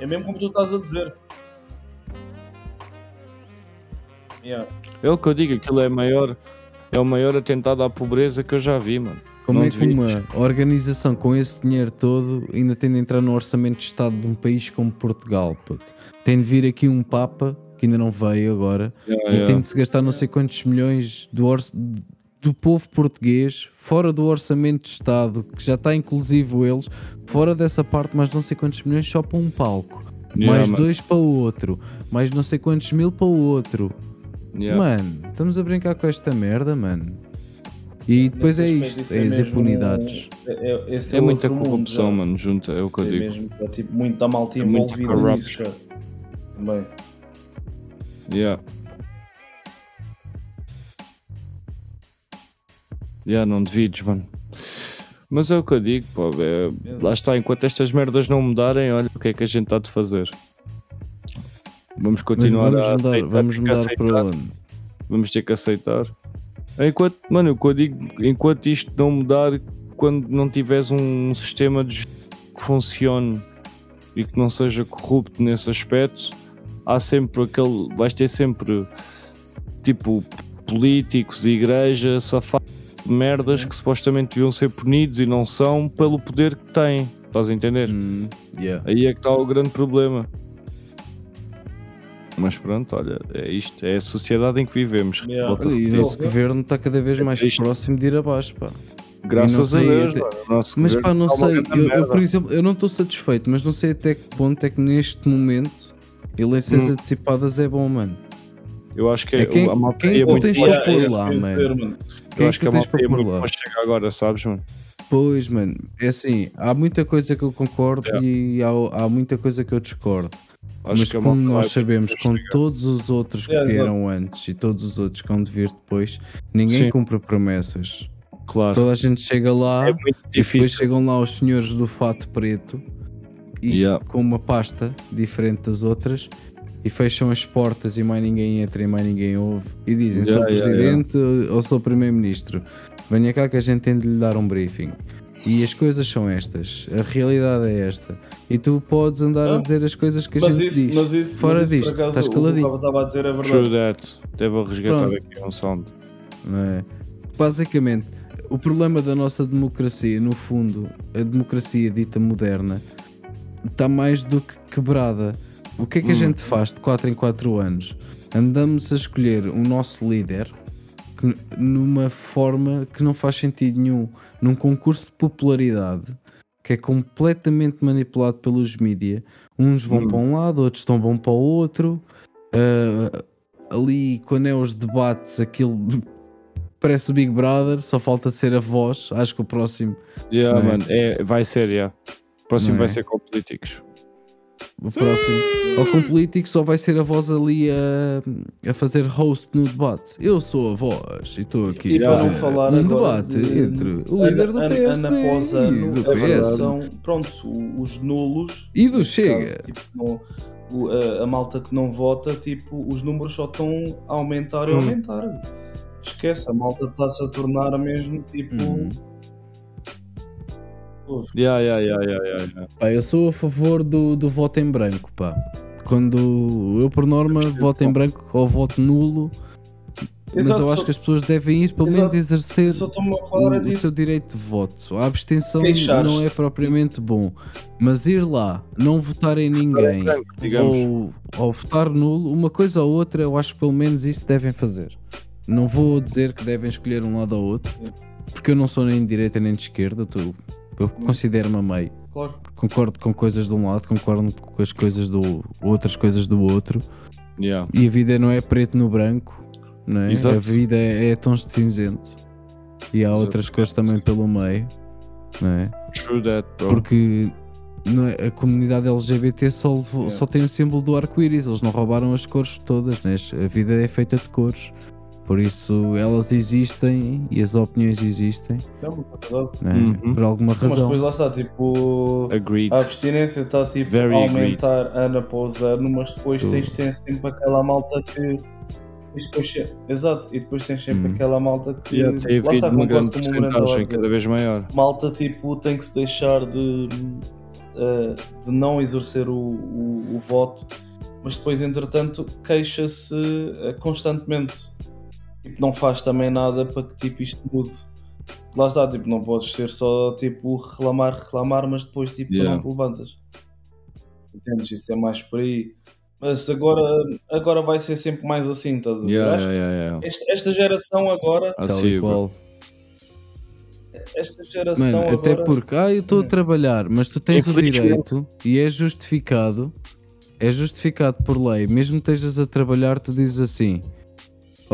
É mesmo como tu estás a dizer. Yeah. É o que eu digo, aquilo é maior. É o maior atentado à pobreza que eu já vi, mano. Como Não é que uma organização com esse dinheiro todo ainda tem de entrar no orçamento de Estado de um país como Portugal? Puto? Tem de vir aqui um Papa, que ainda não veio agora, Yeah, e yeah. tem de se gastar não sei quantos milhões do, orç- do povo português fora do orçamento de Estado, que já está inclusivo eles, fora dessa parte, mas não sei quantos milhões só para um palco. Yeah, mais man. dois para o outro, mais não sei quantos mil para o outro. Yeah. Mano, estamos a brincar com esta merda, mano. E depois é isto, é, é as impunidades. É, é, é, é muita corrupção, mundo, mano, junto, é o que eu digo. Mesmo, é tipo, muita malta envolvida nisso, Também. Yeah. Yeah, não devides, mano. Mas é o que eu digo, pô, é, lá está, enquanto estas merdas não mudarem, olha o que é que a gente está de fazer. Vamos continuar vamos a mudar, aceitar, vamos mudar para onde? Vamos ter que aceitar. Enquanto, mano, o que eu digo, enquanto isto não mudar, quando não tiveres um sistema de que funcione e que não seja corrupto nesse aspecto, há sempre aquele. vais ter sempre tipo políticos e igreja safados merdas que supostamente deviam ser punidos e não são pelo poder que têm. Estás a entender? Mm, yeah. Aí é que está o grande problema. Mas pronto, olha, é isto, é a sociedade em que vivemos. Yeah. E o nosso governo está cada vez mais é próximo de ir abaixo, pá. Graças a Deus. Até... Mas pá, não sei, eu, eu, por exemplo, eu não estou satisfeito, mas não sei até que ponto é que neste momento eleições hum. antecipadas é bom, mano. Eu acho que é, quem, a malta quem é muito tens para pôr lá, mano. Eu acho que, que a malta é muito para chegar agora, sabes, mano? Pois, mano, é assim, há muita coisa que eu concordo yeah. e há, há muita coisa que eu discordo. Acho Mas como nós sabemos, com chegar. todos os outros que yeah, vieram antes e todos os outros que vão de vir depois, ninguém Sim. cumpre promessas. Claro. Toda a gente chega lá é e depois chegam lá os senhores do fato preto e yeah. com uma pasta diferente das outras. E fecham as portas e mais ninguém entra e mais ninguém ouve. E dizem yeah, sou presidente yeah, ou sou primeiro-ministro? Venha cá que a gente tem de lhe dar um briefing. E as coisas são estas. A realidade é esta. E tu podes andar ah, a dizer as coisas que a gente isso, diz. isso, fora disto, acaso, estás caladinho. estava a dizer é verdade. True that, devo resgatar Pronto. aqui um sound. É? basicamente o problema da nossa democracia no fundo a democracia dita moderna está mais do que quebrada o que é que a hum. gente faz de 4 em 4 anos? Andamos a escolher o nosso líder que, numa forma que não faz sentido nenhum, num concurso de popularidade que é completamente manipulado pelos mídias. Uns vão hum. para um lado, outros estão vão para o outro. Uh, ali, quando é os debates, aquilo parece o Big Brother, só falta ser a voz. Acho que o próximo. Yeah, é? Man, é, vai ser, yeah. O próximo vai é? ser com políticos o próximo. Ou com político só vai ser a voz ali a, a fazer host no debate. Eu sou a voz e estou aqui e a fazer falar um debate de, entre o líder do PSD Ana Posa, e do PS. pronto, os nulos e do Chega. Caso, tipo, no, a, a, malta que não vota, tipo, os números só estão a aumentar e hum. aumentar. Esquece, a malta está-se a tornar mesmo tipo. Hum Yeah, yeah, yeah, yeah, yeah. Pá, eu sou a favor do, do voto em branco, pá. Quando eu, por norma, voto em branco ou voto nulo, mas Exato, eu acho que as pessoas devem ir pelo menos exercer o, o seu direito de voto. A abstenção não é propriamente bom, mas ir lá, não votar em ninguém ou, ou votar nulo, uma coisa ou outra, eu acho que pelo menos isso devem fazer. Não vou dizer que devem escolher um lado ou outro, porque eu não sou nem de direita nem de esquerda, estou eu considero-me a meio. Claro. Concordo com coisas de um lado, concordo com as coisas do outras coisas do outro. Yeah. E a vida não é preto no branco, não é? A vida é, é tons de cinzento. E há Exato. outras cores também pelo meio, não é? True that, bro. Porque é, a comunidade LGBT só, yeah. só tem o símbolo do arco-íris, eles não roubaram as cores todas, né? a vida é feita de cores. Por isso elas existem e as opiniões existem né? uhum. por alguma razão. Mas depois lá está, tipo, Agreed. a abstinência está tipo, Very a aumentar agreed. ano após ano, mas depois tens, tens sempre aquela malta que. Depois, exato, e depois tens sempre uhum. aquela malta que. Yeah, tem lá está, uma grande porcentagem cada vez maior. Malta tipo tem que se deixar de, uh, de não exercer o, o, o voto, mas depois entretanto queixa-se uh, constantemente tipo, não faz também nada para que tipo, isto mude. Lá está, tipo, não podes ser só tipo reclamar, reclamar, mas depois tipo, yeah. tu não te levantas. Entendes? Isso é mais por aí. Mas agora, agora vai ser sempre mais assim, estás a ver? Yeah, yeah, yeah, esta, esta, geração agora. Assim, igual. Esta geração Mano, agora... até porque, ah, eu estou a hum. trabalhar, mas tu tens o direito e é justificado é justificado por lei, mesmo que estejas a trabalhar, tu dizes assim: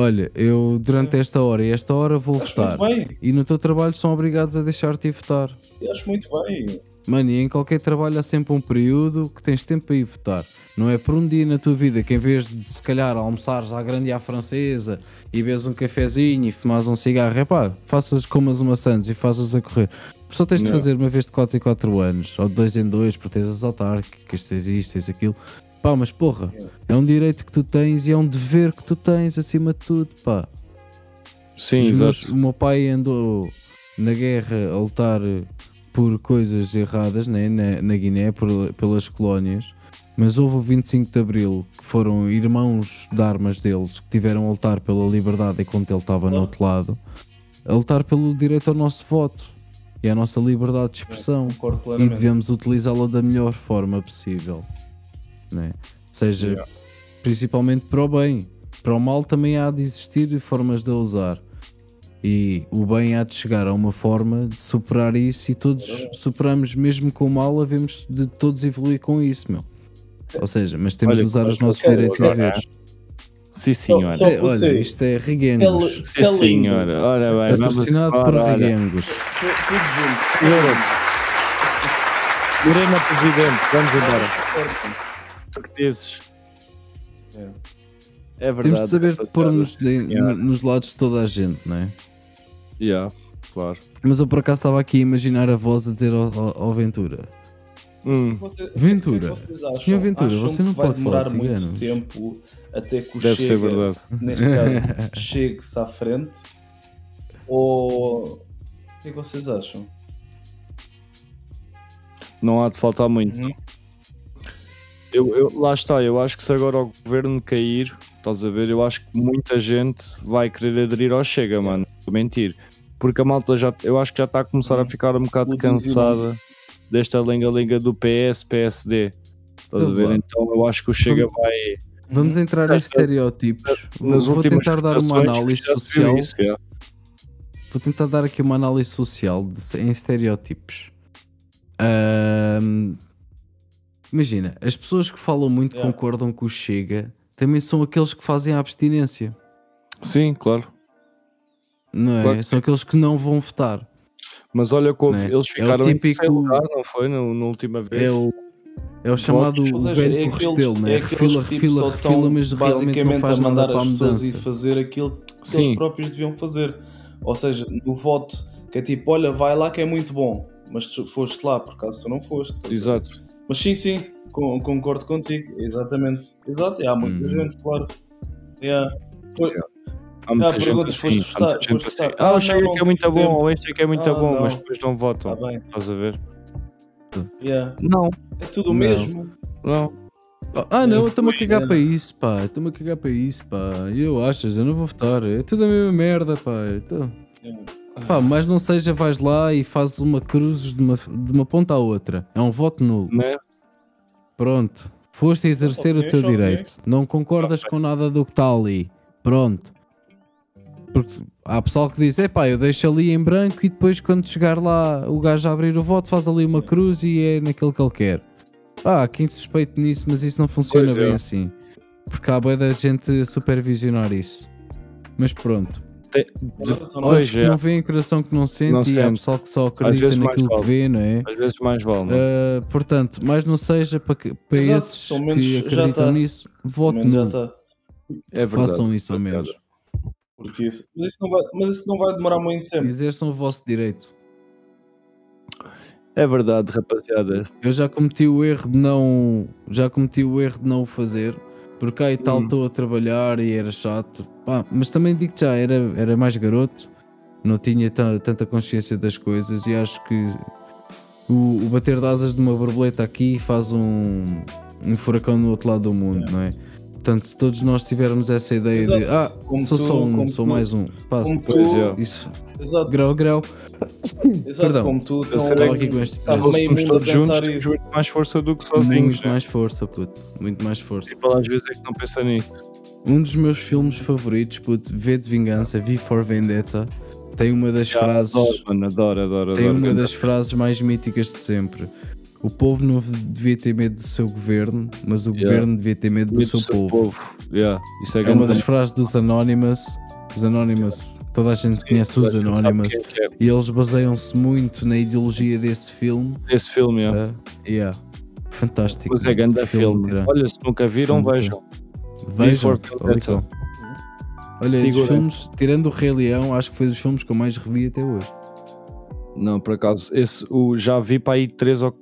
Olha, eu durante esta hora e esta hora vou Acho votar. muito bem. E no teu trabalho são obrigados a deixar-te ir votar. Eu Acho muito bem. Mano, e em qualquer trabalho há sempre um período que tens tempo para ir votar. Não é por um dia na tua vida que em vez de se calhar almoçares à grande e à francesa e bebes um cafezinho e fumas um cigarro, é pá, faças comas uma Santos e faças a correr. Só tens de Não. fazer uma vez de 4 em 4 anos, ou de 2 em 2, porque tens as autárquicas, tens isto, tens aquilo. Pá, mas porra, é um direito que tu tens e é um dever que tu tens acima de tudo, pá. Sim, Os meus- exato. o meu pai andou na guerra a lutar por coisas erradas né, na, na Guiné, por- pelas colónias, mas houve o 25 de Abril que foram irmãos de armas deles que tiveram a lutar pela liberdade enquanto ele estava no outro lado, a lutar pelo direito ao nosso voto e à nossa liberdade de expressão Concordo e devemos utilizá-la da melhor forma possível, né? seja Yeah. principalmente para o bem. Para o mal também há de existir formas de a usar. E o bem há de chegar a uma forma de superar isso e todos superamos, mesmo com o mal, havemos de todos evoluir com isso, meu. Ou seja, mas temos Olha, de usar os nossos qualquer direitos e deveres. Sim, senhora. Só- É, olha, isto é Riguengos. Cal- Sim, senhora. Ora bem, Patrocinado por olha. Riguengos. Tu- Tudo junto. Morena Presidente, vamos embora. Tu que dizes? É. É verdade. Temos de saber pôr-nos nos lados de toda a gente, não é? Yeah, claro. Mas eu por acaso estava aqui a imaginar a voz a dizer ao, ao- ao Ventura. Hum, Você- Ventura. é vocês acham? Senhor Ventura, Acham você não pode falar demorar de muito ciganos? tempo até que o deve ser verdade. neste caso, chegue-se à frente? Ou o que é que vocês acham? Não há de faltar muito. Uhum. Eu, eu- lá está, eu acho que se agora o governo cair, estás a ver, eu acho que muita gente vai querer aderir ao Chega, mano. Vou mentir. Porque a malta já, eu acho que já está a começar a ficar um bocado cansada desta lenga-lenga do PS, PSD. Estás a ver? Então eu acho que o Chega vai. Vamos entrar em estereótipos. Vou, nas vou últimas tentar dar uma análise social. isso, yeah. Vou tentar dar aqui uma análise social de- em estereótipos. Ahm, imagina, as pessoas que falam muito Yeah. concordam com o Chega também são aqueles que fazem a abstinência, Sim, claro. não é? Claro que são aqueles que não vão votar. Mas olha houve- Né? eles É ficaram em típico- terceiro lugar, não foi? No- Na última vez. É o, é o chamado Votos. o Ou seja, velho é aqueles- restelo, né? é aqueles refila, refila, refila, mas realmente não faz a mandar nada para a as pessoas mudança. ir fazer aquilo que Sim. eles próprios deviam fazer. Ou seja, no voto, que é tipo, olha, vai lá que é muito bom, mas tu foste lá, por acaso tu não foste. Exato. Mas sim, sim, con- concordo contigo, exatamente. Exato, e há muita Hum. gente, claro. Yeah. Foi- Há muita Ah, gente assim. Há muita gente assim. Ah, Ah, o Chega não, que é muito bom, ou este é que é muito Ah, bom, não. mas depois não votam. Tá. Estás a ver? Yeah. Não, É tudo o mesmo. não. Ah não, eu estou-me a cagar É. para isso, pá. Estou-me a cagar para isso, pá. E eu achas, eu não vou votar. É tudo a mesma merda, pá. Então, Yeah. Pá, mas não seja, vais lá e fazes uma cruz de uma, de uma ponta à outra. É um voto nulo. Né? Pronto. Foste exercer Ok, o teu ok. direito. Não concordas com nada do que está ali. Pronto. Porque há pessoal que diz, epá, eu deixo ali em branco e depois quando chegar lá o gajo a abrir o voto faz ali uma cruz e é naquilo que ele quer. Ah, quem suspeite nisso, mas isso não funciona Pois é. bem assim. Porque há boa da gente a supervisionar isso. Mas pronto. Te- Olhos que é. não veem, coração que não sente Não e há sente. pessoal que só acredita naquilo que vale. vê, não é? Às vezes mais vale, não? Uh, portanto, mais não seja para, que- para Exato, esses que já acreditam tá. nisso, já nulo. está. é verdade. Façam isso ao menos. Porque isso, mas, isso não vai, mas isso não vai demorar muito tempo. Exerçam o vosso direito. É verdade, rapaziada. Eu já cometi o erro de não. Já cometi o erro de não o fazer. Porque aí tal Hum. estou a trabalhar e era chato. Pá, mas também digo já, era, era mais garoto, não tinha ta- tanta consciência das coisas e acho que o, o bater de asas de uma borboleta aqui faz um, um furacão no outro lado do mundo, não é? Portanto, se todos nós tivermos essa ideia de Exato. ah, Como sou tu- só um, sou tu- mais um, pá, Como tu, é. isso, exato, grau, grau, exato, perdão. como tu, Eu sei estava aqui com este Estava meio mundo a todos juntos, isso. muito mais força do que sozinhos. muito né? mais força, puto, muito mais força. Tipo, às vezes é que não pensa nisso. Um dos meus filmes favoritos, puto, V de Vingança, V for Vendetta, tem uma das frases, Adoro, mano, adoro, adoro. tem adoro. uma das frases mais míticas de sempre. O povo não devia ter medo do seu governo, mas o yeah. governo devia ter medo do, seu, povo. povo. Yeah. Isso é, é uma das frases dos Anonymous. Os Anonymous, toda a gente Sim, conhece os Anonymous. É. E eles baseiam-se muito na ideologia desse filme. Desse filme, yeah. Uh, yeah. Fantástico. Mas é grande filme. filme Olha, se nunca viram, vejam. Vejam. Olha, os filmes, tirando o Rei Leão, acho que foi dos filmes que eu mais revi até hoje. Não, por acaso, esse o, já vi para aí três ou.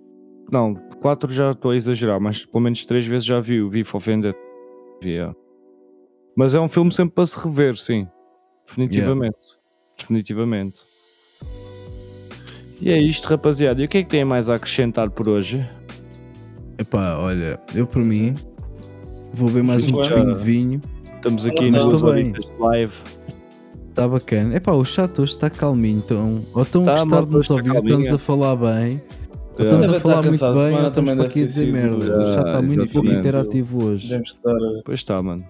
Não, quatro já estou a exagerar, mas pelo menos três vezes já vi o Vivo Vendetta. Yeah. Mas é um filme sempre para se rever, sim. Definitivamente. Yeah. Definitivamente. E é isto, rapaziada. E o que é que tem mais a acrescentar por hoje? Epá, olha, eu por mim vou ver mais um copinho de vinho. Estamos aqui nas duas horitas de live. Está bacana. Epá, o chat hoje está calminho. Então, ou estão tá, a gostar de nos ouvir, estamos a falar bem. Ou estamos a falar muito bem, ou estamos aqui a dizer merda. O chat está muito pouco interativo hoje. Estar... Pois está, mano.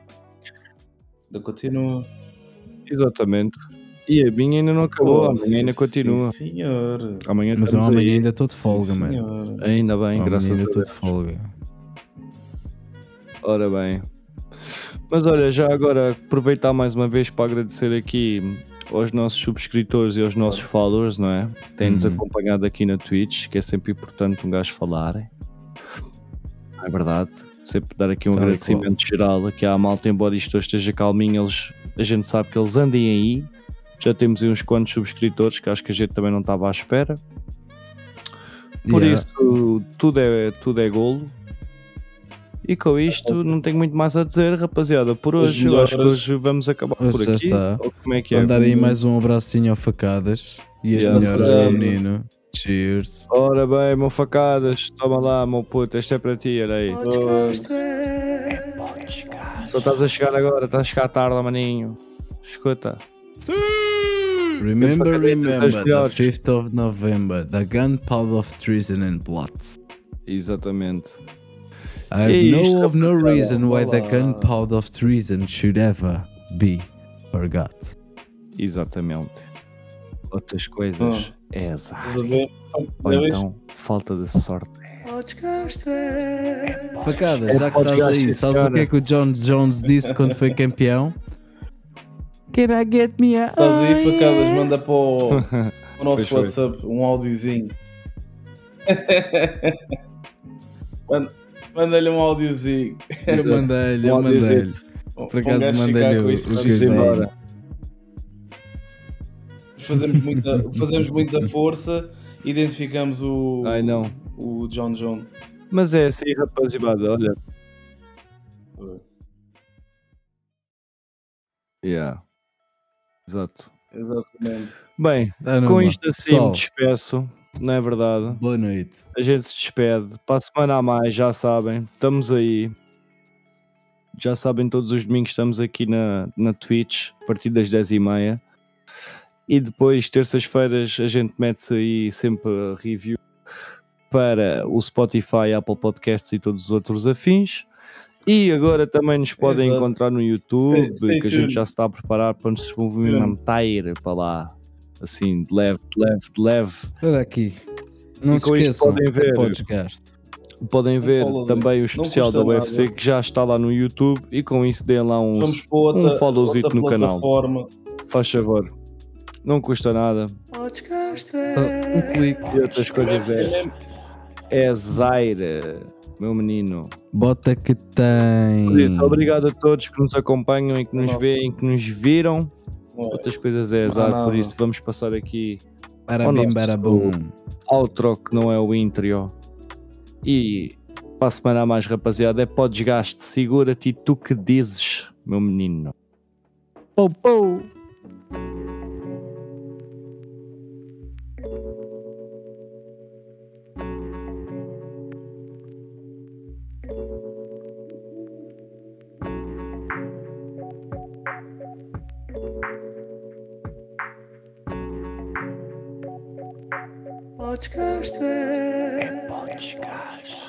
Ainda continua. Exatamente. E a minha ainda não acabou, oh, amanhã ainda continua. Sim, senhor. Amanhã Mas eu amanhã ainda estou de folga, sim, mano. Ainda bem, graças a Deus. Ainda estou de folga. Ora bem. Mas olha, já agora aproveitar mais uma vez para agradecer aqui aos nossos subscritores e aos nossos followers, não é? Têm-nos uhum. acompanhado aqui na Twitch, que é sempre importante um gajo falar. É verdade. Sempre dar aqui um tá agradecimento geral aqui à malta, embora isto hoje esteja calminho, eles, a gente sabe que eles andem aí. Já temos aí uns quantos subscritores que acho que a gente também não estava à espera. Por yeah. isso, tudo é, tudo é golo. E com isto não tenho muito mais a dizer, rapaziada. Por hoje, eu acho que hoje vamos acabar hoje por aqui. Está. como é que é? Mandar aí mais um abracinho ao Facadas e as yeah, melhoras, meu menino. Cheers. Ora bem, meu Facadas, toma lá, meu puto, este é para ti, olha aí. Só estás a chegar agora, estás a chegar tarde, maninho. Escuta. Remember, remember, the 5th of November, the gunpowder of treason and blood. Exatamente. I have know of no reason why the gunpowder of treason should ever be forgot. Exatamente. Outras coisas hum. É azar. Ou então falta de sorte. Facada, já que estás aí, sabes o que é que o John Jones disse quando foi campeão? Can I get me a. Estás aí, facadas, manda para o, o nosso WhatsApp um áudiozinho. Manda-lhe um áudiozinho. Eu mandei-lhe, eu mandei-lhe. Por acaso mandei-lhe o, o que fazemos muita, fazemos muita força, identificamos o, Ai, não. o John John. Mas é assim, rapaziada, olha. Yeah. Exato. Exatamente. Bem, ah, com isto assim Pessoal. me despeço não é verdade? Boa noite. A gente se despede. Para a semana a mais, já sabem, estamos aí. Já sabem, todos os domingos estamos aqui na, na Twitch, a partir das 10h30. E depois, terças-feiras, a gente mete aí sempre review para o Spotify, Apple Podcasts e todos os outros afins. E agora também nos podem Exato. encontrar no YouTube, stay, stay que a gente já se está a preparar para nos movimentar para lá assim, de leve, de leve, de leve. Olha aqui. Não e se esqueçam, podem ver, podem ver também o especial da UFC nada. que já está lá no YouTube e com isso deem lá um, outra, um followzito no canal. Faz favor. Não custa nada. um clique. E outras coisas é. É Zaire, meu menino. Bota que tem. Por isso, obrigado a todos que nos acompanham e que nos veem, que nos viram. Outras coisas é azar, por isso vamos passar aqui Parabim, barabum. outro que não é o intro. E para a semana a mais, rapaziada, é pó desgaste. Segura-te e tu que dizes, meu menino. Pou, pou. Podcast.